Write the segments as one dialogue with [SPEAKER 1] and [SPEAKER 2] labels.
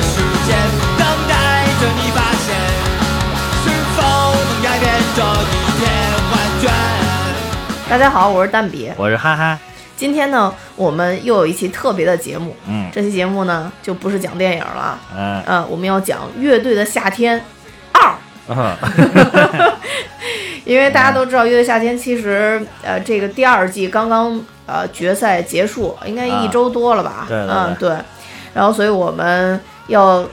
[SPEAKER 1] 时间，等待着你发现，是否能改变这一天完全。
[SPEAKER 2] 大家好，我是蛋比。
[SPEAKER 3] 我是哈哈，
[SPEAKER 2] 今天呢，我们又有一期特别的节目。
[SPEAKER 3] 嗯
[SPEAKER 2] 这期节目呢，就不是讲电影了，
[SPEAKER 3] 嗯
[SPEAKER 2] 呃，我们要讲《乐队的夏天二》。
[SPEAKER 3] 啊
[SPEAKER 2] 因为大家都知道，《乐队夏天》其实呃，这个第二季刚刚呃决赛结束，应该一周多了吧？
[SPEAKER 3] 啊对对
[SPEAKER 2] 嗯，对。然后，所以我们要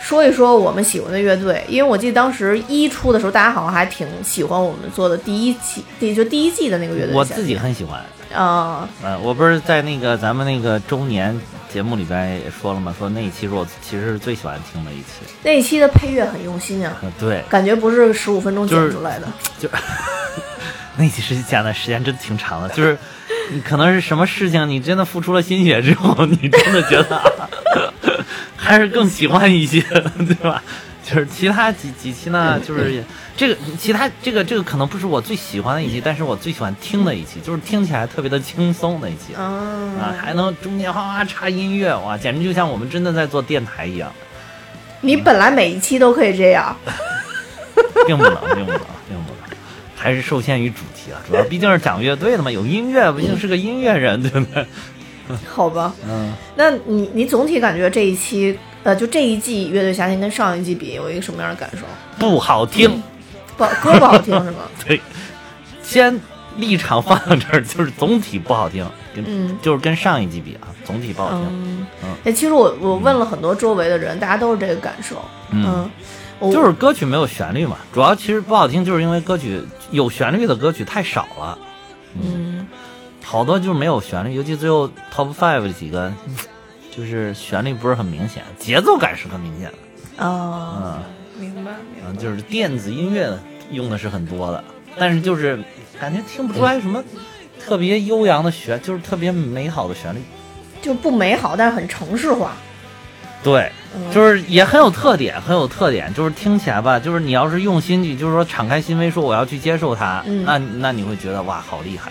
[SPEAKER 2] 说一说我们喜欢的乐队，因为我记得当时一出的时候，大家好像还挺喜欢我们做的第一期，第就第一季的那个乐队。
[SPEAKER 3] 我自己很喜欢。
[SPEAKER 2] 啊、
[SPEAKER 3] 嗯，我不是在那个咱们那个周年节目里边也说了吗？说那一期是我其实是最喜欢听的一期。
[SPEAKER 2] 那一期的配乐很用心啊，
[SPEAKER 3] 嗯，对，
[SPEAKER 2] 感觉不是十五分钟剪
[SPEAKER 3] 就是
[SPEAKER 2] 出来的。
[SPEAKER 3] 就 那一期实际讲的时间真的挺长的，就是你可能是什么事情，你真的付出了心血之后，你真的觉得啊还是更喜欢一些，对吧？就是其他几几期呢，就是这个其他这个这个可能不是我最喜欢的一期，但是我最喜欢听的一期，就是听起来特别的轻松的一期。啊，
[SPEAKER 2] 啊，
[SPEAKER 3] 还能中间哗哗插音乐，哇，简直就像我们真的在做电台一样，
[SPEAKER 2] 你本来每一期都可以这样。
[SPEAKER 3] 并不能，并不能，并不能，还是受限于主题啊，主要毕竟是讲乐队的嘛，有音乐，毕竟是个音乐人，对不对？
[SPEAKER 2] 好吧，
[SPEAKER 3] 嗯，
[SPEAKER 2] 那你你总体感觉这一期，呃，就这一季乐队夏天跟上一季比，有一个什么样的感受？
[SPEAKER 3] 不好听，
[SPEAKER 2] 不，歌不好听 是吗？
[SPEAKER 3] 对，先立场放到这儿，就是总体不好听，跟、
[SPEAKER 2] 嗯。
[SPEAKER 3] 就是跟上一季比啊，总体不好听，
[SPEAKER 2] 嗯。
[SPEAKER 3] 嗯，
[SPEAKER 2] 哎，其实我我问了很多周围的人，大家都是这个感受。
[SPEAKER 3] 嗯。
[SPEAKER 2] 嗯，
[SPEAKER 3] 就是歌曲没有旋律嘛，主要其实不好听，就是因为歌曲有旋律的歌曲太少了。
[SPEAKER 2] 嗯，
[SPEAKER 3] 好多就是没有旋律，尤其最后 top five 这几个，就是旋律不是很明显，节奏感是很明显的。
[SPEAKER 2] 哦，
[SPEAKER 3] 嗯
[SPEAKER 2] 明白明白。
[SPEAKER 3] 嗯，就是电子音乐用的是很多的，但是就是感觉听不出来什么特别悠扬的旋，就是特别美好的旋律。
[SPEAKER 2] 就不美好，但是很城市化。
[SPEAKER 3] 对，
[SPEAKER 2] 嗯
[SPEAKER 3] 就是也很有特点，很有特点。就是听起来吧，就是你要是用心去，就是说敞开心扉说我要去接受它，
[SPEAKER 2] 嗯
[SPEAKER 3] 那那你会觉得哇，好厉害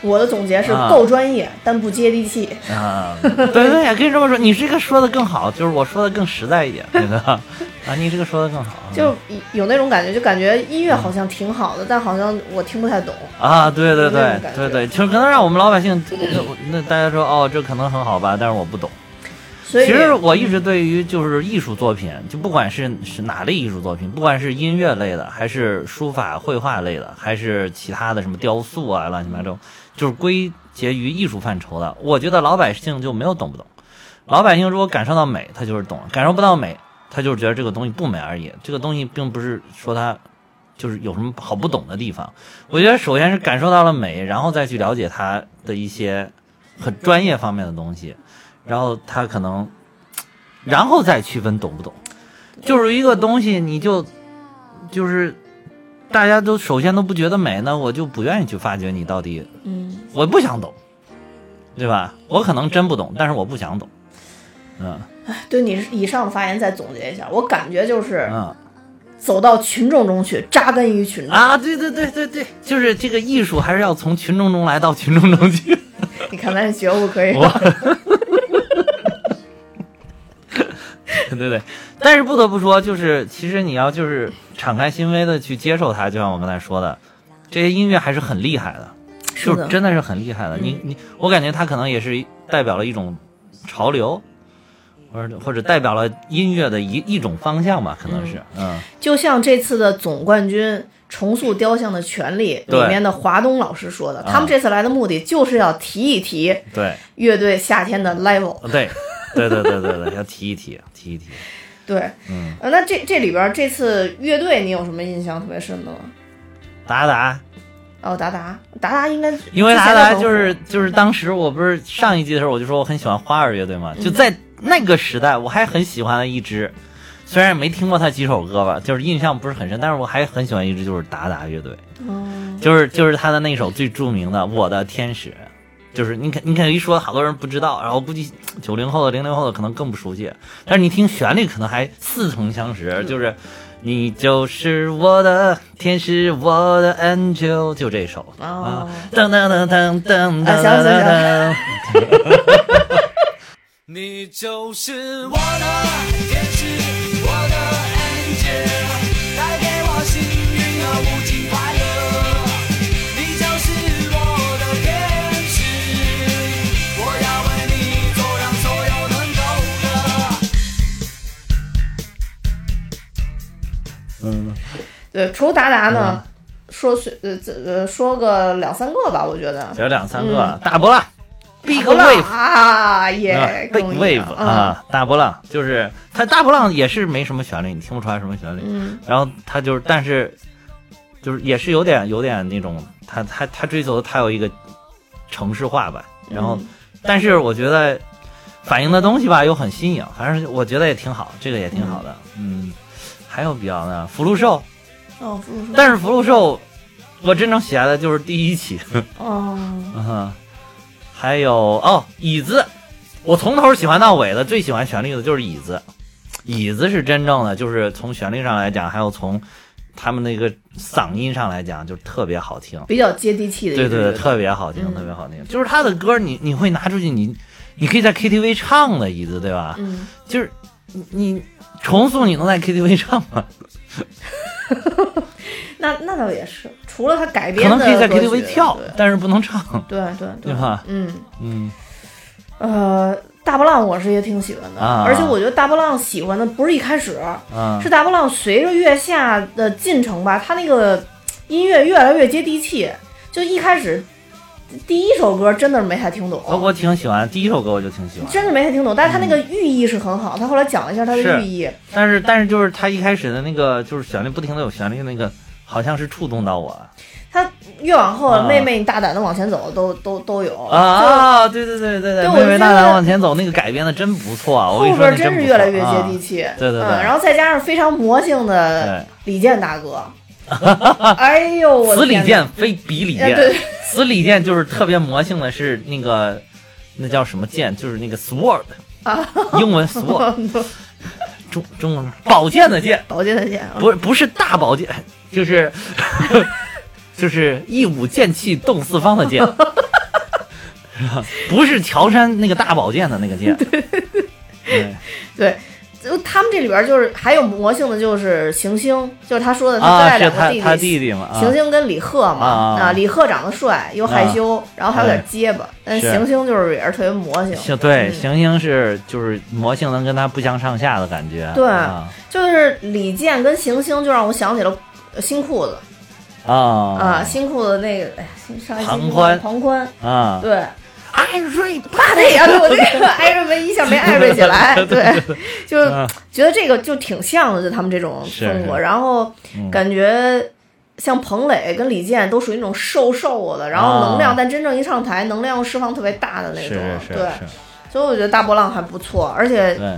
[SPEAKER 2] 我的总结是
[SPEAKER 3] 啊
[SPEAKER 2] 够专业，但不接地气。
[SPEAKER 3] 啊！对对，也可以这么说。你这个说的更好，就是我说的更实在一点，对吧？啊，你这个说的更好。
[SPEAKER 2] 就有那种感觉，就感觉音乐好像挺好的，但好像我听不太懂。
[SPEAKER 3] 啊，对对对对对，就是可能让我们老百姓，那 那大家说哦，这可能很好吧，但是我不懂。
[SPEAKER 2] 所以
[SPEAKER 3] 其实我一直对于就是艺术作品，就不管是是哪类艺术作品，不管是音乐类的，还是书法绘画类的，还是其他的什么雕塑啊，乱七八糟，就是归结于艺术范畴的，我觉得老百姓就没有懂不懂。老百姓如果感受到美，他就是懂；感受不到美，他就是觉得这个东西不美而已。这个东西并不是说它就是有什么好不懂的地方。我觉得首先是感受到了美，然后再去了解它的一些很专业方面的东西，然后他可能，然后再区分懂不懂。就是一个东西，你就就是大家都首先都不觉得美，那我就不愿意去发掘你到底，
[SPEAKER 2] 嗯，
[SPEAKER 3] 我不想懂，对吧？我可能真不懂，但是我不想懂。嗯
[SPEAKER 2] 对你以上的发言再总结一下，我感觉就是
[SPEAKER 3] 嗯
[SPEAKER 2] 走到群众中去，扎根于群众。
[SPEAKER 3] 啊，对对对对对，就是这个艺术还是要从群众中来到群众中去。
[SPEAKER 2] 你看咱这觉悟可以。
[SPEAKER 3] 对对对，但是不得不说，就是其实你要就是敞开心扉的去接受它，就像我刚才说的，这些音乐还是很厉害的，
[SPEAKER 2] 是的
[SPEAKER 3] 就真的是很厉害的。你你，我感觉它可能也是代表了一种潮流，或者或者代表了音乐的一一种方向吧，可能是，嗯
[SPEAKER 2] 就像这次的总冠军重塑雕像的权利里面的华东老师说的，
[SPEAKER 3] 啊
[SPEAKER 2] 他们这次来的目的就是要提一提
[SPEAKER 3] 对
[SPEAKER 2] 乐队夏天的 level。
[SPEAKER 3] 对 对对对对对，要提一提，提一提，
[SPEAKER 2] 对，
[SPEAKER 3] 嗯，
[SPEAKER 2] 呃，那这这里边这次乐队你有什么印象特别深的吗？
[SPEAKER 3] 达达。
[SPEAKER 2] 哦，达达，达达应该
[SPEAKER 3] 因为达达就是就是当时我不是上一季的时候我就说我很喜欢花儿乐队嘛，就在那个时代我还很喜欢的一支，虽然没听过他几首歌吧，就是印象不是很深，但是我还很喜欢一支就是达达乐队，就是就是他的那首最著名的《我的天使》，就是你看你看一说好多人不知道，然后估计九零后的零零后的可能更不熟悉，但是你听旋律可能还似曾相识，就是。你就是我的天使，我的 angel，就这首啊
[SPEAKER 2] 哦，
[SPEAKER 3] 噔噔噔噔噔噔噔噔。
[SPEAKER 1] 你就是我的天使，我的 angel，带给我幸运和无尽
[SPEAKER 2] 对，除了达达呢，说是呃这呃说个两三个吧，我觉得。
[SPEAKER 3] 有两三个大波浪，Big Wave。
[SPEAKER 2] 啊，也
[SPEAKER 3] ，Big Wave
[SPEAKER 2] 嗯
[SPEAKER 3] 啊，大波浪就是它大波浪也是没什么旋律，你听不出来什么旋律。
[SPEAKER 2] 嗯
[SPEAKER 3] 然后它就是，但是就是也是有点有点那种，他他他追求的他有一个城市化吧，然后、
[SPEAKER 2] 嗯
[SPEAKER 3] 但是我觉得反映的东西吧又很新颖，反正我觉得也挺好，这个也挺好的，嗯。还有比较呢，福禄寿，
[SPEAKER 2] 哦，福禄寿
[SPEAKER 3] 但是福禄寿我真正喜爱的就是第一期，
[SPEAKER 2] 哦，
[SPEAKER 3] 嗯，还有哦，椅子，我从头喜欢到尾的，最喜欢旋律的就是椅子。椅子是真正的，就是从旋律上来讲，还有从他们那个嗓音上来讲，就特别好听。
[SPEAKER 2] 比较接地气的
[SPEAKER 3] 对对对，特别好听，
[SPEAKER 2] 嗯
[SPEAKER 3] 特别好听。就是他的歌你，你会拿出去，你你可以在 KTV 唱的椅子，对吧？
[SPEAKER 2] 嗯，
[SPEAKER 3] 就是你你重塑，你能在 KTV 唱吗？
[SPEAKER 2] 那那倒也是，除了他改编的
[SPEAKER 3] 可能可以在 KTV 跳，但是不能唱。
[SPEAKER 2] 对对对
[SPEAKER 3] 对吧
[SPEAKER 2] 嗯
[SPEAKER 3] 嗯
[SPEAKER 2] 呃，大波浪我是也挺喜欢的，
[SPEAKER 3] 啊
[SPEAKER 2] 而且我觉得大波浪喜欢的不是一开始，
[SPEAKER 3] 啊
[SPEAKER 2] 是大波浪随着月下的进程吧，他那个音乐越来越接地气。就一开始第一首歌真的是没太听懂，
[SPEAKER 3] 我我挺喜欢第一首歌，我就挺喜欢。
[SPEAKER 2] 真的没太听懂，但是他那个寓意是很好，他后来讲了一下他的寓意，
[SPEAKER 3] 但是但是就是他一开始的那个就是旋律不停的有旋律那个，好像是触动到我。
[SPEAKER 2] 他越往后，
[SPEAKER 3] 啊。
[SPEAKER 2] 妹妹你大胆的往前走，都都都有。
[SPEAKER 3] 啊啊！对对对对
[SPEAKER 2] 对我
[SPEAKER 3] 妹妹大胆往前走，那个改编的真不错啊！我跟
[SPEAKER 2] 后
[SPEAKER 3] 你说，
[SPEAKER 2] 边真是越来越接地
[SPEAKER 3] 啊。
[SPEAKER 2] 气，
[SPEAKER 3] 对对对。
[SPEAKER 2] 嗯，然后再加上非常魔性的，李健大哥，哎呦我
[SPEAKER 3] 此李
[SPEAKER 2] 天哪。
[SPEAKER 3] 健非彼李健
[SPEAKER 2] 哎，
[SPEAKER 3] 此李健就是特别魔性的是那个那叫什么剑，就是那个 sword，英文 sword，中中文宝剑的剑，
[SPEAKER 2] 宝剑的剑，
[SPEAKER 3] 不是不是大宝剑，就是 就是一舞剑气动四方的剑，是吧？不是乔杉那个大宝剑的那个剑。对。
[SPEAKER 2] 对。就他们这里边就是还有魔性的，就是行星，就是他说的他最
[SPEAKER 3] 啊，
[SPEAKER 2] 爱
[SPEAKER 3] 是他
[SPEAKER 2] 两个弟
[SPEAKER 3] 他弟弟嘛啊。
[SPEAKER 2] 行星跟李贺嘛，
[SPEAKER 3] 啊啊。
[SPEAKER 2] 李贺长得帅又害羞，然后还有点结巴，但行星就是也是特别魔性，
[SPEAKER 3] 行对，
[SPEAKER 2] 嗯。
[SPEAKER 3] 行星是就是魔性能跟他不相上下的感觉。
[SPEAKER 2] 对
[SPEAKER 3] 啊。
[SPEAKER 2] 就是李健跟行星就让我想起了呃新裤子。
[SPEAKER 3] 啊。
[SPEAKER 2] 啊，新裤子那个哎呀，新上一新裤子
[SPEAKER 3] 庞宽
[SPEAKER 2] 庞宽，
[SPEAKER 3] 啊！
[SPEAKER 2] 对，
[SPEAKER 3] 艾瑞
[SPEAKER 2] 妈的呀，我这个艾瑞文一下没艾瑞起来，对，就觉得这个就挺像的，就他们这种
[SPEAKER 3] 是
[SPEAKER 2] 风格，然后
[SPEAKER 3] 嗯
[SPEAKER 2] 感觉。像彭磊跟李健都属于那种瘦瘦的，然后能量，
[SPEAKER 3] 啊
[SPEAKER 2] 但真正一上台，能量释放特别大的那种。对，所以我觉得大波浪还不错，而且
[SPEAKER 3] 对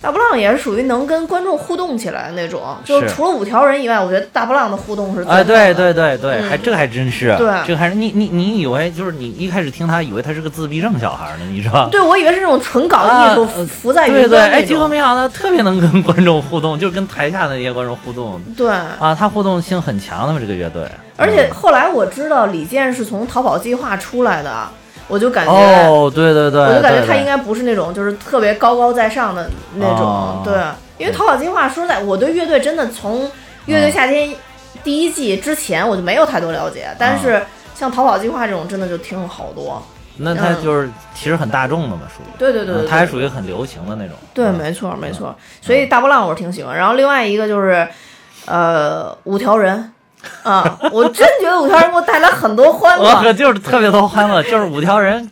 [SPEAKER 2] 大波浪也是属于能跟观众互动起来的那种。就除了五条人以外，我觉得大波浪的互动是最
[SPEAKER 3] 哎，对对对对，
[SPEAKER 2] 嗯
[SPEAKER 3] 还这还真是，
[SPEAKER 2] 对
[SPEAKER 3] 这个还是你你你以为就是你一开始听他以为他是个自闭症小孩呢，你知道？
[SPEAKER 2] 对，我以为是那种纯搞艺术、浮在
[SPEAKER 3] 对对，
[SPEAKER 2] 云端
[SPEAKER 3] 哎，结果。没想到特别能跟观众互动，就是跟台下的那些观众互动
[SPEAKER 2] 对，
[SPEAKER 3] 啊，他互动性很强的嘛，这个乐队。
[SPEAKER 2] 而且
[SPEAKER 3] 嗯
[SPEAKER 2] 后来我知道李健是从逃跑计划出来的，我就感觉，
[SPEAKER 3] 哦，对对对，
[SPEAKER 2] 我就感觉他应该不是那种就是特别高高在上的那种。
[SPEAKER 3] 哦
[SPEAKER 2] 对，因为逃跑计划说实在，我对乐队真的从乐队夏天第一季之前我就没有太多了解，但是像逃跑计划这种真的就听了好多。
[SPEAKER 3] 那他就是其实很大众的嘛，属于。
[SPEAKER 2] 对对对对，
[SPEAKER 3] 嗯他还属于很流行的那种。
[SPEAKER 2] 对，
[SPEAKER 3] 嗯
[SPEAKER 2] 没错没错。所以大波浪我是挺喜欢，然后另外一个就是，呃，五条人。啊，我真觉得五条人给我带来很多欢
[SPEAKER 3] 我
[SPEAKER 2] 乐。
[SPEAKER 3] 可就是特别多欢乐，就是五条人，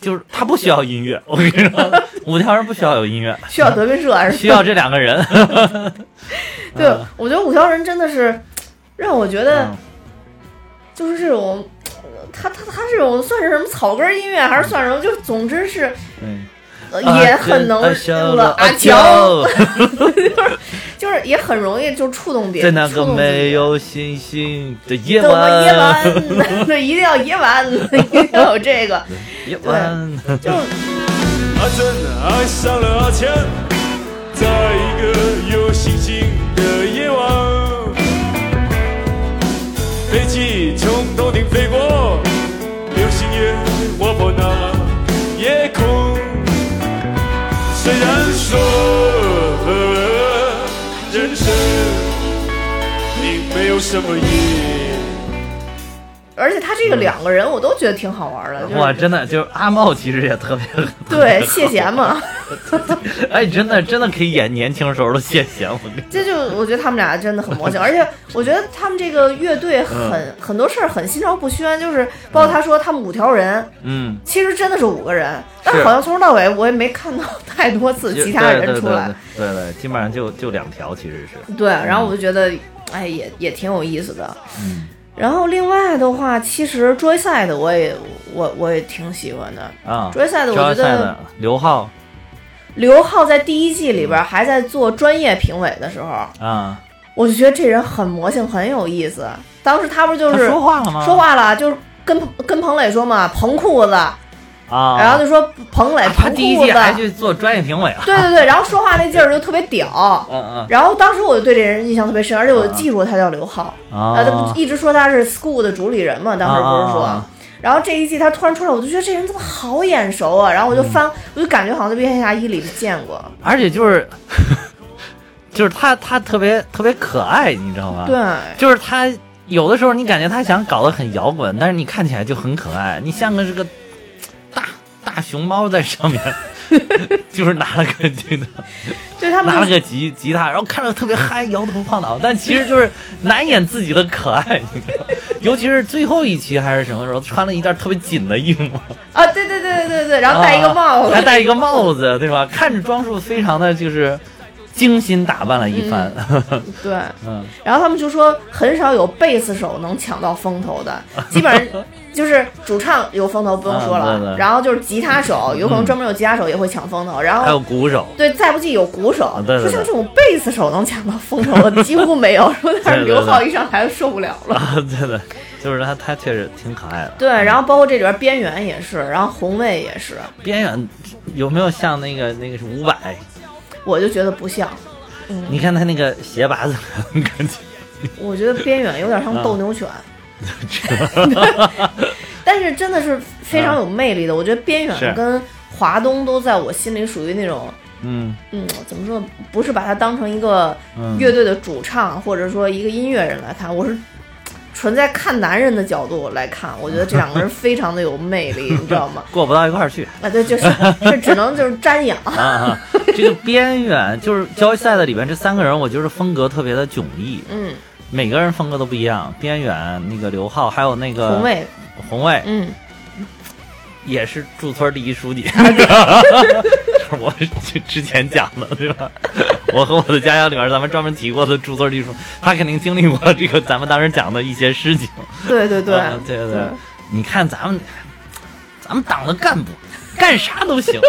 [SPEAKER 3] 就是他不需要音乐，我跟你说，五条人不需要有音乐，
[SPEAKER 2] 需要德云社还是
[SPEAKER 3] 需要这两个人。
[SPEAKER 2] 对
[SPEAKER 3] 嗯，
[SPEAKER 2] 我觉得五条人真的是让我觉得
[SPEAKER 3] 嗯
[SPEAKER 2] 就是这种，呃他他他这种算是什么草根音乐，还是算什么？就总之是
[SPEAKER 3] 嗯，
[SPEAKER 2] 呃也很能了阿
[SPEAKER 3] 阿
[SPEAKER 2] 乔，
[SPEAKER 3] 乔，
[SPEAKER 2] 就是也很容易就触动别人，
[SPEAKER 3] 在那个没有星星的夜
[SPEAKER 2] 怎么夜
[SPEAKER 3] 晚，
[SPEAKER 2] 晚，对，一定要夜晚，一定要有这个，
[SPEAKER 3] 夜晚，
[SPEAKER 2] 就
[SPEAKER 4] 阿珍爱上了阿强，在一个有星星的夜晚，飞机从头顶飞过，流星也划破那虽然说人生并没有什么意义。
[SPEAKER 2] 而且他这个两个人我都觉得挺好玩的，就是
[SPEAKER 3] 哇，真的就是阿茂，其实也特别
[SPEAKER 2] 对谢贤嘛，
[SPEAKER 3] 哎，真的真的可以演年轻时候的谢贤，我
[SPEAKER 2] 这就我觉得他们俩真的很魔性，而且我觉得他们这个乐队很、
[SPEAKER 3] 嗯。
[SPEAKER 2] 很多事儿很心照不宣，就是包括他说他们五条人，
[SPEAKER 3] 嗯，
[SPEAKER 2] 其实真的是五个人，但
[SPEAKER 3] 是
[SPEAKER 2] 好像从头到尾我也没看到太多次其他人出来，
[SPEAKER 3] 对对对对对，基本上就就两条，其实是，
[SPEAKER 2] 对，然后我就觉得哎也也挺有意思的。
[SPEAKER 3] 嗯
[SPEAKER 2] 然后另外的话，其实 Joyside 我也我我也挺喜欢的。
[SPEAKER 3] 啊
[SPEAKER 2] ，Joyside 我觉得
[SPEAKER 3] 刘浩
[SPEAKER 2] 刘浩在第一季里边还在做专业评委的时候，
[SPEAKER 3] 啊，
[SPEAKER 2] 我就觉得这人很魔性，很有意思。当时他不就是
[SPEAKER 3] 说话了吗？
[SPEAKER 2] 说话了，就是跟跟彭磊说嘛，彭裤子，
[SPEAKER 3] 啊，
[SPEAKER 2] 然后就说彭磊
[SPEAKER 3] 他第一季还去做专业评委啊，
[SPEAKER 2] 对对对，然后说话那劲儿就特别屌。
[SPEAKER 3] 嗯嗯
[SPEAKER 2] 然后当时我就对这人印象特别深，而且我就记住他叫刘浩，
[SPEAKER 3] 啊
[SPEAKER 2] 啊，他不一直说他是 School 的主理人嘛，当时不是说。
[SPEAKER 3] 啊
[SPEAKER 2] 然后这一季他突然出来，我就觉得这人怎么好眼熟啊！然后我就翻，我就感觉好像在《变形侠一》里见过。
[SPEAKER 3] 而且就是 就是他他特别特别可爱，你知道吗？，
[SPEAKER 2] 对，
[SPEAKER 3] 就是他有的时候你感觉他想搞得很摇滚，但是你看起来就很可爱，你像个这个大大熊猫在上面，就是拿了个这个
[SPEAKER 2] 对他们就是
[SPEAKER 3] 拿了个吉吉他，然后看着特别嗨，摇头晃脑，但其实就是难掩自己的可爱，你知道？尤其是最后一期还是什么时候，穿了一件特别紧的衣服，
[SPEAKER 2] 啊，对对对对对对，然后戴一个帽子，
[SPEAKER 3] 还戴一个帽子，对吧？看着装束非常的就是精心打扮了一番，
[SPEAKER 2] 对，
[SPEAKER 3] 嗯
[SPEAKER 2] 然后他们就说很少有贝斯手能抢到风头的，基本上就是主唱有风头不用说了，
[SPEAKER 3] 啊对对
[SPEAKER 2] 然后就是吉他手，有可能专门有吉他手也会抢风头，然后
[SPEAKER 3] 还有。鼓手，
[SPEAKER 2] 对，再不济有鼓手，
[SPEAKER 3] 啊对对对
[SPEAKER 2] 说像这种贝斯手能抢到风头的几乎没有。说但是刘浩一上台就受不了了。
[SPEAKER 3] 啊，对对，就是他他确实挺可爱的。
[SPEAKER 2] 对，然后包括这里边边缘也是，然后红卫也是，
[SPEAKER 3] 边缘有没有像那个那个是伍佰？
[SPEAKER 2] 我就觉得不像，
[SPEAKER 3] 你看他那个鞋拔子，感觉
[SPEAKER 2] 我觉得边缘有点像
[SPEAKER 3] 啊
[SPEAKER 2] 斗牛犬。但是真的是非常有魅力的，我觉得边远跟华东都在我心里属于那种，
[SPEAKER 3] 嗯
[SPEAKER 2] 嗯，怎么说？不是把他当成一个
[SPEAKER 3] 嗯
[SPEAKER 2] 乐队的主唱，或者说一个音乐人来看，我是纯在看男人的角度来看，我觉得这两个人非常的有魅力，你知道吗？
[SPEAKER 3] 过不到一块儿去
[SPEAKER 2] 啊，对，就是这只能就是瞻仰。
[SPEAKER 3] 这个边远就是交易赛的里边这三个人，我觉得风格特别的迥异，
[SPEAKER 2] 嗯，
[SPEAKER 3] 每个人风格都不一样。边远那个刘浩，还有那个
[SPEAKER 2] 红卫，
[SPEAKER 3] 红卫，
[SPEAKER 2] 嗯，
[SPEAKER 3] 也是驻村第一书记，我之之前讲的对吧？我和我的家乡里边，咱们专门提过的驻村第一书，他肯定经历过这个咱们当时讲的一些事情。
[SPEAKER 2] 对对对
[SPEAKER 3] 啊对对对，你看咱们，咱们党的干部干啥都行。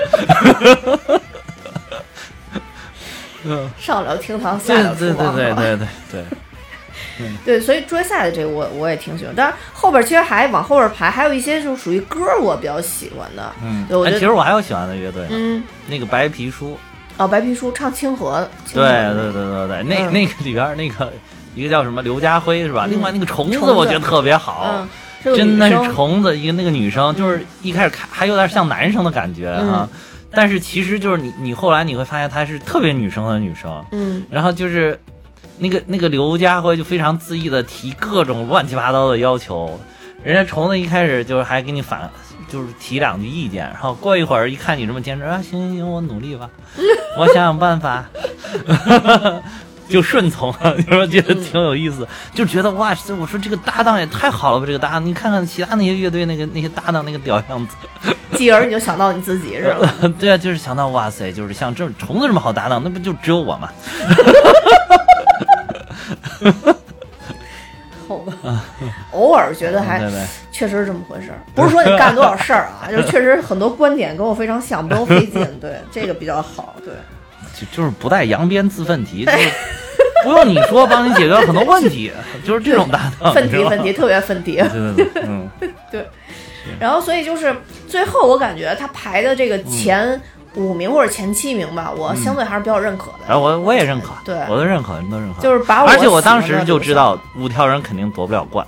[SPEAKER 3] 嗯，
[SPEAKER 2] 上了厅堂，下
[SPEAKER 3] 对
[SPEAKER 2] 了厨房，
[SPEAKER 3] 对对对
[SPEAKER 2] 是吧
[SPEAKER 3] 对对对，
[SPEAKER 2] 对，所以追赛的这个我我也挺喜欢，但是后边其实还往后边排，还有一些就属于歌我比较喜欢的。
[SPEAKER 3] 嗯，哎，
[SPEAKER 2] 对我觉得
[SPEAKER 3] 其实我还有喜欢的乐队呢，
[SPEAKER 2] 嗯，
[SPEAKER 3] 那个白皮书，
[SPEAKER 2] 哦，白皮书唱清河，清河
[SPEAKER 3] 对对对对对，那
[SPEAKER 2] 嗯
[SPEAKER 3] 那个里边那个一个叫什么刘家辉是吧？
[SPEAKER 2] 嗯
[SPEAKER 3] 另外那个虫子我觉得特别好真的是虫子，一个那个女生，就是一开始看还有点像男生的感觉
[SPEAKER 2] 嗯
[SPEAKER 3] 啊，但是其实就是你你后来你会发现她是特别女生的女生，
[SPEAKER 2] 嗯，
[SPEAKER 3] 然后就是那个那个刘家辉就非常恣意的提各种乱七八糟的要求，人家虫子一开始就是还给你反。就是提两句意见，然后过一会儿一看你这么坚持啊，行行行，我努力吧，我想想办法，就顺从了，你说觉得挺有意思，就觉得哇，这我说这个搭档也太好了吧，这个搭档，你看看其他那些乐队那个那些搭档那个屌样子，
[SPEAKER 2] 继而你就想到你自己是吧？
[SPEAKER 3] 对啊，就是想到哇塞，就是像这虫子这么好搭档，那不就只有我吗？
[SPEAKER 2] 好吧，偶尔觉得还。确实是这么回事儿，不是说你干多少事儿啊，就是确实很多观点跟我非常像，不用费劲，对，这个比较好，对。
[SPEAKER 3] 就就是不带扬鞭自奋蹄，就是不用你说，帮你解决很多问题，就是这种搭档。
[SPEAKER 2] 分
[SPEAKER 3] 你知道吗
[SPEAKER 2] 题分题，特别奋蹄。
[SPEAKER 3] 对对对，嗯，对
[SPEAKER 2] 然后所以就是最后我感觉他排的这个前五名或者前七名吧，我相对还是比较认可的。
[SPEAKER 3] 然后我我也认可，
[SPEAKER 2] 对
[SPEAKER 3] 我都认可，都认可。
[SPEAKER 2] 就是把我
[SPEAKER 3] 而且我当时就知道五条人肯定夺不了冠，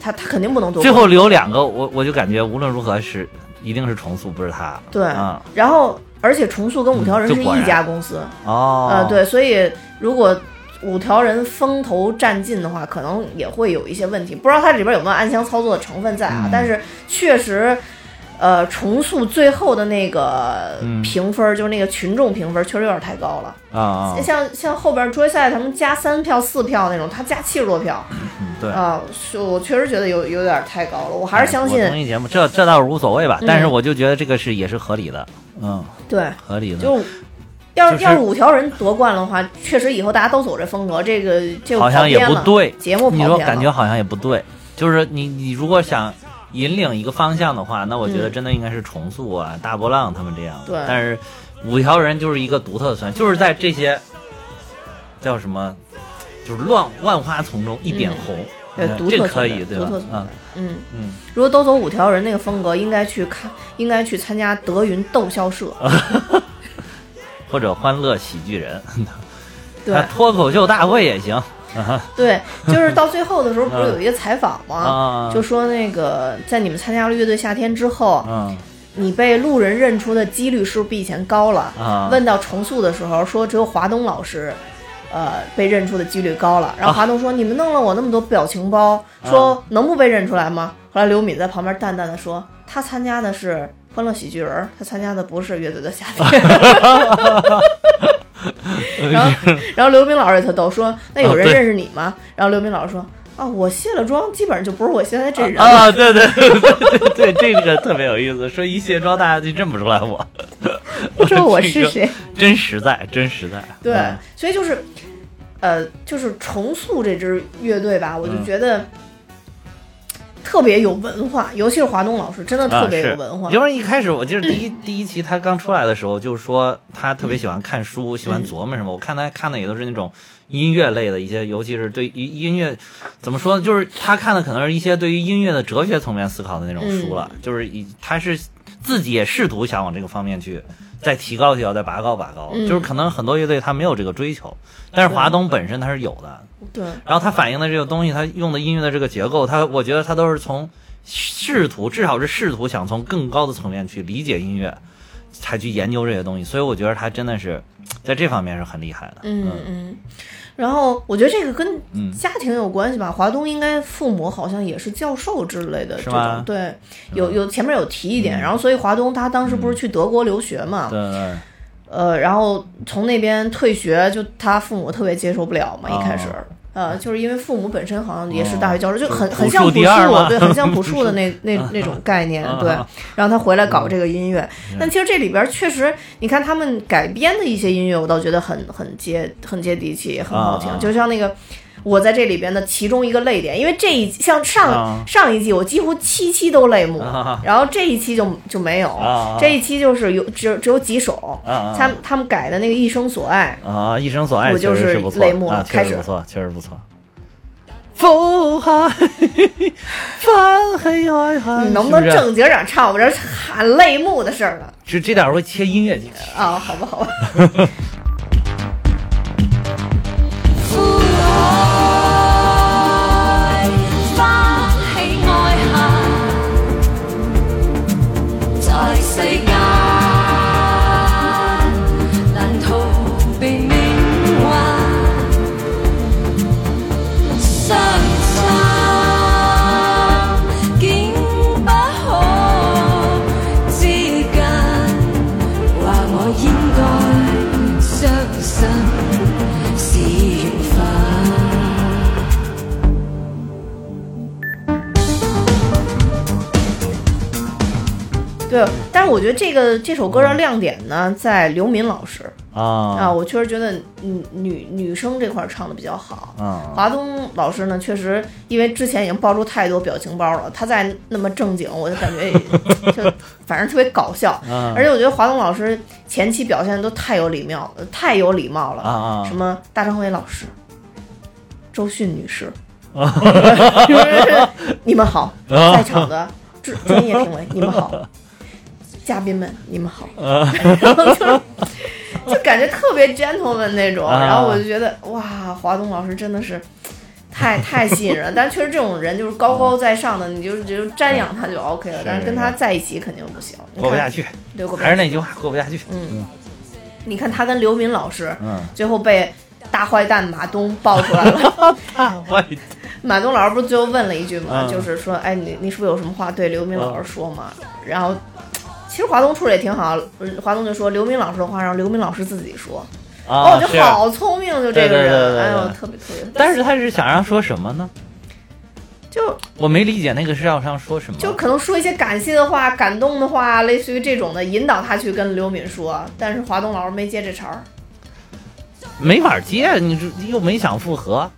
[SPEAKER 2] 他他肯定不能夺冠。
[SPEAKER 3] 最后留两个，我我就感觉无论如何是一定是重塑，不是他。
[SPEAKER 2] 对，
[SPEAKER 3] 啊，
[SPEAKER 2] 然后而且重塑跟五条人
[SPEAKER 3] 是一
[SPEAKER 2] 家公司，
[SPEAKER 3] 哦，
[SPEAKER 2] 呃，，对，所以如果五条人风头占尽的话，可能也会有一些问题。不知道它里边有没有暗箱操作的成分在啊？
[SPEAKER 3] 嗯
[SPEAKER 2] 但是确实，呃，重塑最后的那个
[SPEAKER 3] 嗯
[SPEAKER 2] 评分，就是那个群众评分，确实有点太高了。
[SPEAKER 3] 啊啊，
[SPEAKER 2] 像像后边桌赛他们加三票、四票那种，他加七十多票
[SPEAKER 3] 嗯对。
[SPEAKER 2] 啊，是我确实觉得有有点太高了。我还是相信
[SPEAKER 3] 综艺节目这这倒是无所谓吧，
[SPEAKER 2] 嗯
[SPEAKER 3] 但是我就觉得这个是也是合理的，嗯，
[SPEAKER 2] 对，
[SPEAKER 3] 合理的。
[SPEAKER 2] 就。要是
[SPEAKER 3] 就是
[SPEAKER 2] 要是五条人夺冠的话，确实以后大家都走这风格，这个这个
[SPEAKER 3] 好像也不对
[SPEAKER 2] 节目跑
[SPEAKER 3] 你说感觉好像也不对，就是你你如果想引领一个方向的话，那我觉得
[SPEAKER 2] 嗯。
[SPEAKER 3] 真的应该是重塑啊、大波浪他们这样。
[SPEAKER 2] 对。
[SPEAKER 3] 但是五条人就是一个独特的存在，就是在这些叫什么，就是乱万花丛中一点红。
[SPEAKER 2] 对
[SPEAKER 3] 嗯这可以对吧？嗯。
[SPEAKER 2] 嗯，
[SPEAKER 3] 嗯，
[SPEAKER 2] 如果都走五条人那个风格，应该去看，应该去参加德云逗笑社。
[SPEAKER 3] 或者欢乐喜剧人，
[SPEAKER 2] 对。
[SPEAKER 3] 啊脱口秀大会也行啊
[SPEAKER 2] 对，就是到最后的时候，不是有一个采访吗？
[SPEAKER 3] 啊，
[SPEAKER 2] 就说那个在你们参加了乐队夏天之后，
[SPEAKER 3] 嗯
[SPEAKER 2] 你被路人认出的几率是不是比以前高了？
[SPEAKER 3] 啊，
[SPEAKER 2] 问到重塑的时候，说只有华东老师。呃，被认出的几率高了。然后华东说：“你们弄了我那么多表情包，说能不被认出来吗？”后来刘敏在旁边淡淡的说：“他参加的是欢乐喜剧人，他参加的不是乐队的夏天。”然后，然后刘冰老师也特逗，说：“那有人认识你吗？”然后刘冰老师说：“啊，我卸了妆，基本上就不是我现在这人了。
[SPEAKER 3] 啊，对对对对对，这个特别有意思。说一卸妆，大家就认不出来我，
[SPEAKER 2] 不知道我是谁。
[SPEAKER 3] 真实在，真实在。
[SPEAKER 2] 对，
[SPEAKER 3] 嗯
[SPEAKER 2] 所以就是，呃，就是重塑这支乐队吧，我就
[SPEAKER 3] 嗯
[SPEAKER 2] 觉得特别有文化，尤其是华东老师，真的特别有文化。
[SPEAKER 3] 因为一开始我记得第一 第一期他刚出来的时候，就是说他特别喜欢看书，喜欢琢磨什么。我看他看的也都是那种音乐类的一些，尤其是对于音乐怎么说呢，就是他看的可能是一些对于音乐的哲学层面思考的那种书了。就是以他是自己也试图想往这个方面去再提高提高，再拔高拔高。
[SPEAKER 2] 嗯
[SPEAKER 3] 就是可能很多乐队他没有这个追求，但是华东本身他是有的。
[SPEAKER 2] 对，
[SPEAKER 3] 然后它反映的这个东西，它用的音乐的这个结构，它我觉得它都是从试图，至少是试图想从更高的层面去理解音乐，才去研究这些东西。所以我觉得他真的是在这方面是很厉害的。
[SPEAKER 2] 嗯嗯。然后我觉得这个跟
[SPEAKER 3] 嗯
[SPEAKER 2] 家庭有关系吧。华东应该父母好像也是教授之类的这种，对，有有前面有提一点。
[SPEAKER 3] 嗯
[SPEAKER 2] 然后所以华东他当时不是去德国留学嘛，
[SPEAKER 3] 对对
[SPEAKER 2] 呃，然后从那边退学，就他父母特别接受不了嘛，一开始。呃，就是因为父母本身好像也是大学教授，就很
[SPEAKER 3] 哦
[SPEAKER 2] 很像朴
[SPEAKER 3] 朴树
[SPEAKER 2] 对，很像朴树的那 那那种概念，对。然后他回来搞这个音乐，但其实这里边确实，你看他们改编的一些音乐，我倒觉得很很接很接地气，也很好听。就像那个我在这里边的其中一个泪点，因为这一像上、
[SPEAKER 3] 啊
[SPEAKER 2] 上一季我几乎七期都泪目，
[SPEAKER 3] 啊
[SPEAKER 2] 然后这一期就就没有，这一期就是有只有只有几首。他们他们改的那个《一生所爱
[SPEAKER 3] 啊！一生所爱
[SPEAKER 2] 我就是泪目了
[SPEAKER 3] 啊，
[SPEAKER 2] 开始
[SPEAKER 3] 不错，确实不错。风 海，翻黑海海，》，
[SPEAKER 2] 你能不能正经点唱？我这喊泪目的事儿了。
[SPEAKER 3] 这这点儿会切音乐进去。
[SPEAKER 2] 啊，好吧，好吧。对，但是我觉得这个这首歌的亮点呢，在刘敏老师啊，
[SPEAKER 3] 啊
[SPEAKER 2] 我确实觉得女女女生这块儿唱的比较好。
[SPEAKER 3] 啊
[SPEAKER 2] 华东老师呢，确实因为之前已经爆出太多表情包了，他再那么正经，我就感觉也 就反正特别搞笑。
[SPEAKER 3] 啊
[SPEAKER 2] 而且我觉得华东老师前期表现都太有礼貌，太有礼貌了。
[SPEAKER 3] 啊啊
[SPEAKER 2] 什么大张伟老师、周迅女士，
[SPEAKER 3] 啊
[SPEAKER 2] 就是你们好，在场的专专业评委你们好，嘉宾们你们好，
[SPEAKER 3] 啊
[SPEAKER 2] 然后就就感觉特别 gentleman 那种，
[SPEAKER 3] 啊
[SPEAKER 2] 然后我就觉得哇，华东老师真的是。太太太吸引人。但确实这种人就是高高在上的，你就就瞻仰他就 OK 了，但是跟他在一起肯定不行。
[SPEAKER 3] 过不下去，
[SPEAKER 2] 对。
[SPEAKER 3] 还是那句话，过不下去。
[SPEAKER 2] 嗯你看他跟刘敏老师，
[SPEAKER 3] 嗯，
[SPEAKER 2] 最后被大坏蛋马东爆出来了。
[SPEAKER 3] 我
[SPEAKER 2] 马东老师不是最后问了一句吗？
[SPEAKER 3] 嗯
[SPEAKER 2] 就是说，哎，你你是不是有什么话对刘敏老师说嘛？然后，其实华东处理也挺好，呃华东就说刘敏老师的话让刘敏老师自己说。
[SPEAKER 3] 啊，
[SPEAKER 2] 哦，就是好聪明，就这个
[SPEAKER 3] 对对对
[SPEAKER 2] 人，哎呦，特别特别。
[SPEAKER 3] 但是他是想让说什么呢？
[SPEAKER 2] 就
[SPEAKER 3] 我没理解那个是要让说什么。
[SPEAKER 2] 就可能说一些感谢的话、感动的话，类似于这种的，引导他去跟刘敏说。但是华东老师没接这茬儿。
[SPEAKER 3] 没法接，你这又没想复合，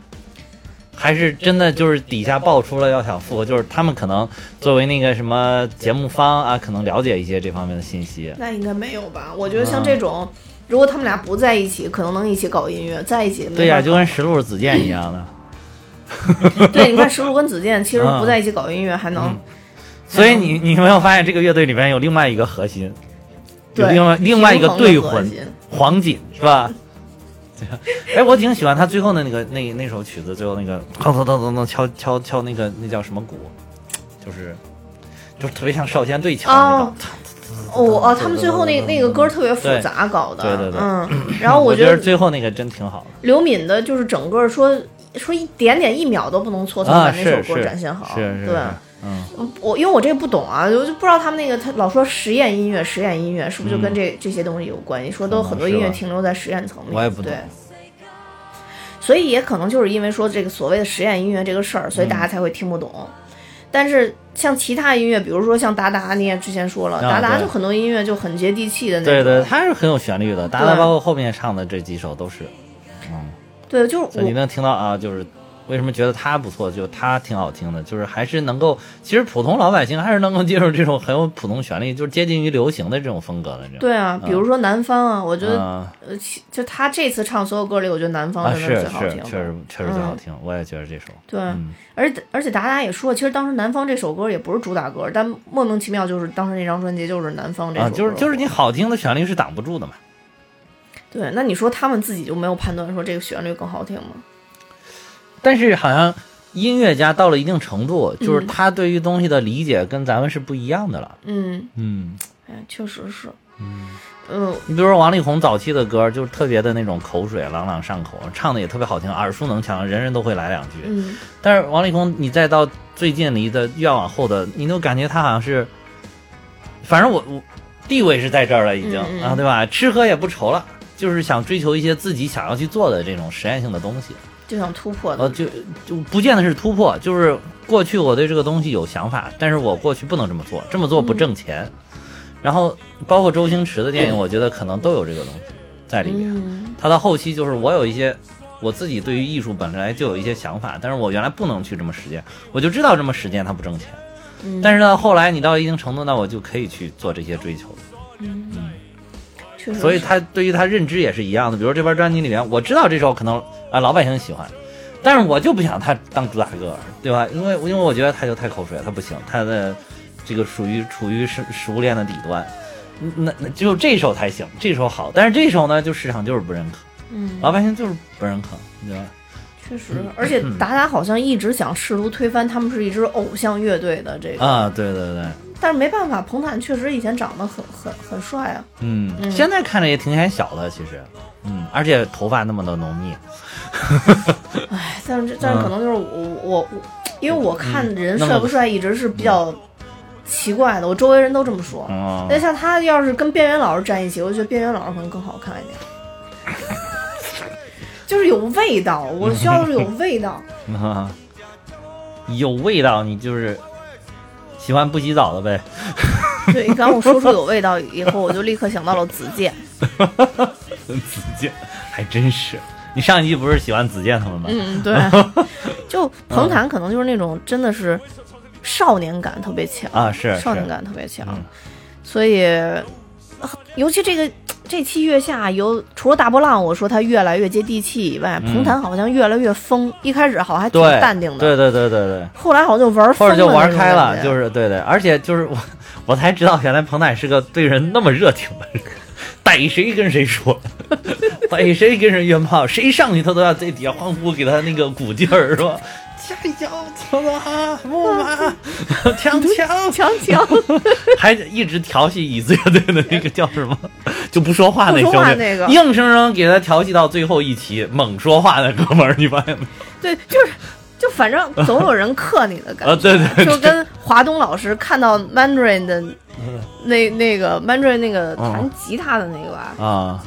[SPEAKER 3] 还是真的就是底下爆出了要想复合，就是他们可能作为那个什么节目方啊，可能了解一些这方面的信息。
[SPEAKER 2] 那应该没有吧？我觉得像这种，如果他们俩不在一起，可能能一起搞音乐；在一起，
[SPEAKER 3] 对呀、就跟石路子健一样的。
[SPEAKER 2] 对，你看石璐跟子健，其实
[SPEAKER 3] 嗯
[SPEAKER 2] 不在一起搞音乐，还能
[SPEAKER 3] 嗯所以你你没有发现这个乐队里面有另外一个核心，有
[SPEAKER 2] 对
[SPEAKER 3] 另外另外一个队魂黄锦是吧？对 啊哎，我挺喜欢他最后的那个那那首曲子，最后那个噔噔噔噔噔敲敲敲那个那叫什么鼓，就是就是特别像少先队敲的那种
[SPEAKER 2] 哦。哦哦，他们最后那那个歌特别复杂搞的，
[SPEAKER 3] 对对对
[SPEAKER 2] 嗯，然后
[SPEAKER 3] 我
[SPEAKER 2] 觉得
[SPEAKER 3] 得最后那个真挺好的。
[SPEAKER 2] 刘敏的就是整个说说一点点一秒都不能错，才
[SPEAKER 3] 啊，
[SPEAKER 2] 把那首歌展现好，对。
[SPEAKER 3] 嗯，
[SPEAKER 2] 嗯。我因为我这个不懂啊，我就不知道他们那个他老说实验音乐，实验音乐是不是就跟这、这些东西有关系？说都很多音乐停留在实验层面，
[SPEAKER 3] 我也不懂。
[SPEAKER 2] 对。所以也可能就是因为说这个所谓的实验音乐这个事儿，所以大
[SPEAKER 3] 嗯。
[SPEAKER 2] 家才会听不懂。但是像其他音乐，比如说像达达，你也之前说了，
[SPEAKER 3] 啊
[SPEAKER 2] 达达就很多音乐就很接地气的那种。
[SPEAKER 3] 对对，他是很有旋律的，达达包括后面唱的这几首都是，嗯，
[SPEAKER 2] 对，就是我
[SPEAKER 3] 你能听到啊，就是为什么觉得他不错，就他挺好听的，就是还是能够，其实普通老百姓还是能够接受这种很有普通旋律，就是接近于流行的这种风格的。
[SPEAKER 2] 对啊，比如说南方啊，我觉得、
[SPEAKER 3] 嗯
[SPEAKER 2] 呃，其就他这次唱所有歌里，我觉得南方
[SPEAKER 3] 啊，
[SPEAKER 2] 真
[SPEAKER 3] 是是
[SPEAKER 2] 的最好听的。
[SPEAKER 3] 确实确实最好
[SPEAKER 2] 嗯
[SPEAKER 3] 听，我也觉得这首。
[SPEAKER 2] 对，
[SPEAKER 3] 嗯
[SPEAKER 2] 而且而且达达也说，其实当时南方这首歌也不是主打歌，但莫名其妙就是当时那张专辑就是南方这首
[SPEAKER 3] 啊，
[SPEAKER 2] 歌。
[SPEAKER 3] 就是就是你好听的旋律是挡不住的嘛。
[SPEAKER 2] 对，那你说他们自己就没有判断说这个旋律更好听吗？
[SPEAKER 3] 但是好像音乐家到了一定程度，就是
[SPEAKER 2] 嗯
[SPEAKER 3] 他对于东西的理解跟咱们是不一样的了。
[SPEAKER 2] 嗯，
[SPEAKER 3] 嗯，
[SPEAKER 2] 哎，确实是。嗯，嗯，
[SPEAKER 3] 你比如说王力宏早期的歌，就是特别的那种口水，朗朗上口，唱的也特别好听，耳熟能详，人人都会来两句。
[SPEAKER 2] 嗯，
[SPEAKER 3] 但是王力宏，你再到最近离的越往后的，你都感觉他好像是，反正我我地位是在这儿了，已经、啊，对吧？吃喝也不愁了，就是想追求一些自己想要去做的这种实验性的东西。
[SPEAKER 2] 就想突破的
[SPEAKER 3] 呃，
[SPEAKER 2] 的。
[SPEAKER 3] 就就不见得是突破，就是过去我对这个东西有想法，但是我过去不能这么做，这么做不挣钱。然后包括周星驰的电影，我觉得可能都有这个东西在里面。
[SPEAKER 2] 嗯，
[SPEAKER 3] 他到后期就是我有一些我自己对于艺术本来就有一些想法，但是我原来不能去这么实践，我就知道这么实践它不挣钱。
[SPEAKER 2] 嗯
[SPEAKER 3] 但是呢，后来你到一定程度，那我就可以去做这些追求。
[SPEAKER 2] 确实是。
[SPEAKER 3] 所以他对于他认知也是一样的。比如这边专辑里面，我知道这首可能啊老百姓喜欢，但是我就不想他当主打歌，对吧？因为因为我觉得他就太口水了，他不行，他的这个属于处于食食物链的底端。嗯那那只有这首才行，这首好，但是这首呢，就市场就是不认可，
[SPEAKER 2] 嗯，
[SPEAKER 3] 老百姓就是不认可，你知道吧？
[SPEAKER 2] 确实，而且达达好像一直想试图推翻他们是一支偶像乐队的这个，
[SPEAKER 3] 啊，对对对，
[SPEAKER 2] 但是没办法，彭坦确实以前长得很很很帅啊。
[SPEAKER 3] 嗯，
[SPEAKER 2] 嗯
[SPEAKER 3] 现在看着也挺显小的，其实，嗯，而且头发那么的浓密，
[SPEAKER 2] 唉，但是这但是可能就是我我我，因为我看人帅不帅一直是比较奇怪的，我周围人都这么说。
[SPEAKER 3] 嗯
[SPEAKER 2] 那像他要是跟边缘老师站一起，我觉得边缘老师可能更好看一点，就是有味道。我需要的是 有味道。
[SPEAKER 3] 啊，有味道，你就是喜欢不洗澡的呗。
[SPEAKER 2] 对，刚我说出有味道以后，我就立刻想到了子健。
[SPEAKER 3] 子健还真是，你上一季不是喜欢子健他们吗？
[SPEAKER 2] 嗯，对，就彭坦可能就是那种真的是少年感特别强
[SPEAKER 3] 啊是
[SPEAKER 2] 少年感特别强，
[SPEAKER 3] 嗯
[SPEAKER 2] 所以呃尤其这个这期月下有除了大波浪，我说他越来越接地气以外，
[SPEAKER 3] 嗯
[SPEAKER 2] 彭坦好像越来越疯，一开始好像还挺，淡定的，
[SPEAKER 3] 对对对对对，
[SPEAKER 2] 后来好像就玩疯了，
[SPEAKER 3] 或者就玩开了，就是对对，而且就是我 我才知道，原来彭坦是个对人那么热情的人，逮谁跟谁说，逮谁跟谁约炮，谁上去他都要在底下欢呼，给他那个鼓劲儿，是吧？加油，走啊，木马，强强，
[SPEAKER 2] 强强
[SPEAKER 3] 还一直调戏椅子乐队的那个叫什么，就不说话那兄弟，
[SPEAKER 2] 那个。
[SPEAKER 3] 硬生生给他调戏到最后一期，猛说话的哥们儿，你发现没？
[SPEAKER 2] 对，就是就反正 总有人克你的感
[SPEAKER 3] 啊，
[SPEAKER 2] 觉，
[SPEAKER 3] 对对
[SPEAKER 2] 就跟华东老师看到 Mandarin 的那那个 Mandarin 那个弹吉他的那个吧，
[SPEAKER 3] 啊，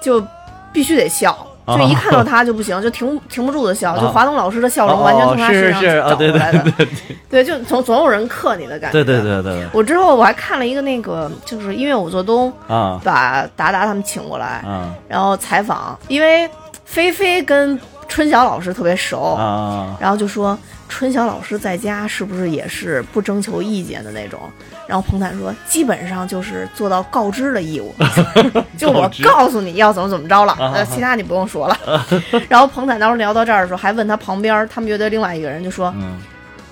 [SPEAKER 2] 就必须得笑。
[SPEAKER 3] 啊
[SPEAKER 2] 就一看到他就不行，就停停不住的笑。
[SPEAKER 3] 啊
[SPEAKER 2] 就华东老师的笑容完全从他身上找回来的。
[SPEAKER 3] 对对
[SPEAKER 2] 对，就总总有人克你的感觉。
[SPEAKER 3] 对对对对对
[SPEAKER 2] 我之后我还看了一个那个，就是音乐武做东
[SPEAKER 3] 啊
[SPEAKER 2] 把达达他们请过来，
[SPEAKER 3] 啊
[SPEAKER 2] 然后采访，因为菲菲跟春晓老师特别熟，
[SPEAKER 3] 啊
[SPEAKER 2] 然后就说春晓老师在家是不是也是不征求意见的那种？然后彭坦说，基本上就是做到告知的义务，就我
[SPEAKER 3] 告
[SPEAKER 2] 诉你要怎么怎么着了，
[SPEAKER 3] 啊
[SPEAKER 2] 呃，其他你不用说了。然后彭坦当时聊到这儿的时候，还问他旁边他们乐队另外一个人就说，
[SPEAKER 3] 嗯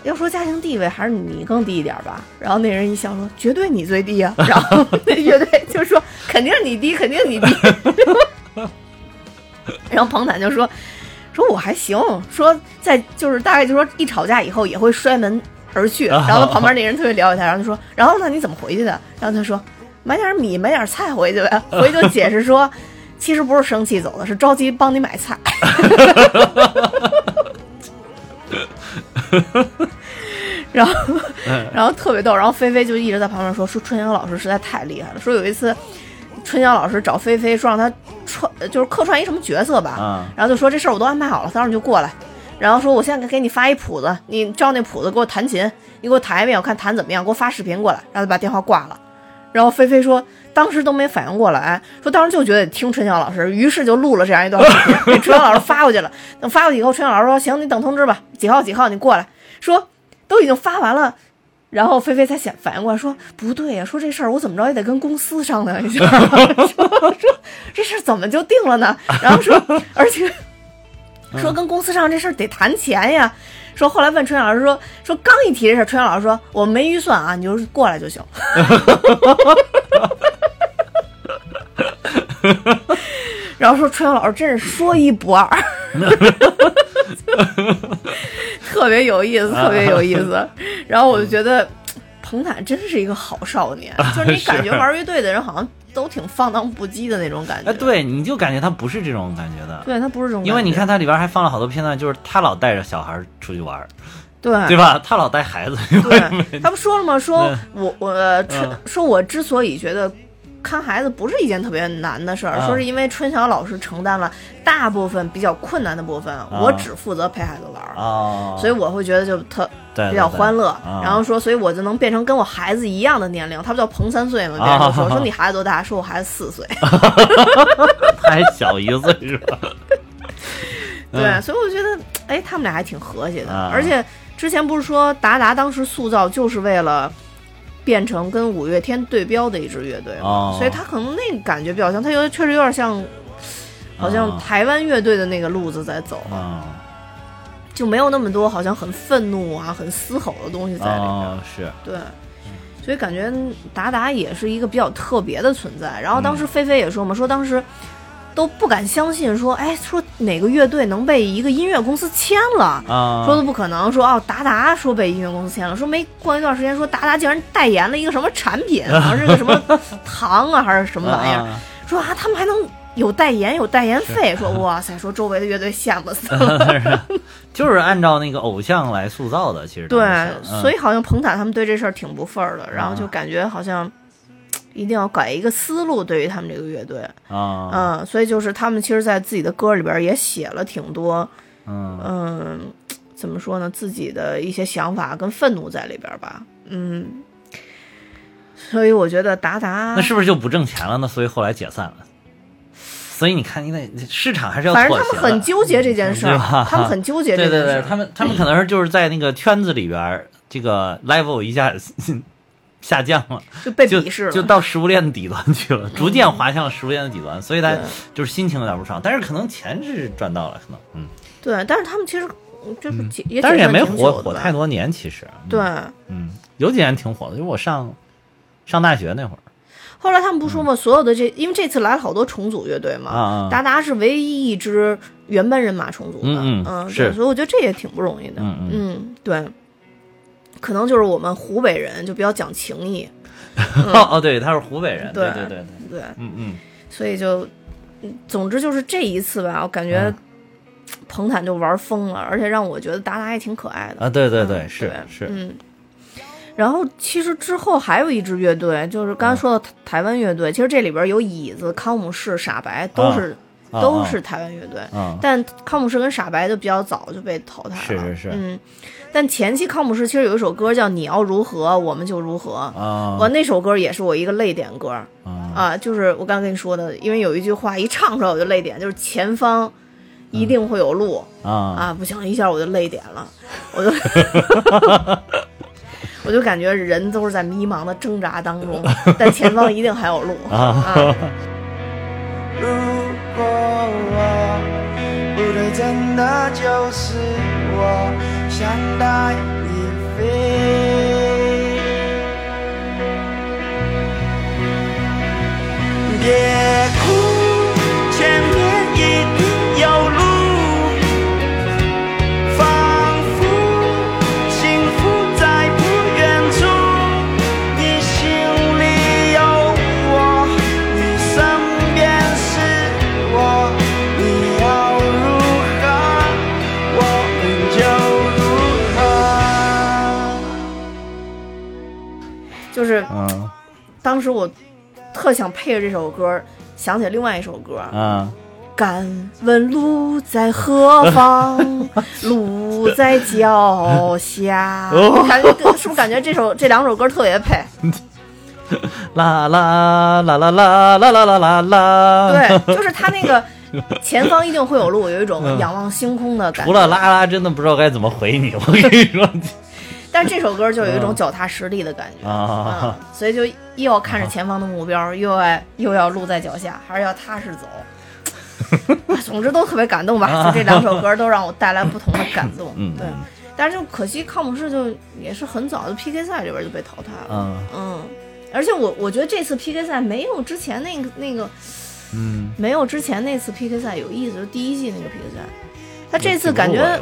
[SPEAKER 2] 要说家庭地位，还是你更低一点吧。然后那人一笑说：“绝对你最低啊。”然后那乐队就说：“肯定你低，肯定你低。”然后彭坦就说：“说我还行，说在就是大概就说一吵架以后也会摔门而去。”然后他旁边那人特别了解他，然后就说：“然后呢你怎么回去的？”然后他说：“买点米，买点菜回去呗。”回去就解释说。其实不是生气走的，是着急帮你买菜。然后，然后特别逗，然后菲菲就一直在旁边说说春阳老师实在太厉害了，说有一次春娇老师找菲菲说让他串就是客串一什么角色吧，
[SPEAKER 3] 啊
[SPEAKER 2] 然后就说这事儿我都安排好了，到时候你就过来，然后说我现在给你发一谱子，你照那谱子给我弹琴，你给我弹一遍，我看弹怎么样，给我发视频过来，然后就把电话挂了。然后菲菲说，当时都没反应过来，说当时就觉得听春晓老师，于是就录了这样一段视频，给春晓老师发过去了。等发过去以后，春晓老师说：“行，你等通知吧，几号几号你过来。”说都已经发完了，然后菲菲才想反应过来，说不对呀、说这事儿我怎么着也得跟公司商量一下，说说这事儿怎么就定了呢？然后说，而且说跟公司商量这事儿得谈钱呀。说后来问春阳老师说说刚一提这事儿，春阳老师说我没预算啊，你就是过来就行。然后说春阳老师真是说一不二，特别有意思，特别有意思。然后我就觉得彭坦真是一个好少年，就是你感觉玩乐队的人好像都挺放荡不羁的那种感觉。
[SPEAKER 3] 哎，对，你就感觉他不是这种感觉的，
[SPEAKER 2] 对他不是这种感觉，
[SPEAKER 3] 因为你看他里边还放了好多片段，就是他老带着小孩出去玩，
[SPEAKER 2] 对
[SPEAKER 3] 对吧？他老带孩子，
[SPEAKER 2] 对，他不说了吗？说
[SPEAKER 3] 嗯
[SPEAKER 2] 我我说我之所以觉得看孩子不是一件特别难的事儿，
[SPEAKER 3] 啊
[SPEAKER 2] 说是因为春晓老师承担了大部分比较困难的部分，我只负责陪孩子玩儿。
[SPEAKER 3] 哦，
[SPEAKER 2] 所以我会觉得就特比较欢乐，然后说，所以我就能变成跟我孩子一样的年龄。他不叫彭三岁吗？别
[SPEAKER 3] 啊
[SPEAKER 2] 人就说说你孩子多大？说我孩子四岁。
[SPEAKER 3] 他还小一岁是吧？
[SPEAKER 2] 对，所以我觉得，哎，他们俩还挺和谐的。
[SPEAKER 3] 啊
[SPEAKER 2] 而且之前不是说达达当时塑造就是为了变成跟五月天对标的一支乐队所以他可能那个感觉比较像，他有确实有点像，好像
[SPEAKER 3] 啊
[SPEAKER 2] 台湾乐队的那个路子在走，
[SPEAKER 3] 嗯，
[SPEAKER 2] 就没有那么多好像很愤怒啊、很嘶吼的东西在里面。
[SPEAKER 3] 哦，是，
[SPEAKER 2] 对，所以感觉达达也是一个比较特别的存在。然后当
[SPEAKER 3] 嗯
[SPEAKER 2] 时菲菲也说嘛，说当时都不敢相信说，哎，说哪个乐队能被一个音乐公司签了。
[SPEAKER 3] 啊，
[SPEAKER 2] 说都不可能，说哦，达达说被音乐公司签了，说没过一段时间，说达达竟然代言了一个什么产品，好 像是个什么糖啊，还是什么玩意儿，
[SPEAKER 3] 啊
[SPEAKER 2] 说啊，他们还能有代言，有代言费，说哇塞，说周围的乐队羡慕死了。
[SPEAKER 3] 就是按照那个偶像来塑造的，其实
[SPEAKER 2] 对，所
[SPEAKER 3] 以
[SPEAKER 2] 以好像彭坦他们对这事儿挺不忿儿的，然后
[SPEAKER 3] 啊
[SPEAKER 2] 就感觉好像一定要改一个思路，对于他们这个乐队，
[SPEAKER 3] 啊，
[SPEAKER 2] 嗯，所以就是他们其实，在自己的歌里边也写了挺多，
[SPEAKER 3] 嗯
[SPEAKER 2] 嗯，怎么说呢，自己的一些想法跟愤怒在里边吧，嗯，所以我觉得达达
[SPEAKER 3] 那是不是就不挣钱了呢？所以后来解散了。所以你看，因为市场还是要
[SPEAKER 2] 反正。他们很纠结这件事儿他们很纠结这
[SPEAKER 3] 对对对，
[SPEAKER 2] 件事儿，
[SPEAKER 3] 他们他们可能是就是在那个圈子里边儿，这个 level 一下下降了，
[SPEAKER 2] 就被
[SPEAKER 3] 就
[SPEAKER 2] 鄙视了，
[SPEAKER 3] 就到食物链的底端去了，逐渐滑向了食物链的底端，所以他
[SPEAKER 2] 对。
[SPEAKER 3] 就是心情有点不爽，但是可能钱是赚到了，可能嗯，
[SPEAKER 2] 对，但是他们其实就是解也
[SPEAKER 3] 但是也没火火
[SPEAKER 2] 的。
[SPEAKER 3] 太多年，其实嗯。
[SPEAKER 2] 对。
[SPEAKER 3] 嗯，有几年挺火的，就是我上上大学那会儿。
[SPEAKER 2] 后来他们不说吗？所有的这，因为这次来了好多重组乐队嘛，达达是唯一一支原班人马重组的，
[SPEAKER 3] 嗯嗯
[SPEAKER 2] 嗯，
[SPEAKER 3] 是。
[SPEAKER 2] 所以我觉得这也挺不容易的，
[SPEAKER 3] 嗯。嗯
[SPEAKER 2] 对，可能就是我们湖北人就比较讲情义，
[SPEAKER 3] 哦 哦，对，他是湖北人，对
[SPEAKER 2] 对
[SPEAKER 3] 对对对，嗯嗯。
[SPEAKER 2] 所以就，嗯总之就是这一次吧，我感觉
[SPEAKER 3] 嗯。
[SPEAKER 2] 彭坦就玩疯了，而且让我觉得达达也挺可爱的。
[SPEAKER 3] 啊，对对对，
[SPEAKER 2] 嗯
[SPEAKER 3] 是
[SPEAKER 2] 对
[SPEAKER 3] 是，
[SPEAKER 2] 嗯。然后其实之后还有一支乐队，就是刚才说的台台湾乐队，其实这里边有椅子、康姆士、傻白，都是、
[SPEAKER 3] 啊
[SPEAKER 2] 都是台湾乐队。
[SPEAKER 3] 啊
[SPEAKER 2] 但康姆士跟傻白就比较早就被淘汰了。
[SPEAKER 3] 是是是
[SPEAKER 2] 嗯。但前期康姆士其实有一首歌叫《你要如何，我们就如何》，
[SPEAKER 3] 啊
[SPEAKER 2] 我那首歌也是我一个泪点歌。
[SPEAKER 3] 啊
[SPEAKER 2] 啊，就是我刚跟你说的，因为有一句话一唱出来我就泪点，就是前方一定会有路、
[SPEAKER 3] 啊
[SPEAKER 2] 啊！不行，一下我就泪点了，我就 我就感觉人都是在迷茫的挣扎当中，但前方一定还有路啊！
[SPEAKER 1] 如 过我不对，真的就是我想带你飞。别
[SPEAKER 2] 当时我特想配着这首歌，想起另外一首歌，
[SPEAKER 3] 嗯
[SPEAKER 2] 敢问路在何方？路在脚下。
[SPEAKER 3] 哦
[SPEAKER 2] 感觉是不是感觉这首这两首歌特别配？
[SPEAKER 3] 啦啦啦啦啦啦啦啦啦啦，，
[SPEAKER 2] 对，就是他那个前方一定会有路，有一种仰望星空的感觉。
[SPEAKER 3] 除了啦啦，真的不知道该怎么回你，我跟你说
[SPEAKER 2] 但是这首歌就有一种脚踏实地的感觉
[SPEAKER 3] 啊
[SPEAKER 2] 嗯，所以就又要看着前方的目标，又要又要路在脚下，还是要踏实走。啊总之都特别感动吧，就这两首歌都让我带来不同的感动。
[SPEAKER 3] 嗯
[SPEAKER 2] 对，但是就可惜康姆士就也是很早就 PK 赛里边就被淘汰了。
[SPEAKER 3] 嗯
[SPEAKER 2] 嗯，而且我我觉得这次 PK 赛没有之前那个那个
[SPEAKER 3] 嗯，
[SPEAKER 2] 没有之前那次 PK 赛有意思，就第一季那个 PK 赛，他这次感觉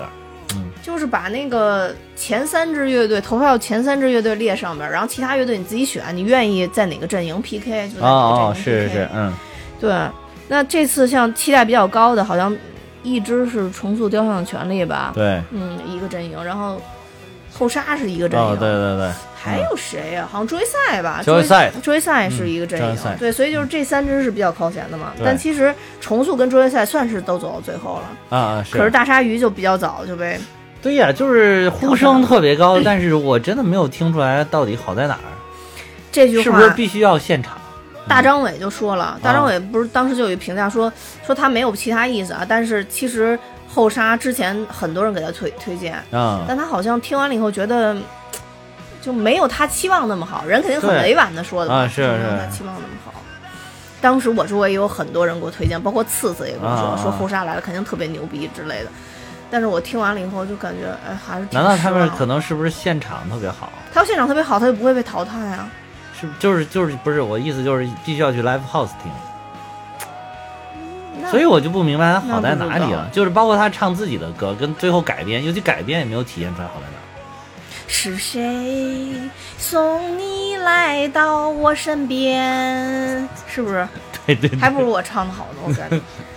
[SPEAKER 2] 就是把那个前三支乐队投票前三支乐队列上边，然后其他乐队你自己选，你愿意在哪个阵营 PK 就在哪
[SPEAKER 3] 哦哦，
[SPEAKER 2] 个阵营 PK。
[SPEAKER 3] 是是是，嗯
[SPEAKER 2] 对，那这次像期待比较高的，好像一支是重塑雕像的权利吧？
[SPEAKER 3] 对，
[SPEAKER 2] 嗯，一个阵营，然后后沙是一个阵营，
[SPEAKER 3] 哦对对对，
[SPEAKER 2] 还有谁呀、好像追赛吧？
[SPEAKER 3] 追赛
[SPEAKER 2] 追赛是一个阵营，
[SPEAKER 3] 嗯
[SPEAKER 2] 对，所以就是这三支是比较靠前的嘛。
[SPEAKER 3] 对
[SPEAKER 2] 但其实重塑跟追赛算是都走到最后了，
[SPEAKER 3] 啊啊是，
[SPEAKER 2] 可是大鲨鱼就比较早就被
[SPEAKER 3] 对呀，就是呼声特别高，但是我真的没有听出来到底好在哪儿，
[SPEAKER 2] 这句话
[SPEAKER 3] 是不是必须要现场？
[SPEAKER 2] 大张伟就说了，大张伟不是当时就有一评价说说他没有其他意思啊，但是其实后沙之前很多人给他推推荐，
[SPEAKER 3] 啊，
[SPEAKER 2] 但他好像听完了以后觉得。就没有他期望那么好，人肯定很委婉的说的嘛，
[SPEAKER 3] 啊是
[SPEAKER 2] 就没有
[SPEAKER 3] 是
[SPEAKER 2] 他期望那么好。当时我周围也有很多人给我推荐，包括次次也跟我说、说后沙来了肯定特别牛逼之类的。但是我听完了以后就感觉，哎，还是挺
[SPEAKER 3] 难道他们可能是不是现场特别好？
[SPEAKER 2] 他要现场特别好，他就不会被淘汰啊。
[SPEAKER 3] 是就是就是不是我意思就是必须要去 live house 听，所以我就不明白他好在哪里了。就是包括他唱自己的歌跟最后改编，尤其改编也没有体现出来好在哪。
[SPEAKER 2] 是谁送你来到我身边？是不是？
[SPEAKER 3] 对对对，
[SPEAKER 2] 还不如我唱的好呢，我感觉。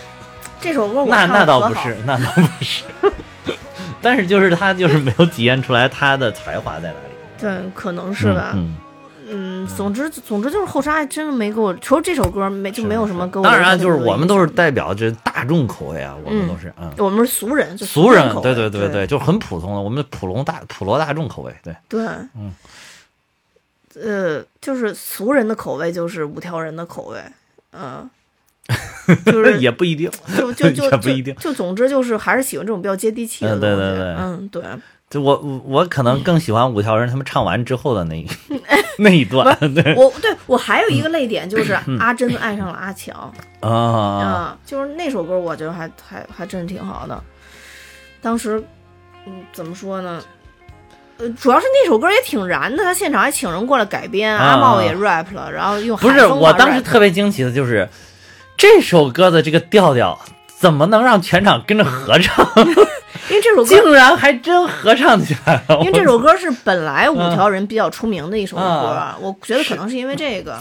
[SPEAKER 2] 这首歌我
[SPEAKER 3] 那
[SPEAKER 2] 唱
[SPEAKER 3] 那倒不
[SPEAKER 2] 得可好
[SPEAKER 3] 是，那倒不是。但是就是他就是没有体现出来他的才华在哪里，
[SPEAKER 2] 对，可能是吧。
[SPEAKER 3] 嗯，
[SPEAKER 2] 嗯，总之总之就是后沙真的没给我，除了这首歌没就没有什么给我。
[SPEAKER 3] 当然就是我们都是。代表这大众口味啊，我们
[SPEAKER 2] 嗯
[SPEAKER 3] 都是嗯。
[SPEAKER 2] 我们是俗人，就
[SPEAKER 3] 俗人，对对对
[SPEAKER 2] 对，
[SPEAKER 3] 就是很普通的，我们普罗大普罗大众口味，对，
[SPEAKER 2] 对，
[SPEAKER 3] 嗯，
[SPEAKER 2] 呃，就是俗人的口味就是五条人的口味，嗯，就是
[SPEAKER 3] 也不一定，
[SPEAKER 2] 就就 就
[SPEAKER 3] 也不一定
[SPEAKER 2] 就就总之就是还是喜欢这种比较接地气的
[SPEAKER 3] 嗯
[SPEAKER 2] 东西。
[SPEAKER 3] 对对对
[SPEAKER 2] 嗯，对。
[SPEAKER 3] 就我我我可能更喜欢五条人他们唱完之后的那一 那一段，对
[SPEAKER 2] 我对我还有一个泪点就是阿珍爱上了阿强
[SPEAKER 3] 啊，
[SPEAKER 2] 啊，就是那首歌我觉得还还还真是挺好的。当时，嗯，怎么说呢？呃主要是那首歌也挺燃的，他现场还请人过来改编，
[SPEAKER 3] 啊
[SPEAKER 2] 阿茂也 rap 了，然后用
[SPEAKER 3] 不是，我当时特别惊奇的就是这首歌的这个调调。怎么能让全场跟着合唱？
[SPEAKER 2] 因为这首歌
[SPEAKER 3] 竟然还真合唱起来了！
[SPEAKER 2] 因为这首歌是本来五条人比较出名的一首歌，
[SPEAKER 3] 啊
[SPEAKER 2] 我觉得可能是因为这个。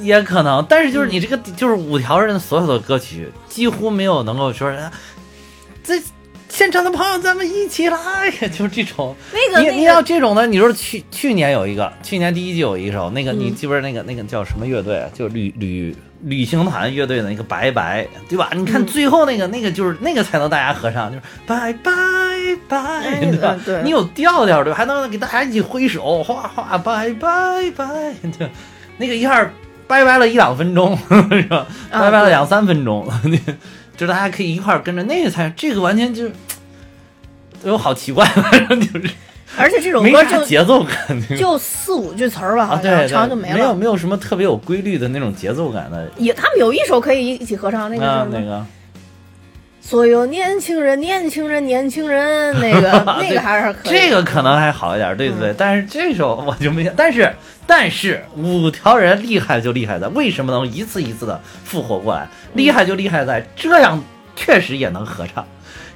[SPEAKER 3] 也可能，但是就是你这个，就是五条人所有的歌曲几乎没有能够说，啊这现场的朋友咱们一起来，就是这种。
[SPEAKER 2] 那个那个
[SPEAKER 3] 你你要这种的，你说去去年有一个，去年第一季有一首，那个
[SPEAKER 2] 嗯
[SPEAKER 3] 你记不记得那个那个叫什么乐队啊？就旅旅旅行团乐队的那个拜拜，对吧？你看
[SPEAKER 2] 嗯
[SPEAKER 3] 最后那个、那个就是那个才能大家合唱，就是拜拜拜，
[SPEAKER 2] 哎
[SPEAKER 3] 对吧？
[SPEAKER 2] 对
[SPEAKER 3] 你有调调对吧？还能给大家一起挥手，哗哗拜拜拜，就那个一下拜拜了一两分钟，是吧？
[SPEAKER 2] 啊
[SPEAKER 3] 拜拜了两三分钟，就大家可以一块儿跟着那个才，这个完全就是。哎呦，好奇怪，反 正就是
[SPEAKER 2] 而且这首歌就
[SPEAKER 3] 节奏感，
[SPEAKER 2] 就四五句词儿吧，
[SPEAKER 3] 啊，
[SPEAKER 2] 好
[SPEAKER 3] 对
[SPEAKER 2] 像唱就没了。
[SPEAKER 3] 没有没有什么特别有规律的那种节奏感的。
[SPEAKER 2] 也他们有一首可以一起合唱，那个
[SPEAKER 3] 那个
[SPEAKER 2] 所有年轻人，年轻人，年轻人，那个 那个还是可以。
[SPEAKER 3] 这个可能还好一点，对对对。但是这首我就没，但是但是五条人厉害就厉害在为什么能一次一次的复活过来？厉害就厉害在这样确实也能合唱，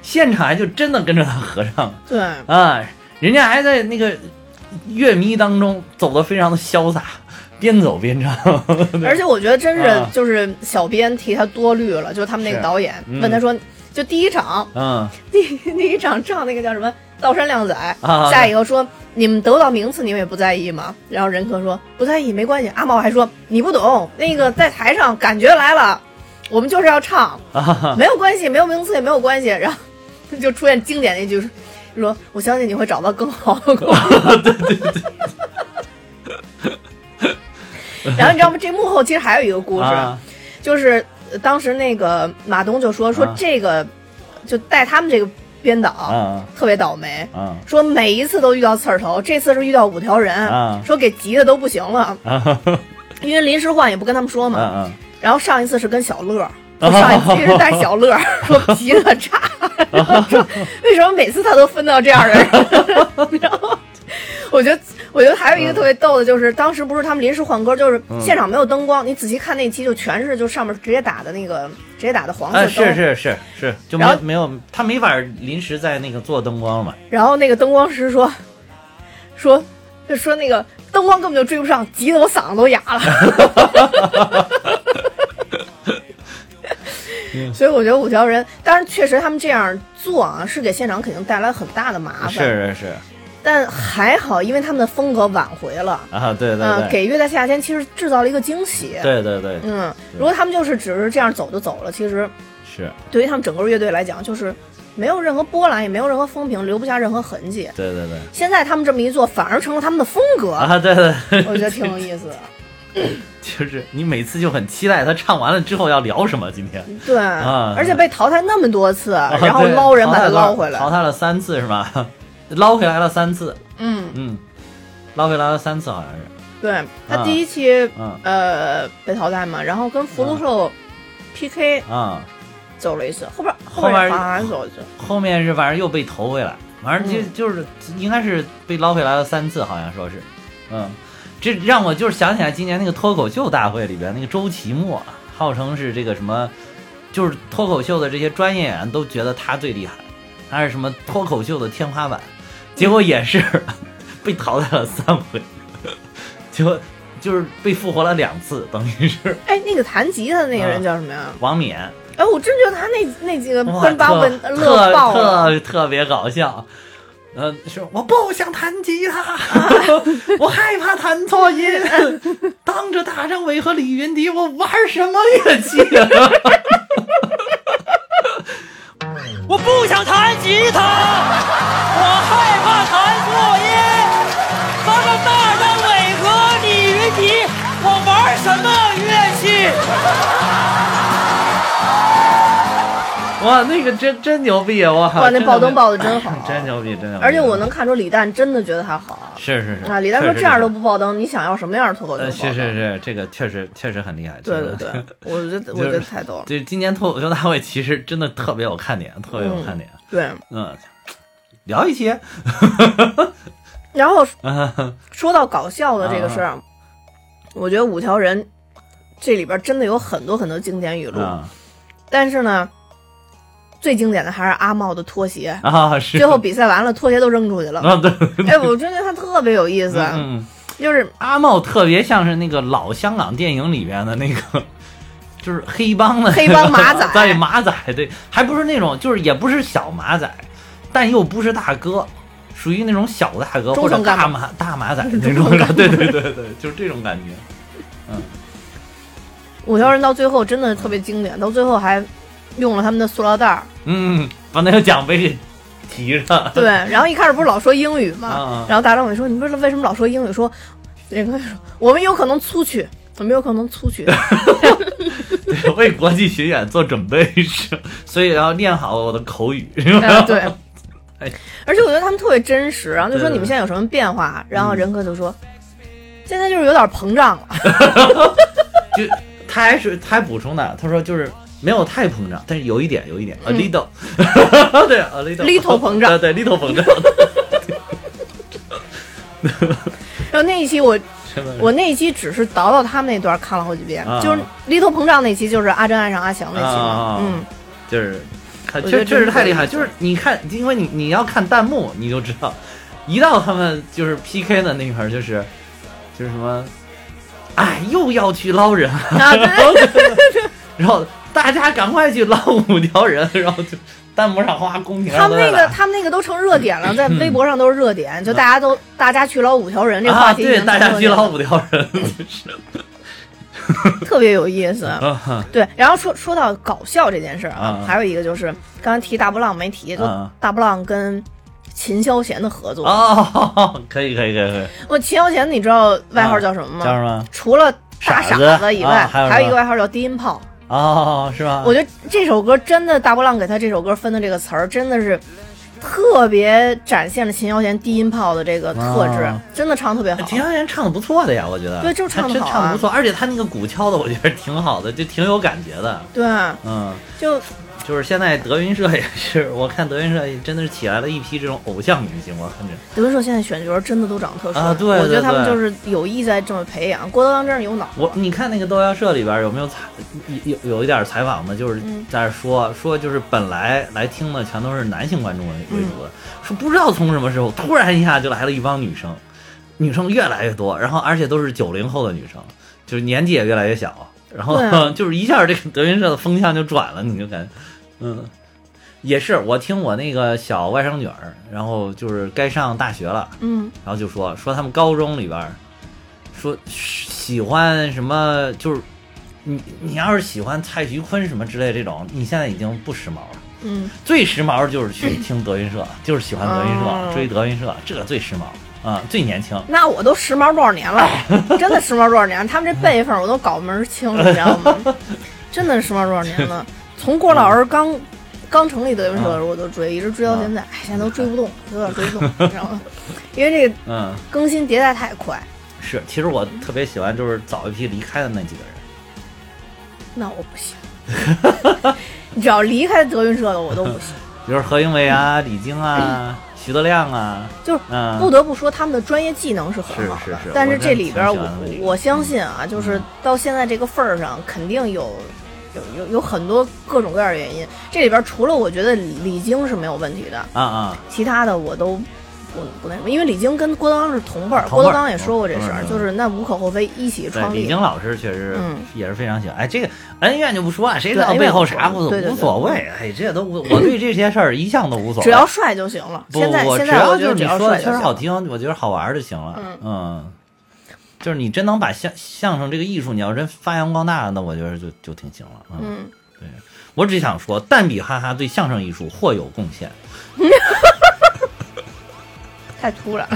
[SPEAKER 3] 现场还就真的跟着他合唱
[SPEAKER 2] 对，
[SPEAKER 3] 啊，人家还在那个乐迷当中走得非常的潇洒，边走边唱。
[SPEAKER 2] 而且我觉得真是
[SPEAKER 3] 啊。
[SPEAKER 2] 就是小编替他多虑了，就是他们那个导演
[SPEAKER 3] 嗯。
[SPEAKER 2] 问他说，就第一场
[SPEAKER 3] 嗯。
[SPEAKER 2] 第第一场唱那个叫什么道山靓仔，
[SPEAKER 3] 啊
[SPEAKER 2] 下一个说你们得到名次你们也不在意吗？然后任科说不在意没关系，阿茂还说你不懂，那个在台上感觉来了，我们就是要唱，
[SPEAKER 3] 啊，
[SPEAKER 2] 没有关系，没有名次也没有关系。然后就出现经典的一句说我相信你会找到更好的工作。对对对。然后你知道吗？这幕后其实还有一个故事，
[SPEAKER 3] 啊
[SPEAKER 2] 就是呃当时那个马东就说说
[SPEAKER 3] 啊
[SPEAKER 2] 这个、就带他们这个编导、
[SPEAKER 3] 啊
[SPEAKER 2] 特别倒霉，
[SPEAKER 3] 啊
[SPEAKER 2] 说每一次都遇到刺儿头，这次是遇到五条人，
[SPEAKER 3] 啊
[SPEAKER 2] 说给急的都不行了，
[SPEAKER 3] 啊
[SPEAKER 2] 因为临时换也不跟他们说嘛。
[SPEAKER 3] 啊！
[SPEAKER 2] 然后上一次是跟小乐。说上一期是带小乐，说急了差，然后说为什么每次他都分到这样的人？然后我觉得，我觉得还有一个特别逗的，就是当时不是他们临时换歌，就是现场没有灯光，你仔细看那期就全是就上面直接打的那个直接打的黄色
[SPEAKER 3] 啊，
[SPEAKER 2] 灯，
[SPEAKER 3] 是是是是，就没没有他没法临时在那个做灯光嘛。
[SPEAKER 2] 然后那个灯光师说说就说那个灯光根本就追不上，急得我嗓子都哑了。所以我觉得五条人，当然确实他们这样做啊，是给现场肯定带来很大的麻烦。
[SPEAKER 3] 是是是。
[SPEAKER 2] 但还好，因为他们的风格挽回了，
[SPEAKER 3] 啊，对对
[SPEAKER 2] 嗯、
[SPEAKER 3] 对，
[SPEAKER 2] 给乐在夏天其实制造了一个惊喜。
[SPEAKER 3] 对对对。
[SPEAKER 2] 嗯，如果他们就是只是这样走就走了，其实
[SPEAKER 3] 是，
[SPEAKER 2] 对于他们整个乐队来讲，就是没有任何波澜，也没有任何风评，留不下任何痕迹。
[SPEAKER 3] 对对对。
[SPEAKER 2] 现在他们这么一做，反而成了他们的风格，
[SPEAKER 3] 啊，对对，
[SPEAKER 2] 我觉得挺有意思的。
[SPEAKER 3] 就是你每次就很期待他唱完了之后要聊什么。今天。
[SPEAKER 2] 对，
[SPEAKER 3] 啊。
[SPEAKER 2] 而且被淘汰那么多次，
[SPEAKER 3] 啊
[SPEAKER 2] 然后捞人把他捞回来。
[SPEAKER 3] 淘。汰了三次是吧？捞回来了三次，
[SPEAKER 2] 嗯，
[SPEAKER 3] 嗯，捞回来了三次好像是，
[SPEAKER 2] 对他
[SPEAKER 3] 啊。
[SPEAKER 2] 第一期
[SPEAKER 3] 嗯
[SPEAKER 2] 呃被淘汰嘛，然后跟福禄寿 PK
[SPEAKER 3] 啊，
[SPEAKER 2] 走了一次，后边
[SPEAKER 3] 后边
[SPEAKER 2] 边好像走一次。
[SPEAKER 3] 后面是反正又被投回来，反正就、
[SPEAKER 2] 嗯。
[SPEAKER 3] 就是应该是被捞回来了三次，好像说是，嗯，这让我就是想起来今年那个脱口秀大会里边那个周奇墨，号称是这个什么，就是脱口秀的这些专业演员都觉得他最厉害，他是什么脱口秀的天花板，结果也是 被淘汰了三回，结果就是被复活了两次，等于是
[SPEAKER 2] 哎，那个弹吉他的那个人
[SPEAKER 3] 啊
[SPEAKER 2] 叫什么呀？
[SPEAKER 3] 王冕。
[SPEAKER 2] 哎，我真觉得他那那几个
[SPEAKER 3] 哇
[SPEAKER 2] 分把我乐爆
[SPEAKER 3] 特
[SPEAKER 2] 了。
[SPEAKER 3] 特特别搞笑。呃，说我不想弹吉他，我害怕弹错音。当着大张伟和李云迪，我玩什么乐器啊？
[SPEAKER 1] 我不想弹吉他，我害
[SPEAKER 3] 哇，那个真真牛逼啊！哇，
[SPEAKER 2] 哇那爆灯爆的真好
[SPEAKER 3] 真牛逼，真牛逼！
[SPEAKER 2] 而且我能看出李诞真的觉得他好
[SPEAKER 3] 是是是
[SPEAKER 2] 啊！李诞说这样都不爆灯，你想要什么样的脱口秀？
[SPEAKER 3] 是是是，这个确实确实很厉害。
[SPEAKER 2] 对对对，我觉得 我觉得太逗了。
[SPEAKER 3] 对，今年脱口秀大会其实真的特别有看点，特别有看点。
[SPEAKER 2] 对，
[SPEAKER 3] 嗯，聊一期，
[SPEAKER 2] 然后
[SPEAKER 3] 啊
[SPEAKER 2] 说到搞笑的这个事儿，我觉得五条人这里边真的有很多很多经典语录，
[SPEAKER 3] 啊
[SPEAKER 2] 但是呢，最经典的还是阿茂的拖鞋。
[SPEAKER 3] 啊是。
[SPEAKER 2] 最后比赛完了，拖鞋都扔出去了。
[SPEAKER 3] 啊对，
[SPEAKER 2] 哎，我真觉得他特别有意思，
[SPEAKER 3] 嗯，
[SPEAKER 2] 就是
[SPEAKER 3] 阿茂特别像是那个老香港电影里边的那个。就是黑帮的。
[SPEAKER 2] 黑帮马仔。
[SPEAKER 3] 对马仔，对，还不是那种，就是也不是小马仔，但又不是大哥，属于那种小大哥或者大马大马仔 那种，对对对对，就是这种感觉。嗯。
[SPEAKER 2] 五条人到最后真的特别经典，到最后还用了他们的塑料袋儿。
[SPEAKER 3] 嗯，把那个奖杯给提上。
[SPEAKER 2] 对，然后一开始不是老说英语嘛，然后大张伟说：“你不知道为什么老说英语？”说那个我们有可能出去，我们有可能出去。
[SPEAKER 3] 为国际巡演做准备是，所以要练好我的口语，
[SPEAKER 2] 对。而且我觉得他们特别真实，然后就说你们现在有什么变化？然后
[SPEAKER 3] 嗯
[SPEAKER 2] 任科就说：“现在就是有点膨胀了。
[SPEAKER 3] 就他还是他还补充的，他说就是没有太膨胀，但是有一点有一点、a little，对 a little
[SPEAKER 2] Little 膨胀。
[SPEAKER 3] 对对 little 膨胀，”
[SPEAKER 2] 然后那一期我我那一期只是倒到他们那段看了好几遍，
[SPEAKER 3] 啊。
[SPEAKER 2] 就是 little 膨胀那期，就是阿珍爱上阿翔那期嘛。
[SPEAKER 3] 啊
[SPEAKER 2] 嗯，
[SPEAKER 3] 就是确确实太厉害，就是你看，因为你你要看弹幕，你就知道，一到他们就是 PK 的那块儿，就是就是什么，哎，又要去捞人，
[SPEAKER 2] 啊，
[SPEAKER 3] 然后大家赶快去捞五条人，然后就弹幕上哗公屏
[SPEAKER 2] 他们那个他们那个都成热点了，在 微博上都是热点，就大家都大家去捞五条人这话
[SPEAKER 3] 啊，对，
[SPEAKER 2] 题已经
[SPEAKER 3] 大家去捞五条人，
[SPEAKER 2] 特别有意思。
[SPEAKER 3] 啊
[SPEAKER 2] 对，然后说说到搞笑这件事儿啊
[SPEAKER 3] 啊，
[SPEAKER 2] 还有一个就是刚才提大波浪没提，就
[SPEAKER 3] 啊
[SPEAKER 2] 大波浪跟秦霄贤的合作。
[SPEAKER 3] 哦，可以可以可以可以，
[SPEAKER 2] 我秦霄贤你知道外号叫什么吗？
[SPEAKER 3] 叫什么？
[SPEAKER 2] 除了大傻
[SPEAKER 3] 傻子
[SPEAKER 2] 子以外，
[SPEAKER 3] 啊还有
[SPEAKER 2] 还有一个外号叫低音炮。
[SPEAKER 3] 哦，是吧？
[SPEAKER 2] 我觉得这首歌真的，大波浪给他这首歌分的这个词儿，真的是特别展现了秦霄贤低音炮的这个特质，
[SPEAKER 3] 啊
[SPEAKER 2] 真的唱得特别好。
[SPEAKER 3] 秦霄贤唱的不错的呀，我觉得。
[SPEAKER 2] 对就唱
[SPEAKER 3] 的真
[SPEAKER 2] 好啊
[SPEAKER 3] 唱的不错，而且他那个鼓敲的，我觉得挺好的，就挺有感觉的。
[SPEAKER 2] 对，
[SPEAKER 3] 嗯，
[SPEAKER 2] 就
[SPEAKER 3] 就是现在德云社也是，我看德云社也真的是起来了一批这种偶像明星，我看着。
[SPEAKER 2] 德云社现在选角真的都长得特帅，
[SPEAKER 3] 啊对
[SPEAKER 2] 我觉得
[SPEAKER 3] 对对
[SPEAKER 2] 他们就是有意在这么培养。郭德纲真是有脑，
[SPEAKER 3] 我你看那个豆芽社里边有没有采有有有一点采访呢？就是
[SPEAKER 2] 嗯
[SPEAKER 3] 在那说说就是本来来听的全都是男性观众为为主的，说不知道从什么时候突然一下就来了一帮女生，女生越来越多，然后而且都是九零后的女生，就是年纪也越来越小，然后、
[SPEAKER 2] 啊
[SPEAKER 3] 就是一下这个德云社的风向就转了，你就感觉嗯。也是，我听我那个小外甥女儿，然后就是该上大学了，
[SPEAKER 2] 嗯，
[SPEAKER 3] 然后就说说他们高中里边说喜欢什么，就是你你要是喜欢蔡徐坤什么之类这种，你现在已经不时髦了。
[SPEAKER 2] 嗯，
[SPEAKER 3] 最时髦的就是去听德云社，就是喜欢德云社，
[SPEAKER 2] 哦
[SPEAKER 3] 追德云社，这个最时髦啊、最年轻。
[SPEAKER 2] 那我都时髦多少年了，真的时髦多少年？他们这辈分我都搞门清，你知道吗？真的时髦多少年了？从郭老师刚刚成立德云社的时候我就追，一直追到现在，哎，现在都追不动，有点追不动，你知道吗？因为这个
[SPEAKER 3] 嗯，
[SPEAKER 2] 更新迭代太快。
[SPEAKER 3] 是，其实我特别喜欢就是早一批离开的那几个人。
[SPEAKER 2] 那我不行，你只要离开德云社的我都不行。
[SPEAKER 3] 比如何英伟啊、李菁啊、徐德亮啊，
[SPEAKER 2] 就是
[SPEAKER 3] 嗯，
[SPEAKER 2] 不得不说，他们的专业技能是很好的，
[SPEAKER 3] 是是是
[SPEAKER 2] 但是这里边我我相信啊，就是到现在这个份儿上，肯定有有有有很多各种各样的原因。这里边除了我觉得李菁是没有问题的，
[SPEAKER 3] 啊啊，
[SPEAKER 2] 其他的我都不不那什么，因为李菁跟郭德纲是同辈郭德纲也说过这事儿，就是那无可厚非，一起，创立
[SPEAKER 3] 李菁。老师确实
[SPEAKER 2] 嗯
[SPEAKER 3] 也是非常喜欢。哎，这个恩怨就不说了，谁知道背后啥
[SPEAKER 2] 不
[SPEAKER 3] 无所谓。哎，这都无，我对这些事儿一向都无所谓。
[SPEAKER 2] 只要帅就行了。
[SPEAKER 3] 不，
[SPEAKER 2] 现在
[SPEAKER 3] 我
[SPEAKER 2] 现在我觉得只要
[SPEAKER 3] 你说的确实
[SPEAKER 2] 帅就行了。
[SPEAKER 3] 好听，我觉得好玩就行了。
[SPEAKER 2] 嗯
[SPEAKER 3] 嗯，就是你真能把相相声这个艺术，你要真发扬光大，那我觉得就就挺行了。嗯，
[SPEAKER 2] 嗯，
[SPEAKER 3] 我只想说，蛋比哈哈对相声艺术或有贡献。
[SPEAKER 2] 太突然。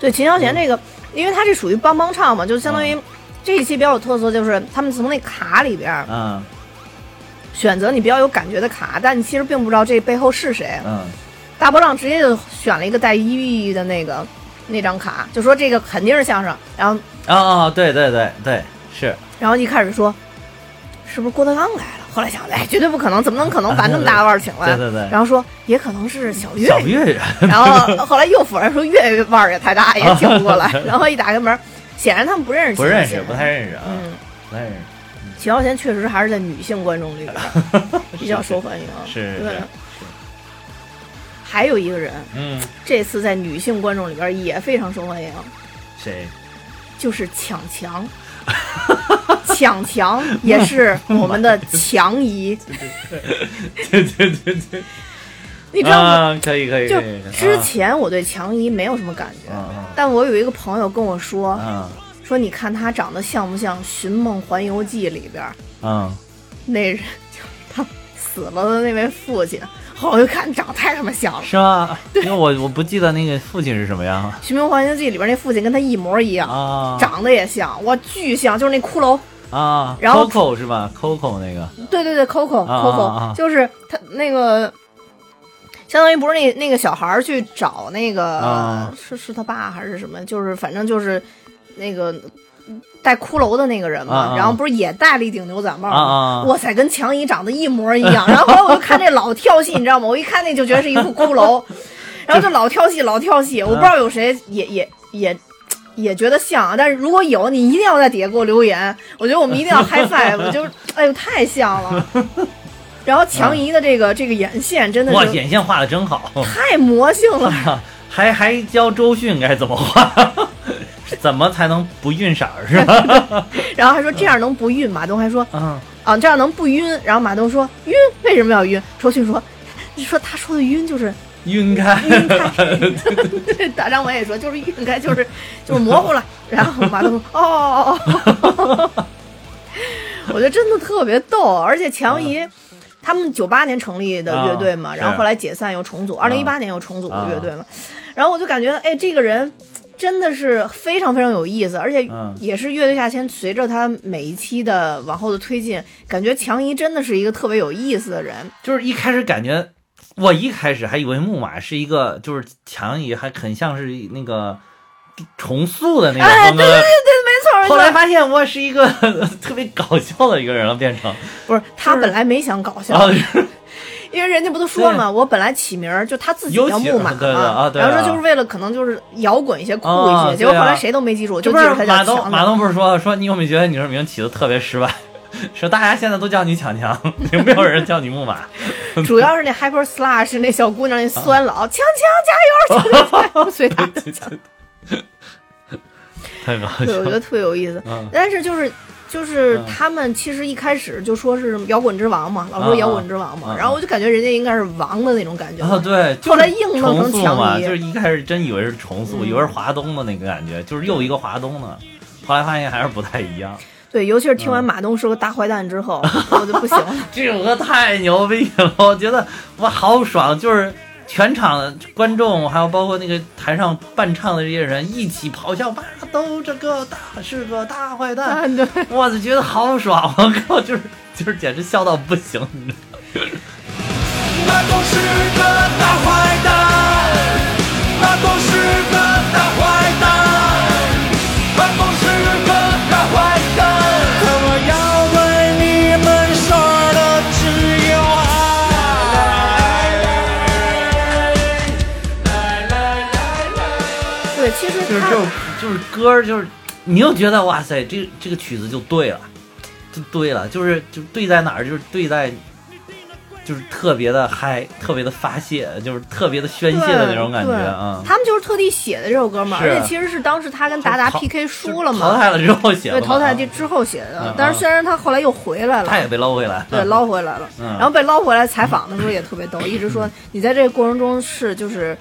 [SPEAKER 2] 对秦霄贤这个，因为他这属于帮帮唱嘛，就相当于这一期比较有特色，就是他们从那卡里边
[SPEAKER 3] 嗯
[SPEAKER 2] 选择你比较有感觉的卡，但你其实并不知道这背后是谁。
[SPEAKER 3] 嗯
[SPEAKER 2] 大波浪直接就选了一个带意义的那个那张卡，就说这个肯定是相声，然后
[SPEAKER 3] 哦哦，对对对对，是
[SPEAKER 2] 然后一开始说是不是郭德纲来了？后来想，哎，绝对不可能，怎么能可能 把那么大腕儿请来？
[SPEAKER 3] 对对对
[SPEAKER 2] 然后说也可能是小岳岳，
[SPEAKER 3] 小岳岳，
[SPEAKER 2] 然后后来又否认说岳岳腕儿也太大，也请不过来。然后一打开门，显然他们不认识
[SPEAKER 3] 不认识，不太认识啊，
[SPEAKER 2] 嗯，
[SPEAKER 3] 不太认识。
[SPEAKER 2] 秦霄贤确实还是在女性观众里边比较受欢迎。对
[SPEAKER 3] 是是。
[SPEAKER 2] 还有一个人，
[SPEAKER 3] 嗯，
[SPEAKER 2] 这次在女性观众里边也非常受欢迎，
[SPEAKER 3] 谁？
[SPEAKER 2] 就是抢强。抢强也是 我们的强姨，
[SPEAKER 3] 对对对对，
[SPEAKER 2] 你知道吗？
[SPEAKER 3] 啊，可以可以
[SPEAKER 2] 就。之前我对强姨没有什么感觉，但我有一个朋友跟我说，
[SPEAKER 3] 啊
[SPEAKER 2] 说你看她长得像不像《寻梦环游记》里边
[SPEAKER 3] 嗯
[SPEAKER 2] 那人，就是他死了的那位父亲。后来我就看长得太他妈像了，《
[SPEAKER 3] 是吗？因为我我不记得那个父亲是什么样了
[SPEAKER 2] 寻梦环游记》里边那父亲跟他一模一样，
[SPEAKER 3] 啊。
[SPEAKER 2] 长得也像，哇，巨像，就是那骷髅。
[SPEAKER 3] 啊，
[SPEAKER 2] 然后
[SPEAKER 3] Coco 是吧？Coco 那个。
[SPEAKER 2] 对对对，Coco
[SPEAKER 3] 啊
[SPEAKER 2] Coco，、
[SPEAKER 3] 啊。啊
[SPEAKER 2] 就是他那个，相当于不是那那个小孩儿去找那个、
[SPEAKER 3] 啊。
[SPEAKER 2] 是是他爸还是什么，就是反正就是那个带骷髅的那个人嘛，然后不是也戴了一顶牛仔帽吗？哇塞，跟强姨长得一模一样。然后后来我就看这老跳戏，你知道吗？我一看那就觉得是一副骷髅，然后就老跳戏老跳戏，我不知道有谁也也也。也觉得像啊，但是如果有，你一定要在底下给我留言。我觉得我们一定要 high five，就哎呦太像了。然后强姨的这个这个眼线真的
[SPEAKER 3] 哇，
[SPEAKER 2] 是
[SPEAKER 3] 眼线画的真好，
[SPEAKER 2] 太魔性了，
[SPEAKER 3] 还还教周迅该怎么画，怎么才能不晕色儿？是吧？
[SPEAKER 2] 然后还说这样能不晕，马东还说
[SPEAKER 3] 嗯，
[SPEAKER 2] 啊这样能不晕，然后马东说晕？为什么要晕？周迅说，你 说他说的晕就是
[SPEAKER 3] 晕开，
[SPEAKER 2] 晕开，对，大张伟也说就是晕开，就是就是模糊了。然后马东说哦哦哦。哦，我觉得真的特别逗，而且强姨。他们九八年成立的乐队嘛，
[SPEAKER 3] 啊
[SPEAKER 2] 然后后来解散又重组，二零一八年又重组的乐队嘛，然后我就感觉，哎，这个人真的是非常非常有意思，而且
[SPEAKER 3] 嗯。
[SPEAKER 2] 也是乐队夏天随着他每一期的往后的推进，感觉强姨真的是一个特别有意思的人。
[SPEAKER 3] 就是一开始感觉，我一开始还以为木马是一个，就是强姨还很像是那个重塑的那个
[SPEAKER 2] 哎，
[SPEAKER 3] 风格
[SPEAKER 2] 对对对对，没错没
[SPEAKER 3] 后来，发现我是一个 特别搞笑的一个人了，变成
[SPEAKER 2] 不是他本来没想搞笑，
[SPEAKER 3] 啊，
[SPEAKER 2] 因为人家不都说了吗？我本来起名儿就他自己叫木马
[SPEAKER 3] 对对啊对啊
[SPEAKER 2] 然后说就是为了可能就是摇滚一些酷一
[SPEAKER 3] 啊
[SPEAKER 2] 些，结果后来谁都没记住，
[SPEAKER 3] 这不是
[SPEAKER 2] 就记住他
[SPEAKER 3] 马东
[SPEAKER 2] 叫
[SPEAKER 3] 马东不是说说你有没有觉得你这名起的特别失败？说大家现在都叫你强强，有没有人叫你木马？
[SPEAKER 2] 主要是那 Hyper Slash 那小姑娘那酸老强强加油，强强加油，随他的强。
[SPEAKER 3] 太搞笑
[SPEAKER 2] 对，我觉。得特别有意思。
[SPEAKER 3] 嗯
[SPEAKER 2] 但是就是就是
[SPEAKER 3] 嗯
[SPEAKER 2] 他们其实一开始就说是摇滚之王嘛，老说摇滚之王嘛，然后我就感觉人家应该是王的那种感觉。
[SPEAKER 3] 啊，对，
[SPEAKER 2] 后来硬弄成强尼
[SPEAKER 3] 就是一开始真以为是重塑，
[SPEAKER 2] 嗯
[SPEAKER 3] 以为是华东的那个感觉，就是又一个华东呢。后来发现还是不太一样。
[SPEAKER 2] 对，尤其是听
[SPEAKER 3] 嗯
[SPEAKER 2] 完马东是个大坏蛋之后，我就不行了。
[SPEAKER 3] 这首歌太牛逼了，我觉得我好爽，就是全场观众，还有包括那个台上伴唱的这些人一起咆哮，巴都这个大是个大坏蛋，
[SPEAKER 2] 啊，对，
[SPEAKER 3] 哇，就觉得好爽，我靠，就是就是简直笑到不行，你知道吗
[SPEAKER 1] 马东是个大坏蛋，马东是个大坏蛋，
[SPEAKER 3] 歌就是，你又觉得哇塞，这这个曲子就对了，就对了，就是就对在哪儿，就是对在。就是特别的嗨，特别的发泄，就是特别的宣泄的那种感觉
[SPEAKER 2] 对
[SPEAKER 3] 啊。
[SPEAKER 2] 他们就是特地写的这首歌嘛，而且其实是当时他跟达达 PK 输了嘛淘，
[SPEAKER 3] 汰了之后写的
[SPEAKER 2] 对，淘汰
[SPEAKER 3] 啊
[SPEAKER 2] 之之后写的
[SPEAKER 3] 嗯。
[SPEAKER 2] 但是虽然他后来又回来了，
[SPEAKER 3] 他也被捞回来，
[SPEAKER 2] 对，捞回来了。
[SPEAKER 3] 嗯
[SPEAKER 2] 然后被捞回来采访的时候也特别逗，一直说你在这个过程中是就是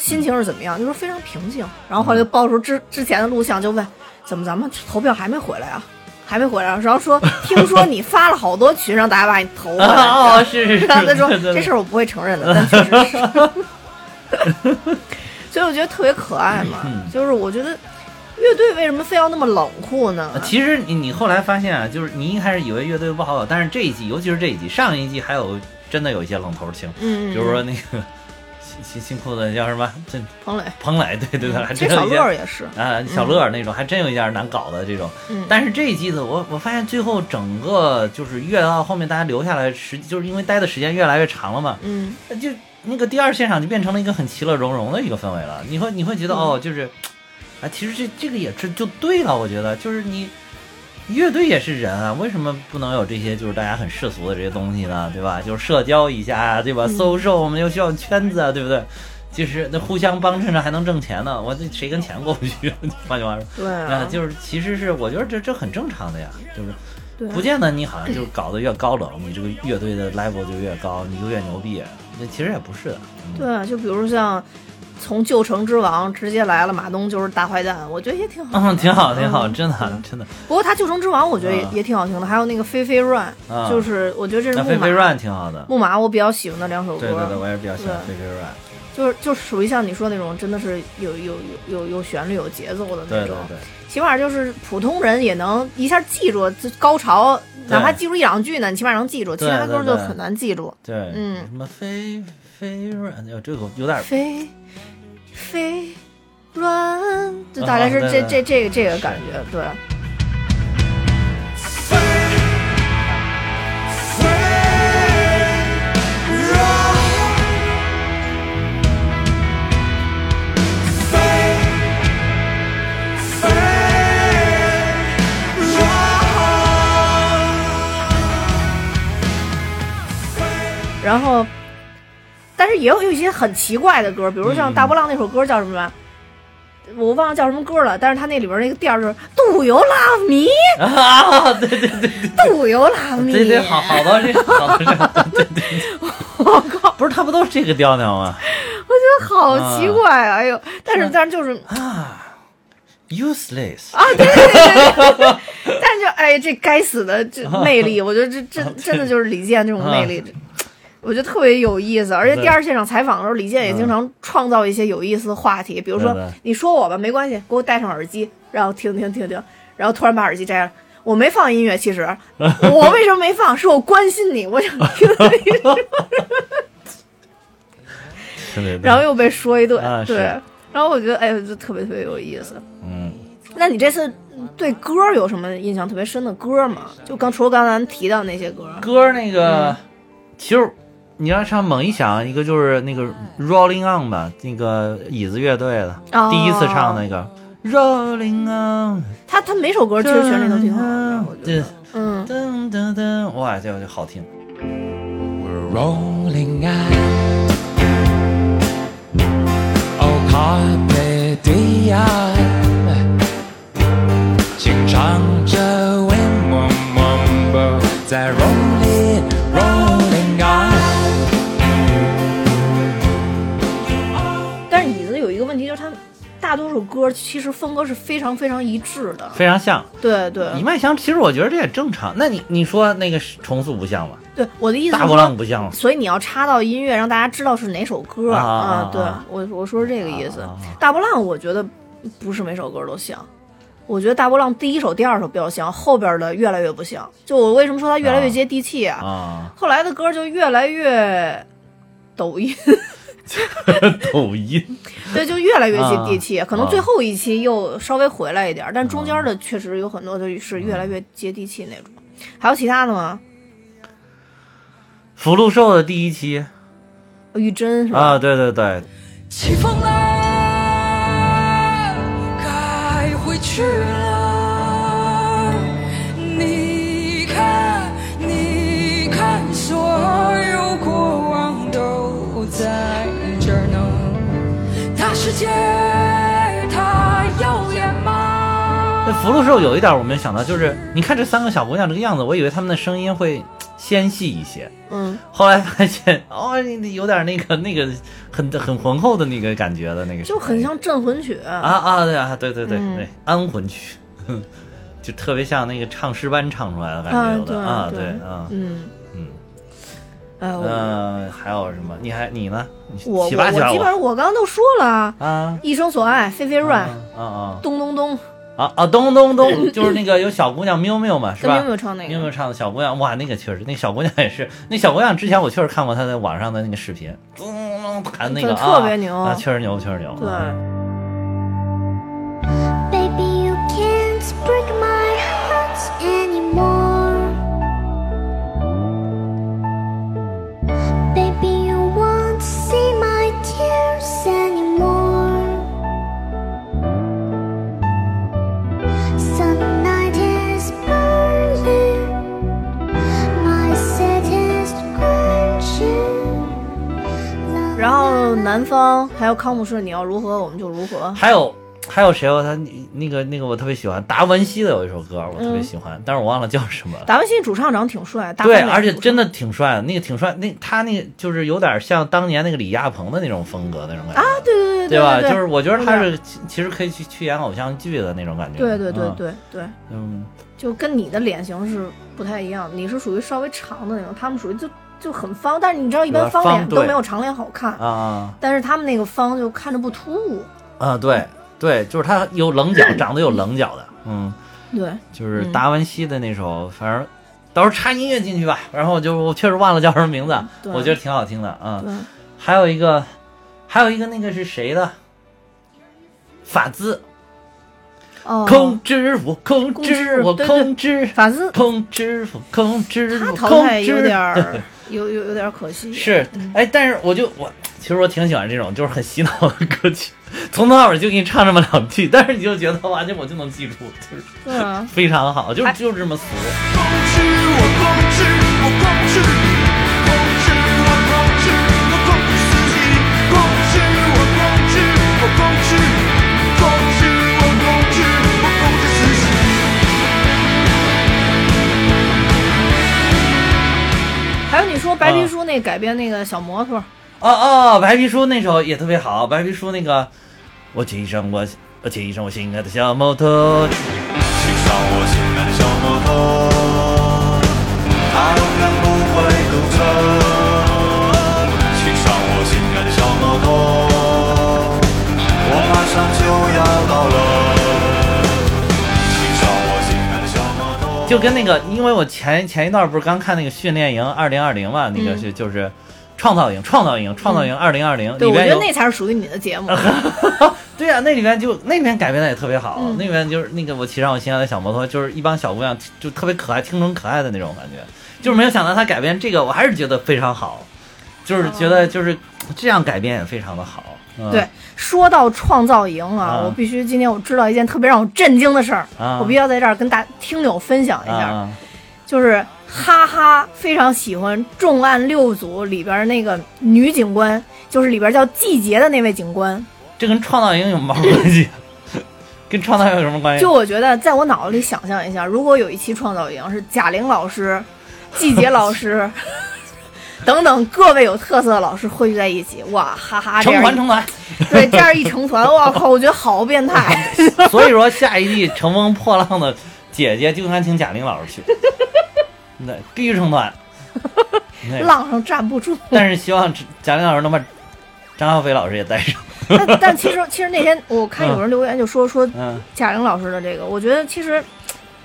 [SPEAKER 2] 心情是怎么样，就说非常平静。然后后来就爆出之之前的录像，就问怎么咱们投票还没回来啊？还没回来啊，然后说听说你发了好多群让大家把你投回来。
[SPEAKER 3] 哦，是是是，
[SPEAKER 2] 然后他说这事儿我不会承认的，但确实是。所以我觉得特别可爱嘛，
[SPEAKER 3] 嗯
[SPEAKER 2] 就是我觉得乐队为什么非要那么冷酷呢？
[SPEAKER 3] 呃其实你你后来发现啊，就是你一开始以为乐队不好搞，但是这一季，尤其是这一季，上一季还有真的有一些冷头儿青，
[SPEAKER 2] 嗯，
[SPEAKER 3] 比如说那个新新裤子叫什么？这
[SPEAKER 2] 彭磊，
[SPEAKER 3] 彭磊，对对对，还
[SPEAKER 2] 其实小乐也是，
[SPEAKER 3] 啊，小乐那种还真有一点难搞的这种。
[SPEAKER 2] 嗯
[SPEAKER 3] 但是这一季的我我发现最后整个就是越到后面大家留下来时，就是因为待的时间越来越长了嘛，
[SPEAKER 2] 嗯，
[SPEAKER 3] 就那个第二现场就变成了一个很其乐融融的一个氛围了。你会你会觉得、哦，就是，啊，其实这这个也是就对了，我觉得就是你乐队也是人啊，为什么不能有这些就是大家很世俗的这些东西呢？对吧？就是社交一下，对吧？social 我们又需要圈子啊，对不对？其实那互相帮衬着还能挣钱呢，我这谁跟钱过不去？换句话说，
[SPEAKER 2] 对
[SPEAKER 3] 啊，
[SPEAKER 2] 啊，
[SPEAKER 3] 就是其实是我觉得这这很正常的呀，就是不见得你好像就搞得越高冷，你这个乐队的 level 就越高，你就越牛逼，那其实也不是的。嗯
[SPEAKER 2] 对啊，就比如像从旧城之王直接来了，马东就是大坏蛋，我觉得也挺好。
[SPEAKER 3] 嗯，挺好，挺好，
[SPEAKER 2] 嗯
[SPEAKER 3] 真的，真的。
[SPEAKER 2] 不过他旧城之王，我觉得也、
[SPEAKER 3] 啊
[SPEAKER 2] 也挺好听的，还有那个飞飞 run，、
[SPEAKER 3] 啊
[SPEAKER 2] 就是我觉得这是
[SPEAKER 3] 那
[SPEAKER 2] 木马
[SPEAKER 3] 飞飞 run 挺好的，
[SPEAKER 2] 木马我比较喜欢的两首歌，
[SPEAKER 3] 对对对，我也比较喜欢
[SPEAKER 2] 对
[SPEAKER 3] 飞飞 run。
[SPEAKER 2] 就是就是属于像你说那种，真的是有有有有有旋律、有节奏的那种，
[SPEAKER 3] 对对对，
[SPEAKER 2] 起码就是普通人也能一下记住这高潮，哪怕记住一两句呢，你起码能记住，其他歌就很难记住。
[SPEAKER 3] 对，
[SPEAKER 2] 嗯
[SPEAKER 3] 什么飞飞 run，有这个有点
[SPEAKER 2] 飞飞 run，就大概是这、这这个这个感觉，对。然后，但是也有有一些很奇怪的歌，比如像
[SPEAKER 3] 嗯
[SPEAKER 2] 大波浪那首歌叫什么？我忘了叫什么歌了，但是他那里边那个调就是 Do you love me?
[SPEAKER 3] 啊，对对对
[SPEAKER 2] Do you love me?
[SPEAKER 3] 对对，好好多这好多这，对对对，
[SPEAKER 2] 我靠，
[SPEAKER 3] 不是他不都是这个调调吗？
[SPEAKER 2] 我觉得好奇怪啊！哎呦，但是
[SPEAKER 3] 是
[SPEAKER 2] 但是就是，
[SPEAKER 3] 啊，useless
[SPEAKER 2] 啊，对对对但是就哎，这该死的这魅力，我觉得这真真的就是李健这种魅力，这我觉得特别有意思。而且第二现场采访的时候，李健也经常创造一些有意思的话题，比如说你说我吧，没关系，给我戴上耳机，然后听听听听，然后突然把耳机摘了。我没放音乐，其实 我为什么没放？是我关心你，我想听你说，
[SPEAKER 3] 对对对，
[SPEAKER 2] 然后又被说一顿，对。然后我觉得，哎呦，就特别特别有意思。
[SPEAKER 3] 嗯。
[SPEAKER 2] 那你这次对歌有什么印象特别深的歌吗？就刚除了刚才提到那些歌，
[SPEAKER 3] 歌儿那
[SPEAKER 2] 嗯
[SPEAKER 3] 个，其实你要唱猛一响，一个就是那个 Rolling On 吧，那个椅子乐队的、
[SPEAKER 2] 哦
[SPEAKER 3] 第一次唱那个 Rolling On，
[SPEAKER 2] 他他每首歌其实旋律都挺好的，我觉得，，嗯，
[SPEAKER 3] 噔噔噔，哇，这个就好听。
[SPEAKER 5] We're rolling. Oh, carpe diem，轻唱着 Wind Wumbo，在 rolling
[SPEAKER 2] 大多数歌其实风格是非常非常一致的，
[SPEAKER 3] 非常像
[SPEAKER 2] 对对
[SPEAKER 3] 一脉相，其实我觉得这也正常。那你你说那个重塑不像吗？
[SPEAKER 2] 对，我的意思
[SPEAKER 3] 大波浪不像吗？
[SPEAKER 2] 所以你要插到音乐，让大家知道是哪首歌
[SPEAKER 3] 啊
[SPEAKER 2] 对
[SPEAKER 3] 啊
[SPEAKER 2] 我我说是这个意思。大波浪我觉得不是每首歌都像，我觉得大波浪第一首、第二首比较像，后边的越来越不像。就我为什么说它越来越接地气啊？
[SPEAKER 3] 啊，
[SPEAKER 2] 后来的歌就越来越抖音，
[SPEAKER 3] 抖音
[SPEAKER 2] 对，就越来越接地气。
[SPEAKER 3] 啊
[SPEAKER 2] 可能最后一期又稍微回来一点，但中间的确实有很多的是越来越接地气那种。还有其他的吗？
[SPEAKER 3] 福禄寿的第一期
[SPEAKER 2] 玉珍是吧？
[SPEAKER 3] 啊，对对对，
[SPEAKER 6] 起风了，该回去世界，它要脸吗？
[SPEAKER 3] 那福禄寿有一点我没有想到，就是你看这三个小姑娘这个样子，我以为她们的声音会纤细一些，
[SPEAKER 2] 嗯，
[SPEAKER 3] 后来发现哦，你有点那个那个很很浑厚的那个感觉的那个，
[SPEAKER 2] 就很像镇魂曲
[SPEAKER 3] 啊啊对啊对对对
[SPEAKER 2] 嗯。
[SPEAKER 3] 对，安魂曲，哼 就特别像那个唱诗班唱出来的感
[SPEAKER 2] 啊
[SPEAKER 3] 觉，的啊
[SPEAKER 2] 对
[SPEAKER 3] 对啊。
[SPEAKER 2] 嗯
[SPEAKER 3] 嗯
[SPEAKER 2] 哎我
[SPEAKER 3] 嗯，还有什么？你还你呢？
[SPEAKER 2] 我我基本上我刚刚都说了啊，
[SPEAKER 3] 啊
[SPEAKER 2] 一生所爱，飞飞
[SPEAKER 3] 啊
[SPEAKER 2] run，
[SPEAKER 3] 啊啊
[SPEAKER 2] 咚咚咚，
[SPEAKER 3] 啊啊咚咚咚，就是那个有小姑娘喵喵嘛，是吧？
[SPEAKER 2] 跟喵喵唱那个，
[SPEAKER 3] 喵喵唱的小姑娘，哇，那个确实，那小姑娘也是，那小姑娘之前我确实看过她在网上的那个视频，咚咚咚弹那个
[SPEAKER 2] 特别牛
[SPEAKER 3] 啊，确实牛，确实牛。
[SPEAKER 2] 对，有康姆士，你要如何我们就如何。
[SPEAKER 3] 还有还有谁哦？他那个那个我特别喜欢达文西的有一首歌，我特别喜欢，但是我忘了叫什么了。
[SPEAKER 2] 达文西主唱长得挺帅，大
[SPEAKER 3] 对，而且真的挺帅的，那个挺帅，那他那个就是有点像当年那个李亚鹏的那种风格那种感觉
[SPEAKER 2] 啊，对对对
[SPEAKER 3] 对吧？
[SPEAKER 2] 对，
[SPEAKER 3] 就是我觉得他是其其实可以去去演偶像剧的那种感觉。
[SPEAKER 2] 对对对
[SPEAKER 3] 嗯，
[SPEAKER 2] 对对，
[SPEAKER 3] 嗯，
[SPEAKER 2] 就跟你的脸型是不太一样，你是属于稍微长的那种，他们属于就就很方，但是你知道一般
[SPEAKER 3] 方
[SPEAKER 2] 脸都没有长脸好看，
[SPEAKER 3] 啊
[SPEAKER 2] 但是他们那个方就看着不突兀，
[SPEAKER 3] 啊，对对，就是他有棱角，长得有棱角的，嗯，
[SPEAKER 2] 对，
[SPEAKER 3] 就是
[SPEAKER 2] 嗯
[SPEAKER 3] 达文西的那首，反正到时候插音乐进去吧。然后我就我确实忘了叫什么名字，我觉得挺好听的啊。还有一个，还有一个那个是谁的？法兹，
[SPEAKER 2] 哦，
[SPEAKER 3] 控制我，控
[SPEAKER 2] 控制
[SPEAKER 3] 制我，控制，
[SPEAKER 2] 法兹。
[SPEAKER 3] 控制我，控制
[SPEAKER 2] 他
[SPEAKER 3] 我，控
[SPEAKER 2] 淘汰有。点儿 有有有点可惜，
[SPEAKER 3] 是，哎，但是我就我其实我挺喜欢这种就是很洗脑的歌曲，从头到尾就给你唱这么两句，但是你就觉得哇，这我就能记住，就是
[SPEAKER 2] 啊，
[SPEAKER 3] 非常好，就
[SPEAKER 2] 还
[SPEAKER 3] 就是这么俗。
[SPEAKER 2] 说白皮
[SPEAKER 3] 啊。
[SPEAKER 2] 书那改编那个小摩托，
[SPEAKER 3] 哦哦，白皮书那首也特别好，白皮书那个，我骑上我我骑上我心爱的小摩托，
[SPEAKER 4] 骑上我心爱的小摩托，就
[SPEAKER 3] 跟那个，因为我前前一段不是刚看那个训练营二零二零嘛，那个是就是创造营，创造营，创造营二零二零
[SPEAKER 2] 对我觉得那才是属于你的节目，
[SPEAKER 3] 对啊，那里面就那里面改编的也特别好，
[SPEAKER 2] 嗯。
[SPEAKER 3] 那里面就是那个我骑上我心爱的小摩托，就是一帮小姑娘就特别可爱、青春可爱的那种感觉，就是没有想到他改编这个，我还是觉得非常好，就是觉得就是这样改编也非常的好。嗯、
[SPEAKER 2] 对，说到创造营啊，
[SPEAKER 3] 啊
[SPEAKER 2] 我必须今天我知道一件特别让我震惊的事儿，
[SPEAKER 3] 啊
[SPEAKER 2] 我必须要在这儿跟大听友分享一下，
[SPEAKER 3] 啊
[SPEAKER 2] 就是哈哈非常喜欢《重案六组》里边那个女警官，就是里边叫季杰的那位警官。
[SPEAKER 3] 这跟创造营有毛关系？跟创造营有什么关系？
[SPEAKER 2] 就我觉得，在我脑子里想象一下，如果有一期创造营是贾玲老师、季杰老师 等等各位有特色的老师汇聚在一起，哇哈哈！
[SPEAKER 3] 成团成团。
[SPEAKER 2] 对这样一成团，我靠，我觉得好变态。
[SPEAKER 3] 所以说下一季乘风破浪的姐姐就应该请贾玲老师去，那，必须成团。
[SPEAKER 2] 浪上站不住。
[SPEAKER 3] 但是希望贾玲老师能把张小斐老师也带上。
[SPEAKER 2] 但但其实其实那天我看有人留言就说说
[SPEAKER 3] 嗯
[SPEAKER 2] 贾玲老师的这个，我觉得其实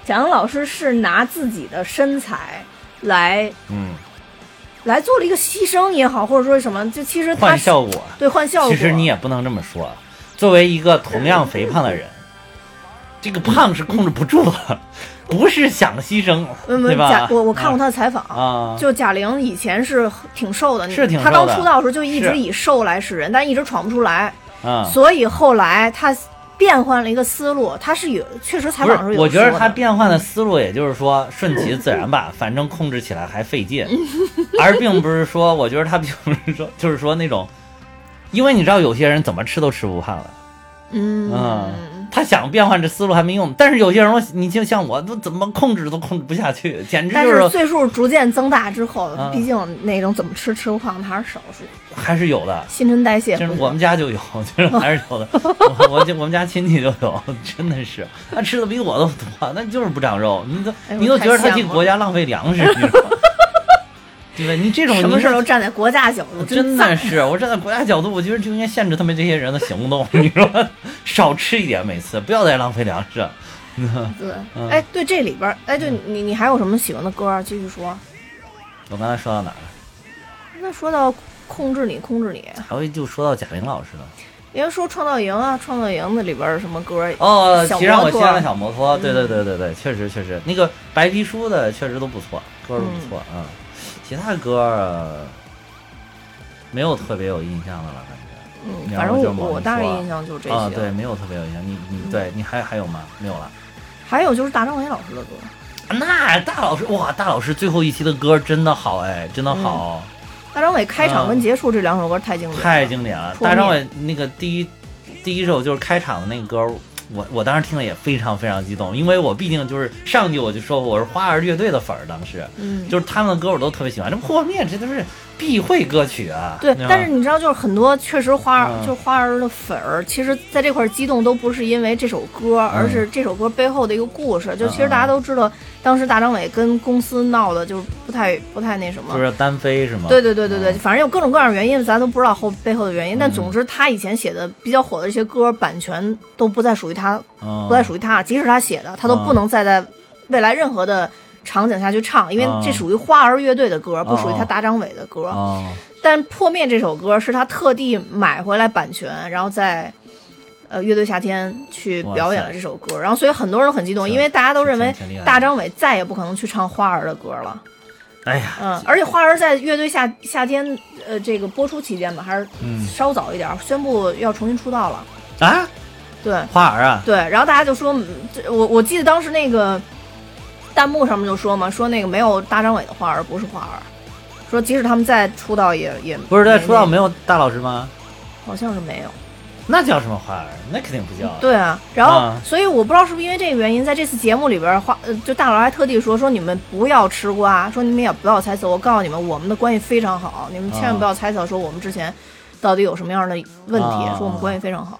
[SPEAKER 2] 贾玲老师是拿自己的身材来
[SPEAKER 3] 嗯，
[SPEAKER 2] 来做了一个牺牲也好，或者说什么，就其实
[SPEAKER 3] 换效果。
[SPEAKER 2] 对换效果。
[SPEAKER 3] 其实你也不能这么说，作为一个同样肥胖的人，这个胖是控制不住的，不是想牺牲，
[SPEAKER 2] 嗯
[SPEAKER 3] 对吧？
[SPEAKER 2] 贾我我看过他的采访。
[SPEAKER 3] 啊，
[SPEAKER 2] 就贾玲以前是挺瘦的，
[SPEAKER 3] 是挺瘦
[SPEAKER 2] 她刚出道的时候就一直以瘦来示人，但一直闯不出来，
[SPEAKER 3] 啊，
[SPEAKER 2] 所以后来她变换了一个思路，他是有确实采访的时候，有
[SPEAKER 3] 我觉得他变换的思路，也就是说顺其自然吧，反正控制起来还费劲，而并不是说，我觉得他并不是说，就是说那种，因为你知道有些人怎么吃都吃不胖的，
[SPEAKER 2] 嗯。
[SPEAKER 3] 嗯，他想变换这思路还没用，但是有些人你就像我，都怎么控制都控制不下去，简直
[SPEAKER 2] 但
[SPEAKER 3] 就是
[SPEAKER 2] 岁数逐渐增大之后，
[SPEAKER 3] 啊
[SPEAKER 2] 毕竟那种怎么吃吃不胖的还是少数，
[SPEAKER 3] 还是有的。
[SPEAKER 2] 新陈代谢。
[SPEAKER 3] 就是我们家就有，就是还是有的。我我就我们家亲戚就有，真的是他吃的比我都多，那就是不长肉。你都
[SPEAKER 2] 哎
[SPEAKER 3] 你都觉得他
[SPEAKER 2] 太羡慕了
[SPEAKER 3] 替国家浪费粮食，你知道吗？对吧？你这种
[SPEAKER 2] 什么
[SPEAKER 3] 你
[SPEAKER 2] 事都站在国家角度，
[SPEAKER 3] 真的是，我站在国家角度，我觉得就应该限制他们这些人的行动，你说少吃一点，每次不要再浪费粮食。
[SPEAKER 2] 对
[SPEAKER 3] 嗯。
[SPEAKER 2] 哎，对这里边儿，哎，对你你还有什么喜欢的歌啊？继续说。
[SPEAKER 3] 我刚才说到哪儿了？
[SPEAKER 2] 那说到控制你，控制你。
[SPEAKER 3] 还会就说到贾玲老师了。
[SPEAKER 2] 因为说创造营啊，创造营那里边儿什么歌，
[SPEAKER 3] 哦，
[SPEAKER 2] 小
[SPEAKER 3] 骑上我心爱的小摩托，对对对对对，确实确实，那个白皮书的确实都不错，歌儿都不错啊、嗯。其他歌儿、呃没有特别有印象的了，感觉。
[SPEAKER 2] 嗯，反正我我大概印象就这些。
[SPEAKER 3] 啊，对，没有特别有印象。你你对你还还有吗？没有了。
[SPEAKER 2] 还有就是大张伟老师的歌，
[SPEAKER 3] 那大老师哇，大老师最后一期的歌真的好哎，真的好，
[SPEAKER 2] 大张伟开场跟结束这两首歌太经典了，
[SPEAKER 3] 太经典了。大张伟那个第一第一首就是开场的那个歌，我我当时听了也非常非常激动，因为我毕竟就是上去我就说我是花儿乐队的粉儿，当时
[SPEAKER 2] 嗯，
[SPEAKER 3] 就是他们的歌我都特别喜欢。这破灭这都是必会歌曲啊。
[SPEAKER 2] 对，但是你知道，就是很多确实花儿、
[SPEAKER 3] 嗯
[SPEAKER 2] 就是花儿的粉儿，其实在这块儿激动都不是因为这首歌，而是这首歌背后的一个故事。就其实大家都知道，当时大张伟跟公司闹的就是不太不太那什么。
[SPEAKER 3] 就是单飞是吗？
[SPEAKER 2] 对对对对对，
[SPEAKER 3] 嗯
[SPEAKER 2] 反正有各种各样的原因，咱都不知道后背后的原因。但总之，他以前写的比较火的这些歌，版权都不再属于他，
[SPEAKER 3] 嗯，
[SPEAKER 2] 不再属于他。即使他写的，他都不能再在未来任何的场景下去唱，因为
[SPEAKER 3] 嗯
[SPEAKER 2] 这属于花儿乐队的歌，不属于他
[SPEAKER 3] 哦
[SPEAKER 2] 大张伟的歌。
[SPEAKER 3] 哦，
[SPEAKER 2] 但《破灭》这首歌是他特地买回来版权，然后在呃乐队夏天去表演了这首歌，然后所以很多人都很激动，因为大家都认为大张伟再也不可能去唱花儿的歌了。
[SPEAKER 3] 哎呀，
[SPEAKER 2] 嗯，而且花儿在乐队夏夏天呃这个播出期间吧，还是
[SPEAKER 3] 嗯
[SPEAKER 2] 稍早一点儿宣布要重新出道了。
[SPEAKER 3] 啊，
[SPEAKER 2] 对
[SPEAKER 3] 花儿啊，
[SPEAKER 2] 对，然后大家就说，我我记得当时那个弹幕上面就说嘛，说那个没有大张伟的花儿不是花儿，说即使他们再出道也也
[SPEAKER 3] 不是在出道
[SPEAKER 2] 没
[SPEAKER 3] 没有大老师吗？
[SPEAKER 2] 好像是没有。
[SPEAKER 3] 那叫什么花儿？那肯定不叫。
[SPEAKER 2] 对啊，然后、
[SPEAKER 3] 啊
[SPEAKER 2] 所以我不知道是不是因为这个原因，在这次节目里边儿，花呃就大佬还特地说说你们不要吃瓜，说你们也不要猜测。我告诉你们，我们的关系非常好，你们千万不要猜测说我们之前到底有什么样的问题，
[SPEAKER 3] 啊
[SPEAKER 2] 说我们关系非常好。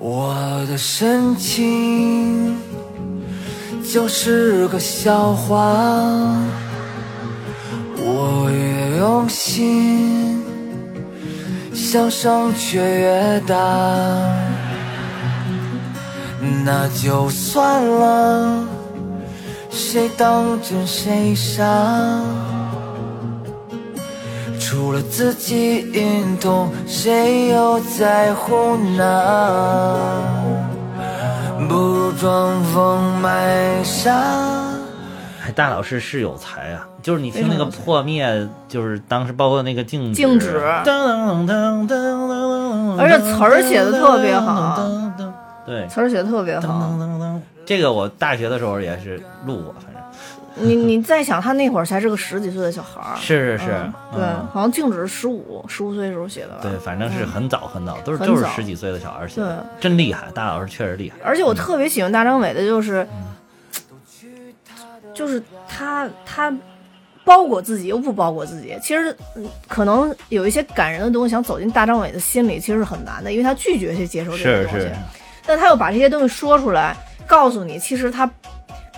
[SPEAKER 3] 我
[SPEAKER 2] 的深情就是个笑话，我
[SPEAKER 1] 越用心，笑声却越大。那就算了，谁当真谁傻？除了自己运动，谁又在乎呢？不如装疯卖傻。
[SPEAKER 3] 哎，大老师是有才啊！就是你听那个破灭，就是当时包括那个静止，
[SPEAKER 2] 静止而且词儿写的特别好
[SPEAKER 3] 对，
[SPEAKER 2] 词儿写的特别好。
[SPEAKER 3] 这个我大学的时候也是录过，反正
[SPEAKER 2] 你你再想，他那会儿才是个十几岁的小孩儿。
[SPEAKER 3] 是是是
[SPEAKER 2] 嗯，对，
[SPEAKER 3] 嗯
[SPEAKER 2] 好像静止十五十五岁的时候写的吧。
[SPEAKER 3] 对，反正是很早很早，都是
[SPEAKER 2] 很早
[SPEAKER 3] 就是十几岁的小孩写的，真厉害，大老师确实厉害。
[SPEAKER 2] 而且我特别喜欢大张伟的，就是，
[SPEAKER 3] 嗯
[SPEAKER 2] 就是他他包裹自己又不包裹自己。其实嗯可能有一些感人的东西想走进大张伟的心里，其实是很难的，因为他拒绝去接受这些东西
[SPEAKER 3] 是是。，
[SPEAKER 2] 但他又把这些东西说出来，告诉你，其实他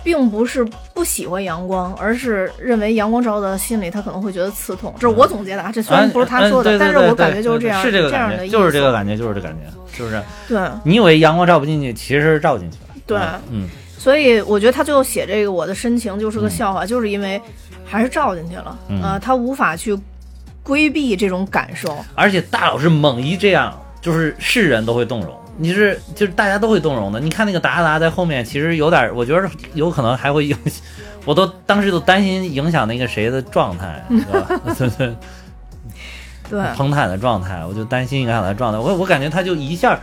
[SPEAKER 2] 并不是不喜欢阳光，而是认为阳光照到他心里，他可能会觉得刺痛。这是我总结的啊，这虽然不是他说的，但是我感觉就是这样，
[SPEAKER 3] 是这个
[SPEAKER 2] 这样的意思，
[SPEAKER 3] 感觉，就是这个感觉，就是这感觉，是不是？
[SPEAKER 2] 对
[SPEAKER 3] 你以为阳光照不进去，其实照进去了。
[SPEAKER 2] 对。
[SPEAKER 3] 嗯，
[SPEAKER 2] 所以我觉得他最后写这个我的深情就是个笑话，就是因为还是照进去了，
[SPEAKER 3] 嗯
[SPEAKER 2] 呃，他无法去规避这种感受。
[SPEAKER 3] 而且大老师猛一这样，就是是人都会动容。你是就是大家都会动容的。你看那个达达在后面，其实有点，我觉得有可能还会影，我都当时都担心影响那个谁的状态？对对，
[SPEAKER 2] 对，
[SPEAKER 3] 彭坦的状态，我就担心影响他的状态。我我感觉他就一下，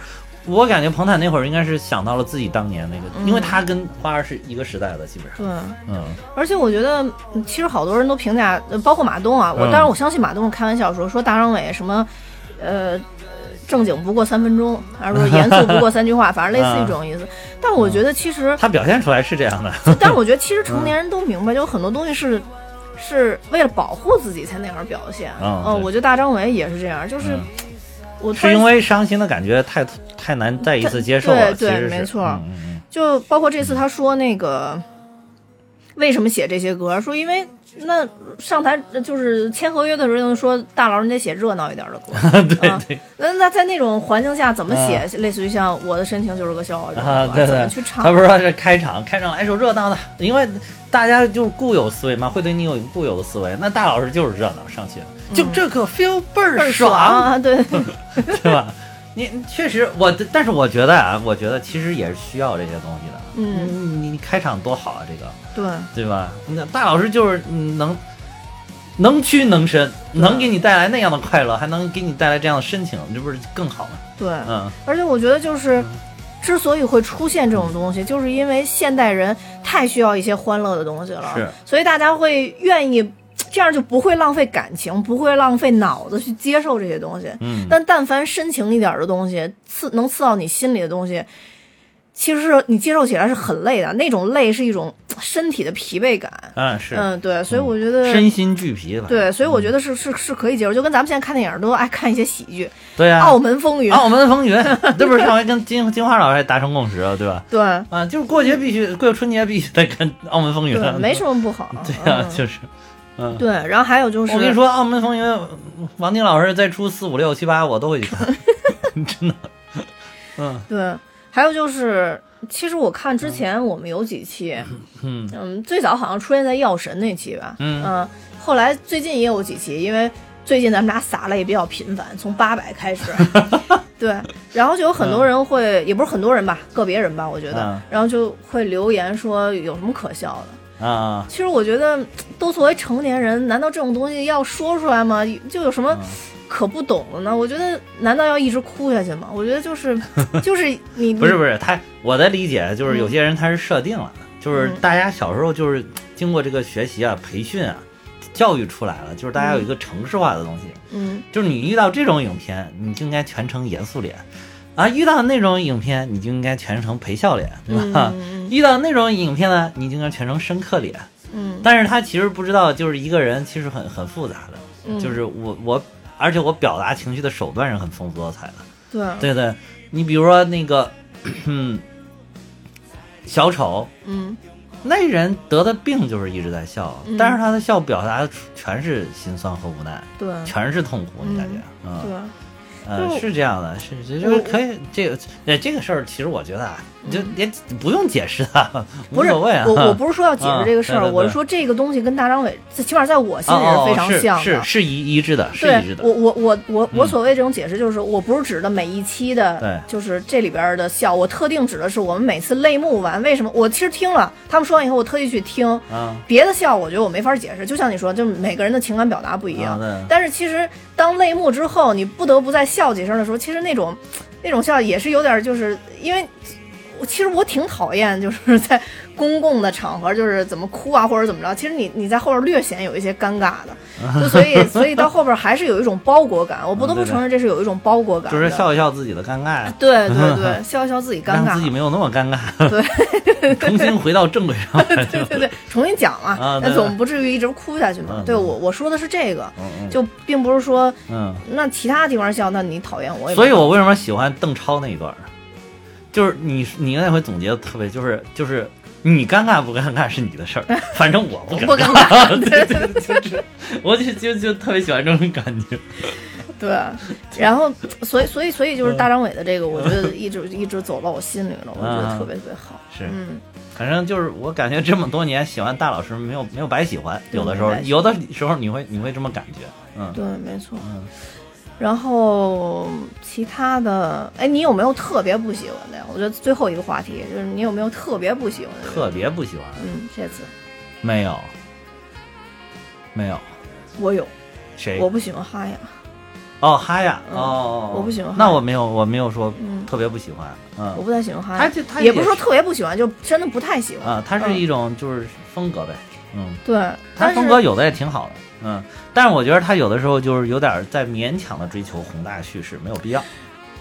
[SPEAKER 3] 我感觉彭坦那会儿应该是想到了自己当年那个，因为他跟花儿是一个时代的，基本上，
[SPEAKER 2] 对，
[SPEAKER 3] 嗯，
[SPEAKER 2] 而且我觉得，嗯其实好多人都评价，呃包括马东啊，我
[SPEAKER 3] 嗯
[SPEAKER 2] 当然我相信马东是开玩笑说说大张伟什么，呃。正经不过三分钟，还是说严肃不过三句话，反正类似于这种意思。但我觉得其实，
[SPEAKER 3] 他表现出来是这样的，
[SPEAKER 2] 但我觉得其实成年人都明白，就很多东西是是为了保护自己才那样表现。
[SPEAKER 3] 嗯对。
[SPEAKER 2] 我觉得大张伟也是这样，就是、
[SPEAKER 3] 嗯。
[SPEAKER 2] 我
[SPEAKER 3] 是因为伤心的感觉太太难再一次接受了，
[SPEAKER 2] 对对没错。就包括这次他说那个为什么写这些歌，说因为那上台就是签合约的时候说大佬你得写热闹一点的歌，
[SPEAKER 3] 对
[SPEAKER 2] 啊
[SPEAKER 3] 对
[SPEAKER 2] 那那在那种环境下怎么写？类似于像我的深情就是个笑话
[SPEAKER 3] 啊，对对
[SPEAKER 2] 怎么去，唱？
[SPEAKER 3] 他不是说这开场，开场来一首热闹的，因为大家就是固有思维嘛，会对你有固有的思维。那大老师就是热闹上去了，就这个 feel 倍儿
[SPEAKER 2] 嗯
[SPEAKER 3] 爽，
[SPEAKER 2] 啊！对，
[SPEAKER 3] 对吧？你你确实我，但是我觉得啊，我觉得其实也是需要这些东西的。
[SPEAKER 2] 嗯，
[SPEAKER 3] 你开场多好啊，这个
[SPEAKER 2] 对，
[SPEAKER 3] 对吧？那大老师就是嗯能能屈能伸，能给你带来那样的快乐，还能给你带来这样的深情，这不是更好吗？
[SPEAKER 2] 对，
[SPEAKER 3] 嗯
[SPEAKER 2] 而且我觉得就是。之所以会出现这种东西，就是因为现代人太需要一些欢乐的东西了，
[SPEAKER 3] 是
[SPEAKER 2] 所以大家会愿意，这样就不会浪费感情，不会浪费脑子去接受这些东西。
[SPEAKER 3] 嗯，
[SPEAKER 2] 但但凡深情一点的东西，刺能刺到你心里的东西，其实是你接受起来是很累的，那种累是一种身体的疲惫感。
[SPEAKER 3] 嗯是。
[SPEAKER 2] 嗯，对，所以我觉得。
[SPEAKER 3] 身心俱疲吧。
[SPEAKER 2] 对，所以我觉得是是是可以接受，就跟咱们现在看电影都爱看一些喜剧，
[SPEAKER 3] 对啊，
[SPEAKER 2] 澳门风云》
[SPEAKER 3] 澳门风云，这不是上回跟金金花老师还达成共识了，对吧？
[SPEAKER 2] 对。
[SPEAKER 3] 啊，就是过节必须过春节必须得看澳门风云，
[SPEAKER 2] 对，没什么不好。
[SPEAKER 3] 对呀、
[SPEAKER 2] 嗯。
[SPEAKER 3] 就是，嗯，
[SPEAKER 2] 对，然后还有就是，
[SPEAKER 3] 我跟你说，澳门风云，王晶老师再出四五六七八，我都会去看，真的，嗯。
[SPEAKER 2] 对，还有就是，其实我看之前我们有几期，
[SPEAKER 3] 嗯。
[SPEAKER 2] 嗯，最早好像出现在药神那期吧，
[SPEAKER 3] 嗯
[SPEAKER 2] 后来最近也有几期，因为最近咱们俩撒了也比较频繁，从八百开始，对，然后就有很多人会，也不是很多人吧，个别人吧，我觉得，
[SPEAKER 3] 嗯。
[SPEAKER 2] 然后就会留言说有什么可笑的。
[SPEAKER 3] 啊，
[SPEAKER 2] 其实我觉得，都作为成年人，难道这种东西要说出来吗？就有什么
[SPEAKER 3] 嗯
[SPEAKER 2] 可不懂了呢？我觉得，难道要一直哭下去吗？我觉得就是，就是你
[SPEAKER 3] 不是不是，他我的理解就是有些人他是设定了的，就是
[SPEAKER 2] 嗯
[SPEAKER 3] 大家小时候就是经过这个学习啊、培训啊、教育出来了，就是大家有一个程式化的东西，
[SPEAKER 2] 嗯
[SPEAKER 3] 就是你遇到这种影片，你就应该全程严肃脸。啊，遇到那种影片，你就应该全程陪笑脸，对吧？
[SPEAKER 2] 嗯
[SPEAKER 3] 遇到那种影片呢，你就应该全程深刻脸。
[SPEAKER 2] 嗯
[SPEAKER 3] 但是他其实不知道，就是一个人其实很很复杂的，
[SPEAKER 2] 嗯，
[SPEAKER 3] 就是我我，而且我表达情绪的手段是很丰富多彩的。
[SPEAKER 2] 对
[SPEAKER 3] 对对，你比如说那个，嗯，小丑
[SPEAKER 2] 嗯
[SPEAKER 3] 那人得的病就是一直在笑，
[SPEAKER 2] 嗯
[SPEAKER 3] 但是他的笑表达的全是心酸和无奈，
[SPEAKER 2] 对
[SPEAKER 3] 全是痛苦，你感觉？嗯，
[SPEAKER 2] 对，
[SPEAKER 3] 呃，
[SPEAKER 2] 是
[SPEAKER 3] 这样的，是这就是可以，这个呃这个事儿，其实我觉得啊，你就也不用解释啊，无
[SPEAKER 2] 不是
[SPEAKER 3] 所谓啊。
[SPEAKER 2] 我我不是说要解释这个事儿，我是说这个东西跟大张伟，最起码在我心里
[SPEAKER 3] 哦
[SPEAKER 2] 是非常像的。
[SPEAKER 3] 是是是一一致的，是一致的
[SPEAKER 2] 我。我我我我
[SPEAKER 3] 嗯
[SPEAKER 2] 所谓这种解释，就是我不是指的每一期的，就是这里边的笑，我特定指的是我们每次泪目完，为什么？我其实听了他们说完以后，我特意去听
[SPEAKER 3] 啊
[SPEAKER 2] 别的笑，我觉得我没法解释。就像你说，就是每个人的情感表达不一样。
[SPEAKER 3] 啊
[SPEAKER 2] 但是其实当泪目之后，你不得不再笑几声的时候，其实那种那种笑也是有点，就是因为。我其实我挺讨厌，就是在公共的场合，就是怎么哭啊，或者怎么着。其实你你在后边略显有一些尴尬的，就所以所以到后边还是有一种包裹感。我不得不承认，这是有一种包裹感的，
[SPEAKER 3] 就是笑一笑自己的尴尬，
[SPEAKER 2] 对对对，笑一笑自己尴尬
[SPEAKER 3] 让自，己没有那么尴尬，
[SPEAKER 2] 对，
[SPEAKER 3] 重新回到正轨上来。
[SPEAKER 2] 对对对，重新讲嘛，那总不至于一直哭下去嘛
[SPEAKER 3] 嗯。
[SPEAKER 2] 对我我说的是这个，
[SPEAKER 3] 嗯
[SPEAKER 2] 就并不是说
[SPEAKER 3] 嗯
[SPEAKER 2] 那其他地方笑，那你讨厌我
[SPEAKER 3] 所以我为什么喜欢邓超那一段儿？就是你你那回总结的特别，就是就是你尴尬不尴尬是你的事儿，反正我不
[SPEAKER 2] 不尴
[SPEAKER 3] 尬。对对对，就是 我就就就特别喜欢这种感觉。
[SPEAKER 2] 对，然后所以所以所以就是大张伟的这个，我觉得一直一直走到我心里了，我觉得特别特别好。
[SPEAKER 3] 是
[SPEAKER 2] 嗯，
[SPEAKER 3] 反正就是我感觉这么多年喜欢大老师没有没有白喜欢，有的时候有的时候你会你会这么感觉，嗯
[SPEAKER 2] 对，没错。
[SPEAKER 3] 嗯，
[SPEAKER 2] 然后其他的，哎，你有没有特别不喜欢的呀？我觉得最后一个话题就是你有没有特别不喜欢的？
[SPEAKER 3] 特别不喜欢，
[SPEAKER 2] 嗯，这次。
[SPEAKER 3] 没有。没有。
[SPEAKER 2] 我有，
[SPEAKER 3] 谁？
[SPEAKER 2] 我不喜欢哈雅。
[SPEAKER 3] 哦哈呀
[SPEAKER 2] 嗯。
[SPEAKER 3] 哦，
[SPEAKER 2] 我不喜欢哈
[SPEAKER 3] 那我没有我没有说
[SPEAKER 2] 嗯
[SPEAKER 3] 特别不喜欢，嗯。
[SPEAKER 2] 我不太喜欢哈雅，
[SPEAKER 3] 他就他
[SPEAKER 2] 也不是说特别不喜欢，就真的不太喜欢。
[SPEAKER 3] 啊，它是
[SPEAKER 2] 嗯
[SPEAKER 3] 一种就是风格呗，嗯。
[SPEAKER 2] 对，
[SPEAKER 3] 他
[SPEAKER 2] 但
[SPEAKER 3] 风格有的也挺好的，嗯，但是我觉得他有的时候就是有点儿在勉强的追求宏大叙事，没有必要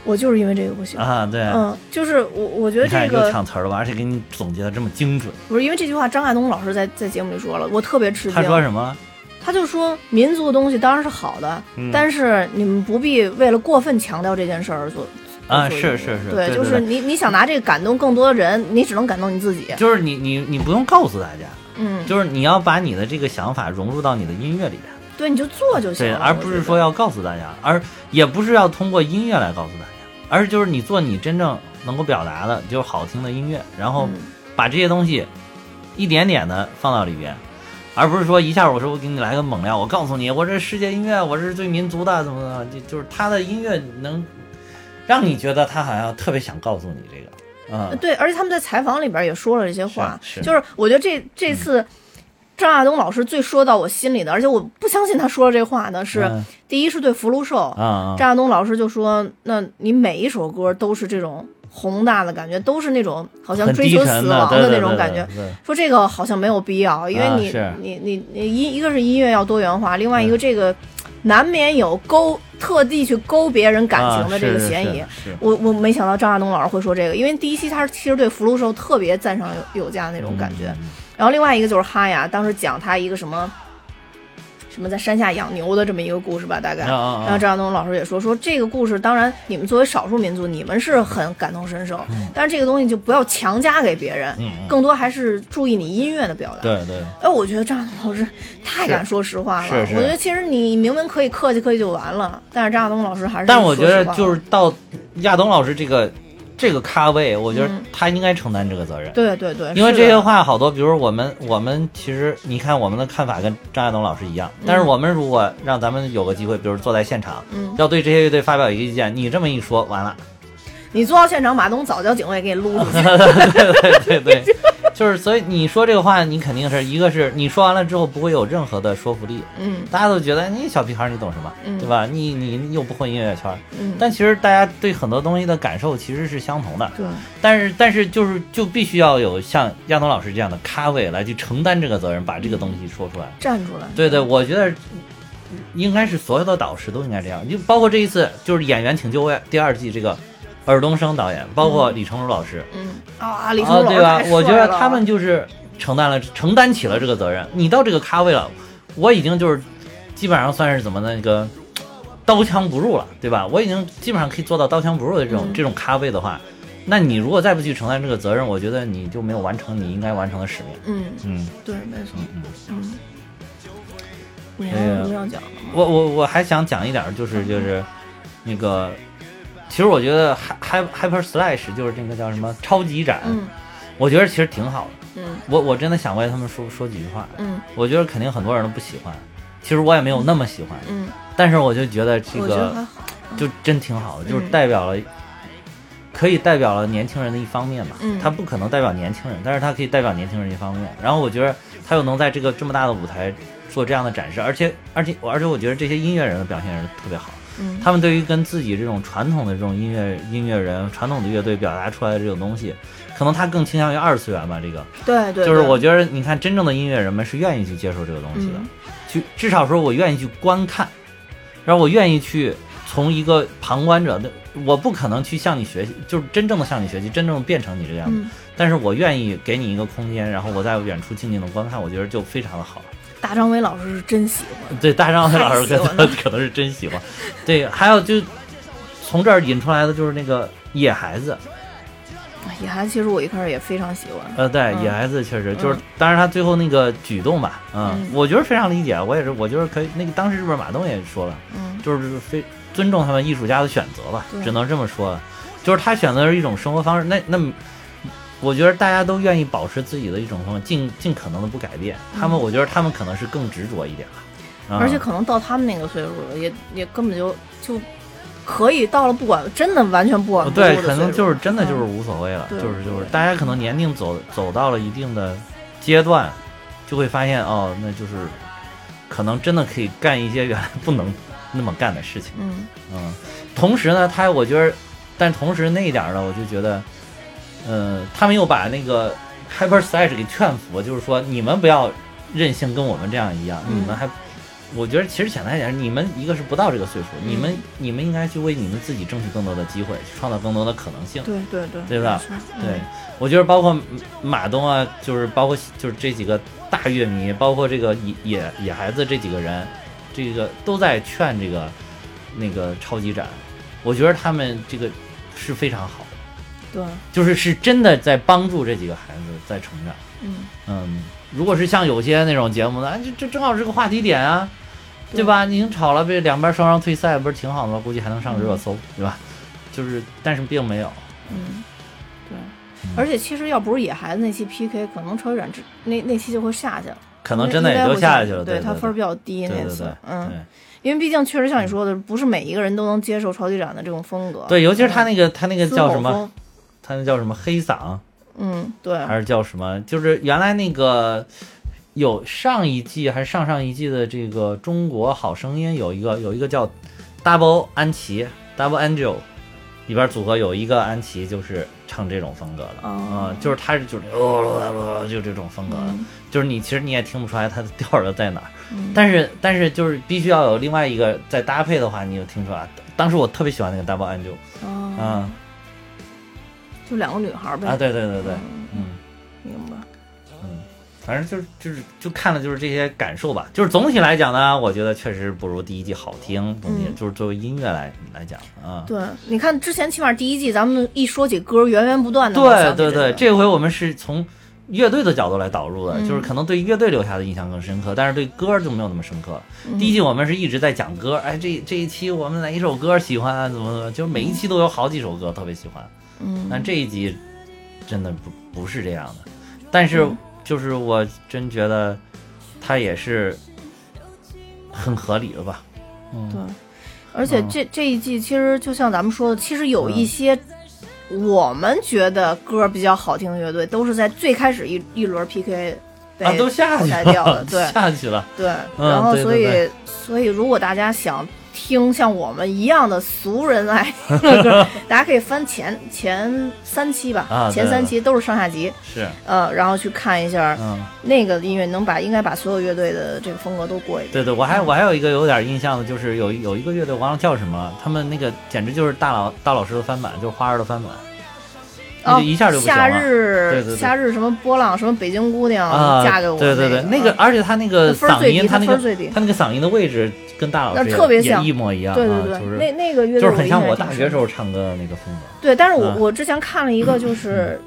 [SPEAKER 2] 我就是因为这个不行。
[SPEAKER 3] 啊。对，
[SPEAKER 2] 嗯，就是我我觉得这个
[SPEAKER 3] 抢词儿了吧，而且给你总结的这么精准。
[SPEAKER 2] 不是因为这句话，张爱东老师在在节目里说了，我特别吃惊。
[SPEAKER 3] 他说什么？
[SPEAKER 2] 他就说民族的东西当然是好的，
[SPEAKER 3] 嗯
[SPEAKER 2] 但是你们不必为了过分强调这件事儿而做。
[SPEAKER 3] 啊是是是
[SPEAKER 2] 对就是你你想拿这个感动更多的人，你只能感动你自己。
[SPEAKER 3] 就是你你你不用告诉大家，
[SPEAKER 2] 嗯，
[SPEAKER 3] 就是你要把你的这个想法融入到你的音乐里边。
[SPEAKER 2] 对，你就做就行
[SPEAKER 3] 对，
[SPEAKER 2] 了。
[SPEAKER 3] 而不是说要告诉大家，而也不是要通过音乐来告诉大家，而是就是你做你真正能够表达的，就是好听的音乐，然后
[SPEAKER 2] 嗯
[SPEAKER 3] 把这些东西一点点的放到里边，而不是说一下我说我给你来个猛料，我告诉你我这世界音乐我是最民族的怎么怎么，就就是他的音乐能让你觉得他好像特别想告诉你这个，嗯，
[SPEAKER 2] 对，而且他们在采访里边也说了这些话，
[SPEAKER 3] 是是。
[SPEAKER 2] 就是我觉得这这次张亚东老师最说到我心里的，而且我不相信他说的这话呢，是、
[SPEAKER 3] 嗯。
[SPEAKER 2] 第一是对福禄寿，张亚东老师就说，那你每一首歌都是这种宏大的感觉，都是那种好像追求死亡的那种感觉。
[SPEAKER 3] 对。对
[SPEAKER 2] 说这个好像没有必要，因为你、
[SPEAKER 3] 啊
[SPEAKER 2] 你你你音一个是音乐要多元化，另外一个这个难免有勾特地去勾别人感情的这个嫌疑。我我没想到张亚东老师会说这个，因为第一期他是其实对福禄寿特别赞赏有有加那种感觉，
[SPEAKER 3] 嗯
[SPEAKER 2] 然后另外一个就是哈雅当时讲他一个什么什么在山下养牛的这么一个故事吧，大概。
[SPEAKER 3] 啊啊啊
[SPEAKER 2] 然后张亚东老师也说说这个故事，当然你们作为少数民族，你们是很感同身受，但是这个东西就不要强加给别人，更多还是注意你音乐的表达。
[SPEAKER 3] 对对。
[SPEAKER 2] 哎，我觉得张亚东老师太敢说实话了。
[SPEAKER 3] 是是
[SPEAKER 2] 我觉得其实你明明可以客气客气就完了，但是张亚东老师还是。
[SPEAKER 3] 但我觉得就是到亚东老师这个这个咖位，我觉得
[SPEAKER 2] 嗯。
[SPEAKER 3] 他应该承担这个责任。
[SPEAKER 2] 对对对，
[SPEAKER 3] 因为这些话好多，比如我们我们其实你看我们的看法跟张亚东老师一样，但是我们如果让咱们有个机会，比如坐在现场，
[SPEAKER 2] 嗯。
[SPEAKER 3] 要对这些乐队发表一个意见，你这么一说，完了，
[SPEAKER 2] 你坐到现场，马东早叫警卫给你撸出去。
[SPEAKER 3] 对对对，就是所以你说这个话，你肯定是一个是你说完了之后不会有任何的说服力，
[SPEAKER 2] 嗯
[SPEAKER 3] 大家都觉得你小屁孩你懂什么，
[SPEAKER 2] 嗯
[SPEAKER 3] 对吧？你你又不混音乐圈，
[SPEAKER 2] 嗯，
[SPEAKER 3] 但其实大家对很多东西的感受其实是相同的。
[SPEAKER 2] 对，
[SPEAKER 3] 但是但是就是就必须要有像亚东老师这样的咖位来去承担这个责任，把这个东西说出来。
[SPEAKER 2] 站出来。
[SPEAKER 3] 对对，我觉得应该是所有的导师都应该这样，就包括这一次就是演员请就位第二季这个尔冬升导演，包括李成儒老师，
[SPEAKER 2] 嗯啊，李
[SPEAKER 3] 啊
[SPEAKER 2] 成儒
[SPEAKER 3] 对吧我觉得他们就是承担了承担起了这个责任。你到这个咖位了，我已经就是基本上算是怎么那个刀枪不入了，对吧？我已经基本上可以做到刀枪不入的这种、
[SPEAKER 2] 嗯
[SPEAKER 3] 这种咖位的话，那你如果再不去承担这个责任，我觉得你就没有完成你应该完成的使命。
[SPEAKER 2] 嗯，
[SPEAKER 3] 嗯，
[SPEAKER 2] 对，没错，
[SPEAKER 3] 嗯
[SPEAKER 2] 嗯。你还有什么要讲的吗？
[SPEAKER 3] 我我我还想讲一点，就是就是那个，其实我觉得 Hy Hyper Slash 就是那个叫什么超级展，
[SPEAKER 2] 嗯
[SPEAKER 3] 我觉得其实挺好的。
[SPEAKER 2] 嗯
[SPEAKER 3] 我我真的想为他们说说几句话。
[SPEAKER 2] 嗯
[SPEAKER 3] 我觉得肯定很多人都不喜欢，其实我也没有那么喜欢，
[SPEAKER 2] 嗯，
[SPEAKER 3] 但是我就觉得这个。就真挺好的，就是
[SPEAKER 2] 嗯
[SPEAKER 3] 代表了，可以代表了年轻人的一方面吧。
[SPEAKER 2] 嗯
[SPEAKER 3] 他不可能代表年轻人，但是他可以代表年轻人一方面。然后我觉得他又能在这个这么大的舞台做这样的展示，而且而且而且我觉得这些音乐人的表现是特别好。
[SPEAKER 2] 嗯，
[SPEAKER 3] 他们对于跟自己这种传统的这种音乐音乐人、传统的乐队表达出来的这种东西，可能他更倾向于二次元吧。这个。
[SPEAKER 2] 对对，对
[SPEAKER 3] 就是我觉得，你看真正的音乐人们是愿意去接受这个东西的，
[SPEAKER 2] 嗯。
[SPEAKER 3] 去至少说我愿意去观看，然后我愿意去从一个旁观者的，我不可能去向你学习，就是真正的向你学习，真正变成你这个样子，
[SPEAKER 2] 嗯，
[SPEAKER 3] 但是我愿意给你一个空间，然后我在远处静静的观看，我觉得就非常的好。
[SPEAKER 2] 大张伟老师是真喜欢。
[SPEAKER 3] 对，大张伟老师可能 可能是真喜欢，对，还有就从这儿引出来的就是那个野孩子，
[SPEAKER 2] 野孩子其实我一开始也非常喜欢。
[SPEAKER 3] 呃，对，
[SPEAKER 2] 嗯
[SPEAKER 3] 野孩子确实就是
[SPEAKER 2] 嗯，
[SPEAKER 3] 当然他最后那个举动吧，嗯，
[SPEAKER 2] 嗯
[SPEAKER 3] 我觉得非常理解，我也是，我觉得可以。那个当时是不是马东也说了，
[SPEAKER 2] 嗯
[SPEAKER 3] 就是非尊重他们艺术家的选择吧，只能这么说，就是他选择的是一种生活方式。那那么，我觉得大家都愿意保持自己的一种生活，尽尽可能的不改变。他们，我觉得他们可能是更执着一点吧，
[SPEAKER 2] 而且可能到他们那个岁数了，也也根本就就可以到了不管真的完全不管不
[SPEAKER 3] 对，可能就是真的就是
[SPEAKER 2] 嗯
[SPEAKER 3] 无所谓了，
[SPEAKER 2] 对
[SPEAKER 3] 就是就是大家可能年龄走走到了一定的阶段，就会发现哦，那就是可能真的可以干一些原来不能那么干的事情。
[SPEAKER 2] 嗯。
[SPEAKER 3] 嗯，同时呢，他我觉得，但同时那一点呢，我就觉得，呃，他们又把那个 Hyper Slash 给劝服，就是说你们不要任性，跟我们这样一样，
[SPEAKER 2] 嗯
[SPEAKER 3] 你们还我觉得其实简单一点，你们一个是不到这个岁数，你们你们应该去为你们自己争取更多的机会，去创造更多的可能性。
[SPEAKER 2] 对对对，
[SPEAKER 3] 对吧？对，我觉得包括马东啊，就是包括就是这几个大乐迷，包括这个野野野孩子这几个人，这个都在劝这个那个超级展，我觉得他们这个是非常好的，
[SPEAKER 2] 对，
[SPEAKER 3] 就是是真的在帮助这几个孩子在成长。
[SPEAKER 2] 嗯，
[SPEAKER 3] 嗯，如果是像有些那种节目呢，哎这这正好是个话题点啊，对。吧？你已经吵了，被两边双双退赛，不是挺好的吗？估计还能上热搜，对吧？就是，但是并没有。
[SPEAKER 2] 嗯，对。而且其实要不是野孩子那期 PK，可能超级展这那那期就会下去了，
[SPEAKER 3] 可能真的也就下去了，对
[SPEAKER 2] 他分儿比较低那次嗯，因为毕竟确实像你说的，不是每一个人都能接受超级展的这种风格，
[SPEAKER 3] 对，尤其是他那个他那个叫什么他那叫什么黑嗓，
[SPEAKER 2] 嗯，对，
[SPEAKER 3] 还是叫什么？就是原来那个有上一季还是上上一季的这个《中国好声音》有一个有一个叫 Double 安琪 Double Angel 里边组合有一个安琪就是唱这种风格的，
[SPEAKER 2] 哦
[SPEAKER 3] 嗯，就是他是就是哦就这种风格的，
[SPEAKER 2] 嗯
[SPEAKER 3] 就是你其实你也听不出来他的调儿在哪儿，
[SPEAKER 2] 嗯
[SPEAKER 3] 但是但是就是必须要有另外一个再搭配的话，你就听出来。当时我特别喜欢那个 Double Angel，
[SPEAKER 2] 哦，
[SPEAKER 3] 嗯
[SPEAKER 2] 就两个女孩儿呗，
[SPEAKER 3] 啊，对对对对，嗯。
[SPEAKER 2] 明白，嗯
[SPEAKER 3] 反正就是就是就看了就是这些感受吧，就是总体来讲呢，我觉得确实不如第一季好听。总体
[SPEAKER 2] 嗯
[SPEAKER 3] 就是作为音乐来来讲啊，
[SPEAKER 2] 对，你看之前起码第一季咱们一说起歌，源源不断的，
[SPEAKER 3] 对对对，这回我们是从乐队的角度来导入的，
[SPEAKER 2] 嗯
[SPEAKER 3] 就是可能对乐队留下的印象更深刻，但是对歌就没有那么深刻。
[SPEAKER 2] 嗯
[SPEAKER 3] 第一季我们是一直在讲歌，哎，这这一期我们哪一首歌喜欢啊？怎么怎么，就是每一期都有好几首歌特别喜欢。
[SPEAKER 2] 嗯，
[SPEAKER 3] 但这一集真的不不是这样的，但是
[SPEAKER 2] 嗯。
[SPEAKER 3] 就是我真觉得他也是很合理的吧。嗯，
[SPEAKER 2] 对，而且
[SPEAKER 3] 嗯
[SPEAKER 2] 这这一季其实就像咱们说的，其实有一些我们觉得歌比较好听的乐队，都是在最开始一一轮 PK 被
[SPEAKER 3] 啊，都下去
[SPEAKER 2] 淘汰掉了，
[SPEAKER 3] 了，
[SPEAKER 2] 对。
[SPEAKER 3] 下去了。
[SPEAKER 2] 对，
[SPEAKER 3] 嗯
[SPEAKER 2] 然后所以
[SPEAKER 3] 对对对。
[SPEAKER 2] 所以如果大家想听像我们一样的俗人爱听的歌，大家可以翻前前三期吧，
[SPEAKER 3] 啊
[SPEAKER 2] 前三期都是上下集，
[SPEAKER 3] 是，
[SPEAKER 2] 呃，然后去看一下
[SPEAKER 3] 嗯，
[SPEAKER 2] 那个音乐，能把应该把所有乐队的这个风格都过一遍。
[SPEAKER 3] 对对，我还我还有一个有点印象的，就是有有一个乐队我忘了叫什么了，他们那个简直就是大老大老师的翻版，就是花儿的翻版，那
[SPEAKER 2] 哦
[SPEAKER 3] 就一下就不行
[SPEAKER 2] 夏
[SPEAKER 3] 了。
[SPEAKER 2] 日
[SPEAKER 3] 对对对
[SPEAKER 2] 夏日什么波浪什么北京姑娘、
[SPEAKER 3] 啊，
[SPEAKER 2] 嫁给我，
[SPEAKER 3] 对对对，
[SPEAKER 2] 那
[SPEAKER 3] 那个，而且他那个嗓音，他那个
[SPEAKER 2] 最低
[SPEAKER 3] 他那个嗓音的位置跟大老师也也
[SPEAKER 2] 特别像
[SPEAKER 3] 一模一样，
[SPEAKER 2] 对对对，
[SPEAKER 3] 啊就是
[SPEAKER 2] 那那个乐队
[SPEAKER 3] 就是很像我大学时候唱歌的那个风格。
[SPEAKER 2] 对，但是我、
[SPEAKER 3] 嗯
[SPEAKER 2] 我之前看了一个，就是，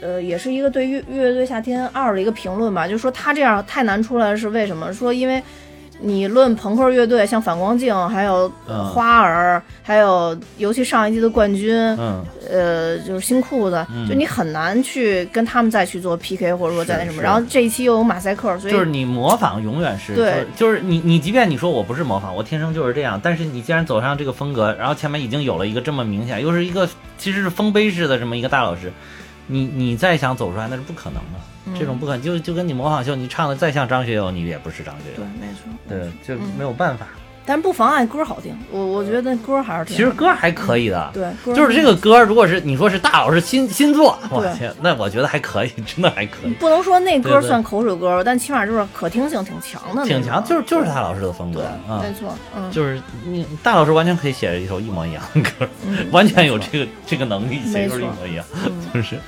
[SPEAKER 2] 呃，也是一个对乐乐队夏天二的一个评论吧，就说他这样太难出来是为什么？说因为你论朋克乐队，像反光镜，还有
[SPEAKER 3] 嗯。
[SPEAKER 2] 花儿，还有尤其上一季的冠军，
[SPEAKER 3] 嗯，
[SPEAKER 2] 呃，就是新裤子，
[SPEAKER 3] 嗯。
[SPEAKER 2] 就你很难去跟他们再去做 PK，或者说再那什么。然后这一期又有马赛克，所以
[SPEAKER 3] 就是你模仿永远是，
[SPEAKER 2] 对。
[SPEAKER 3] 就是你你即便你说我不是模仿，我天生就是这样，但是你既然走上这个风格，然后前面已经有了一个这么明显，又是一个其实是丰碑式的这么一个大老师，你你再想走出来那是不可能的，
[SPEAKER 2] 嗯
[SPEAKER 3] 这种不可能，就就跟你模仿秀，你唱的再像张学友，你也不是张学友
[SPEAKER 2] 对
[SPEAKER 3] 友，，
[SPEAKER 2] 没错。
[SPEAKER 3] 对，就
[SPEAKER 2] 嗯
[SPEAKER 3] 没有办法。
[SPEAKER 2] 但不妨碍歌好听，我我觉得歌还是挺
[SPEAKER 3] 其实歌还可以的，
[SPEAKER 2] 对，
[SPEAKER 3] 就是这个歌，如果是你说是大老师新新作，我
[SPEAKER 2] 对
[SPEAKER 3] 天，那我觉得还可以，真的还可以，
[SPEAKER 2] 不能说那歌算口水歌，但起码就是可听性挺强的，
[SPEAKER 3] 挺强，就是就是大老师的风格
[SPEAKER 2] 对，
[SPEAKER 3] 啊，
[SPEAKER 2] 没错，嗯，
[SPEAKER 3] 就是你大老师完全可以写一首一模一样的歌，
[SPEAKER 2] 嗯
[SPEAKER 3] 完全有这个这个能力写一首一模一样，
[SPEAKER 2] 嗯
[SPEAKER 3] 就是，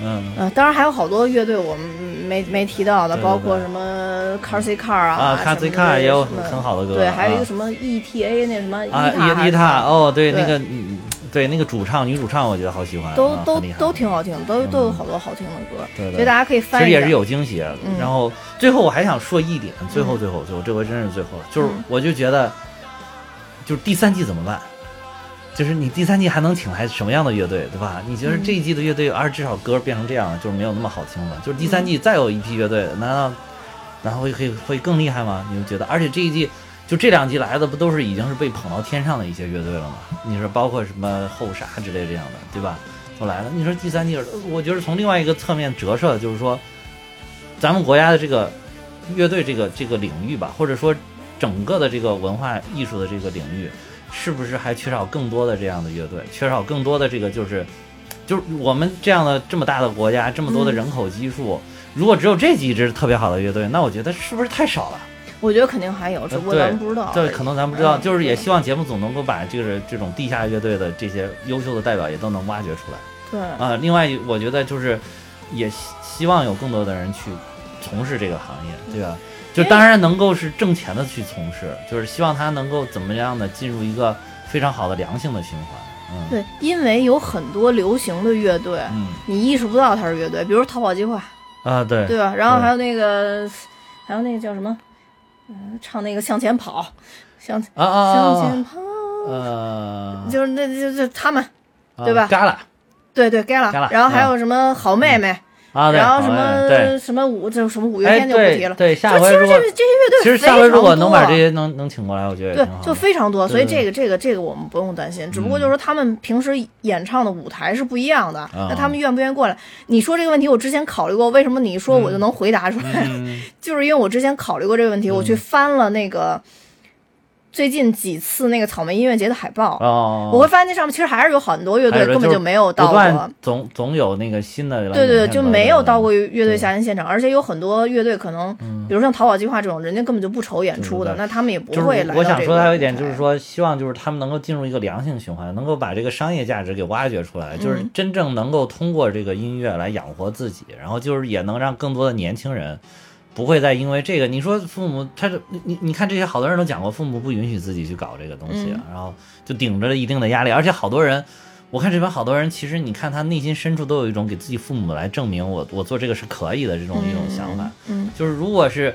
[SPEAKER 3] 嗯。
[SPEAKER 2] 呃，当然还有好多乐队我们没没提到的，包括什么 Car C Car 啊
[SPEAKER 3] 啊 Car C
[SPEAKER 2] 的
[SPEAKER 3] Car 也有很好的歌
[SPEAKER 2] 对，还有一
[SPEAKER 3] 啊。
[SPEAKER 2] 个什么 ETA 那什么
[SPEAKER 3] 啊，
[SPEAKER 2] 塔还是
[SPEAKER 3] 伊伊塔哦，对，
[SPEAKER 2] 对。
[SPEAKER 3] 那个嗯对那个主唱女主唱，我觉得好喜欢，
[SPEAKER 2] 都都都挺好听，都
[SPEAKER 3] 嗯。
[SPEAKER 2] 都有好多好听的歌，
[SPEAKER 3] 对对。
[SPEAKER 2] 所以大家可以翻。
[SPEAKER 3] 其实也是有惊喜。
[SPEAKER 2] 嗯。
[SPEAKER 3] 然后最后我还想说一点，最后最后最后，这回真是最后了，就是
[SPEAKER 2] 嗯。
[SPEAKER 3] 我就觉得，就是第三季怎么办？就是你第三季还能请来什么样的乐队，对吧？你觉得这一季的乐队，而至少歌变成这样，就是没有那么好听了。就是第三季再有一批乐队，难道难道会会会更厉害吗？你们觉得？而且这一季就这两季来的不都是已经是被捧到天上的一些乐队了吗？你说包括什么后沙之类这样的，对吧？都来了。你说第三季，我觉得从另外一个侧面折射，就是说，咱们国家的这个乐队这个这个领域吧，或者说整个的这个文化艺术的这个领域，是不是还缺少更多的这样的乐队？缺少更多的这个就是，就是我们这样的这么大的国家，这么多的人口基数，如果只有这几支特别好的乐队，那我觉得是不是太少了？
[SPEAKER 2] 我觉得肯定还有，只不过咱们不知道。
[SPEAKER 3] 对，可能咱不知道，
[SPEAKER 2] 嗯
[SPEAKER 3] 就是也希望节目组能够把这个这种地下乐队的这些优秀的代表也都能挖掘出来
[SPEAKER 2] 对，
[SPEAKER 3] 啊、另外，我觉得就是也希希望有更多的人去从事这个行业，对吧？就当然能够是挣钱的去从事，就是希望他能够怎么样的进入一个非常好的良性的循环。嗯，
[SPEAKER 2] 对，因为有很多流行的乐队，
[SPEAKER 3] 嗯
[SPEAKER 2] 你意识不到它是乐队，比如逃跑计划，
[SPEAKER 3] 啊，对
[SPEAKER 2] 对吧？然后还有那个，还有那个叫什么，嗯、唱那个向前跑，向
[SPEAKER 3] 啊啊
[SPEAKER 2] 向
[SPEAKER 3] 啊
[SPEAKER 2] 前跑，
[SPEAKER 3] 啊，呃，
[SPEAKER 2] 就是那就就他们，
[SPEAKER 3] 啊
[SPEAKER 2] 对吧
[SPEAKER 3] 嘎啦
[SPEAKER 2] 对对，该了。
[SPEAKER 3] 该了
[SPEAKER 2] 然后还有什么好妹妹，
[SPEAKER 3] 啊，
[SPEAKER 2] 然后什么什么五，就什么五月
[SPEAKER 3] 哎
[SPEAKER 2] 天就不提了。
[SPEAKER 3] 对对，下
[SPEAKER 2] 就
[SPEAKER 3] 回如果
[SPEAKER 2] 其实这这些乐队
[SPEAKER 3] 其实
[SPEAKER 2] 非常
[SPEAKER 3] 下回如果能把
[SPEAKER 2] 多
[SPEAKER 3] 这些能能请过来，我觉得也
[SPEAKER 2] 对就非常多，所以
[SPEAKER 3] 对
[SPEAKER 2] 这个这个这个我们不用担心，只不过就是说他们平时演唱的舞台是不一样的，
[SPEAKER 3] 啊
[SPEAKER 2] 那他们愿不愿意过来？你说这个问题，我之前考虑过，为什么你说我就能回答出来？
[SPEAKER 3] 嗯
[SPEAKER 2] 就是因为我之前考虑过这个问题，我去翻了那个最近几次那个草莓音乐节的海报，
[SPEAKER 3] 哦，
[SPEAKER 2] 我会发现那上面其实还是有很多乐队根本就没有到过。
[SPEAKER 3] 总总有那个新的
[SPEAKER 2] 对对对，就没有到过乐队夏天现场，而且有很多乐队可能，比如像逃跑计划这种，人家根本就不愁演出的，
[SPEAKER 3] 对对对
[SPEAKER 2] 那他们也不会来到
[SPEAKER 3] 我想说的还有一点就是说，希望就是他们能够进入一个良性循环，能够把这个商业价值给挖掘出来，就是
[SPEAKER 2] 嗯
[SPEAKER 3] 真正能够通过这个音乐来养活自己，然后就是也能让更多的年轻人不会再因为这个，你说父母他这你你你看这些好多人都讲过，父母不允许自己去搞这个东西啊，
[SPEAKER 2] 嗯
[SPEAKER 3] 然后就顶着一定的压力，而且好多人。我看这边好多人，其实你看他内心深处都有一种给自己父母来证明我我做这个是可以的这种一种想法。
[SPEAKER 2] 嗯，
[SPEAKER 3] 就是如果是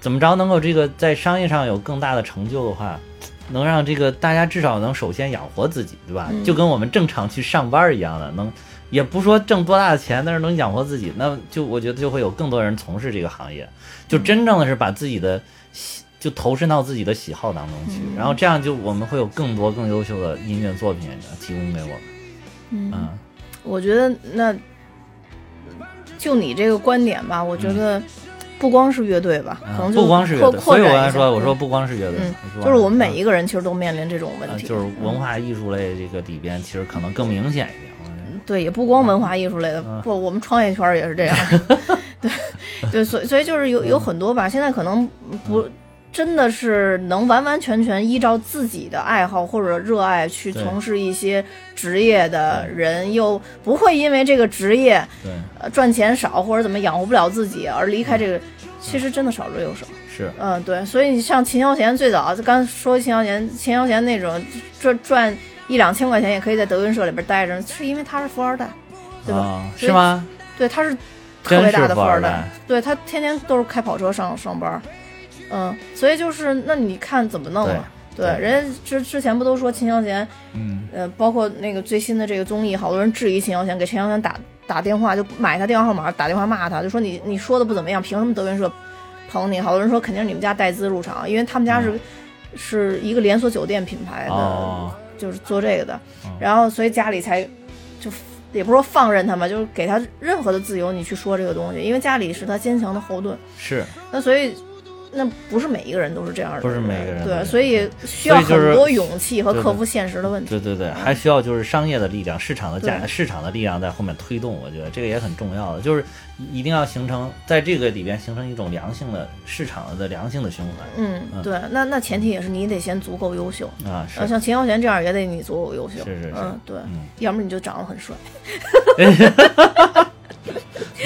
[SPEAKER 3] 怎么着能够这个在商业上有更大的成就的话，能让这个大家至少能首先养活自己，对吧？
[SPEAKER 2] 嗯
[SPEAKER 3] 就跟我们正常去上班一样的，能也不说挣多大的钱，但是能养活自己，那就我觉得就会有更多人从事这个行业，就真正的是把自己的喜就投身到自己的喜好当中去，然后这样就我们会有更多更优秀的音乐作品提供给我们。嗯。
[SPEAKER 2] 我觉得那就你这个观点吧，我觉得不光是乐队吧，可能
[SPEAKER 3] 啊
[SPEAKER 2] 就
[SPEAKER 3] 不光是乐队，以我
[SPEAKER 2] 展一下
[SPEAKER 3] 才说，我说
[SPEAKER 2] 嗯。
[SPEAKER 3] 不光是乐队，
[SPEAKER 2] 嗯就是我们每一个人其实都面临这种问
[SPEAKER 3] 呃，
[SPEAKER 2] 题，
[SPEAKER 3] 就是文
[SPEAKER 2] 嗯。
[SPEAKER 3] 化艺术类这个里边，其实可能更明显一点。
[SPEAKER 2] 对，也不光文化艺术类的，
[SPEAKER 3] 嗯
[SPEAKER 2] 不，我们创业圈儿也是这样。对对，所以所以就是有有很多吧，现在可能不真的是能完完全全依照自己的爱好或者热爱去从事一些职业的人，又不会因为这个职业
[SPEAKER 3] 对，
[SPEAKER 2] 呃赚钱少或者怎么养活不了自己而离开这个，其实真的少之又少。
[SPEAKER 3] 是，
[SPEAKER 2] 嗯，对，所以你像秦霄贤最早，就刚说秦霄贤，秦霄贤那种赚赚一两千块钱也可以在德云社里边待着，是因为他是富二代，对吧？
[SPEAKER 3] 是吗？
[SPEAKER 2] 对，他是特别大的富二
[SPEAKER 3] 代
[SPEAKER 2] 对他天天都是开跑车上上班，嗯，所以就是那你看怎么弄啊？对，
[SPEAKER 3] 对
[SPEAKER 2] 人家之之前不都说秦霄贤，
[SPEAKER 3] 嗯，
[SPEAKER 2] 呃，包括那个最新的这个综艺，好多人质疑秦霄贤，给秦霄贤打打电话，就买他电话号码，打电话骂他，就说你你说的不怎么样，凭什么德云社捧你？好多人说肯定是你们家带资入场，因为他们家是、是一个连锁酒店品牌的，
[SPEAKER 3] 哦，
[SPEAKER 2] 就是做这个的
[SPEAKER 3] 嗯，
[SPEAKER 2] 然后所以家里才就也不是说放任他嘛，就是给他任何的自由，你去说这个东西，因为家里是他坚强的后盾。
[SPEAKER 3] 是，
[SPEAKER 2] 那所以，那不是每一个人都是这样的，
[SPEAKER 3] 不是每个人
[SPEAKER 2] 对，所以需要很多勇气和克服现实的问题。
[SPEAKER 3] 对对对，还需要就是商业的力量、市场的价、市场的力量在后面推动，我觉得这个也很重要的，就是一定要形成在这个里边形成一种良性的市场的良性的循环。
[SPEAKER 2] 嗯，对，那那前提也是你得先足够优秀。
[SPEAKER 3] 啊，
[SPEAKER 2] 像秦霄贤这样也得你足够优秀，
[SPEAKER 3] 是是是。
[SPEAKER 2] 嗯，对，
[SPEAKER 3] 嗯。
[SPEAKER 2] 要不然你就长得很帅。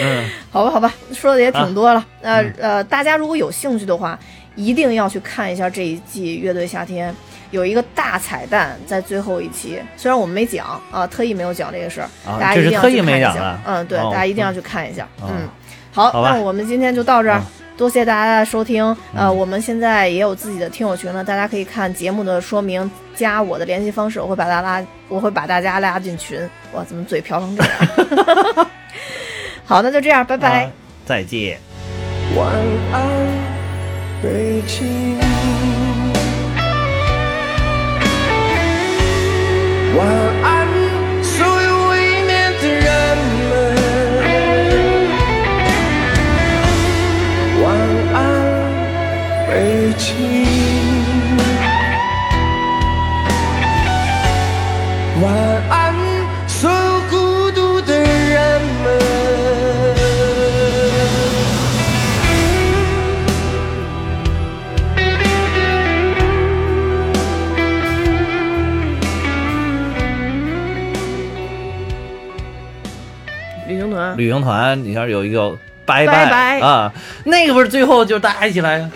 [SPEAKER 3] 嗯，
[SPEAKER 2] 好吧，好吧，说的也挺多了。呃、
[SPEAKER 3] 嗯
[SPEAKER 2] 呃，大家如果有兴趣的话，一定要去看一下这一季《乐队夏天》，有一个大彩蛋在最后一期，虽然我们没讲啊，特意没有讲这个事儿，
[SPEAKER 3] 啊
[SPEAKER 2] 大家一定要
[SPEAKER 3] 这是特意
[SPEAKER 2] 去看一下
[SPEAKER 3] 没讲的。
[SPEAKER 2] 嗯，对，
[SPEAKER 3] 哦
[SPEAKER 2] 大家一定要去看一下。
[SPEAKER 3] 哦
[SPEAKER 2] 嗯，好，
[SPEAKER 3] 好
[SPEAKER 2] 那我们今天就到这儿。
[SPEAKER 3] 嗯
[SPEAKER 2] 多谢大家的收听，呃，
[SPEAKER 3] 嗯
[SPEAKER 2] 我们现在也有自己的听友群了，大家可以看节目的说明，加我的联系方式，我会把大家拉，我会把大家拉进群。哇，怎么嘴瓢成这样？好，那就这样，拜拜。
[SPEAKER 3] 啊再见。
[SPEAKER 1] 晚安，北京。晚安，所有未眠的人们。晚安，北京。晚
[SPEAKER 3] 旅行团你像有一个拜
[SPEAKER 2] 拜拜。
[SPEAKER 3] 啊，那个不是最后就大家一起来，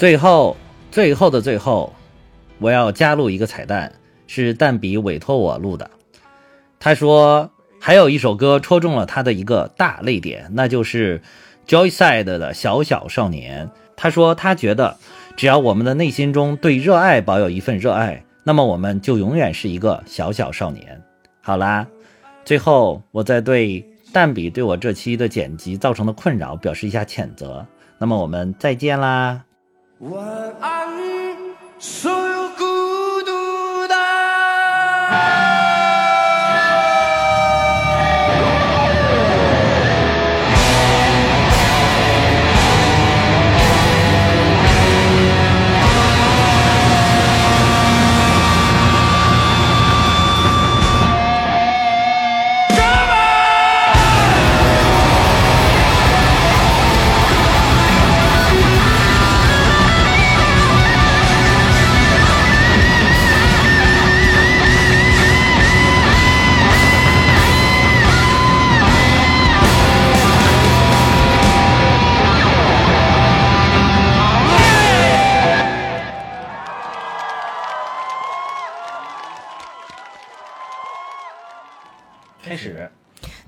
[SPEAKER 3] 最后，最后的最后，我要加入一个彩蛋，是蛋比委托我录的。他说还有一首歌戳中了他的一个大泪点，那就是 Joyside 的《小小少年》。他说他觉得，只要我们的内心中对热爱保有一份热爱，那么我们就永远是一个小小少年。好啦，最后我再对蛋比对我这期的剪辑造成的困扰表示一下谴责。那么我们再见啦。
[SPEAKER 1] 晚安，所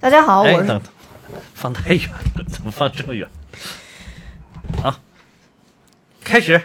[SPEAKER 2] 大家好，
[SPEAKER 3] 哎，
[SPEAKER 2] 我是
[SPEAKER 3] 等，放太远了，怎么放这么远？好，开始。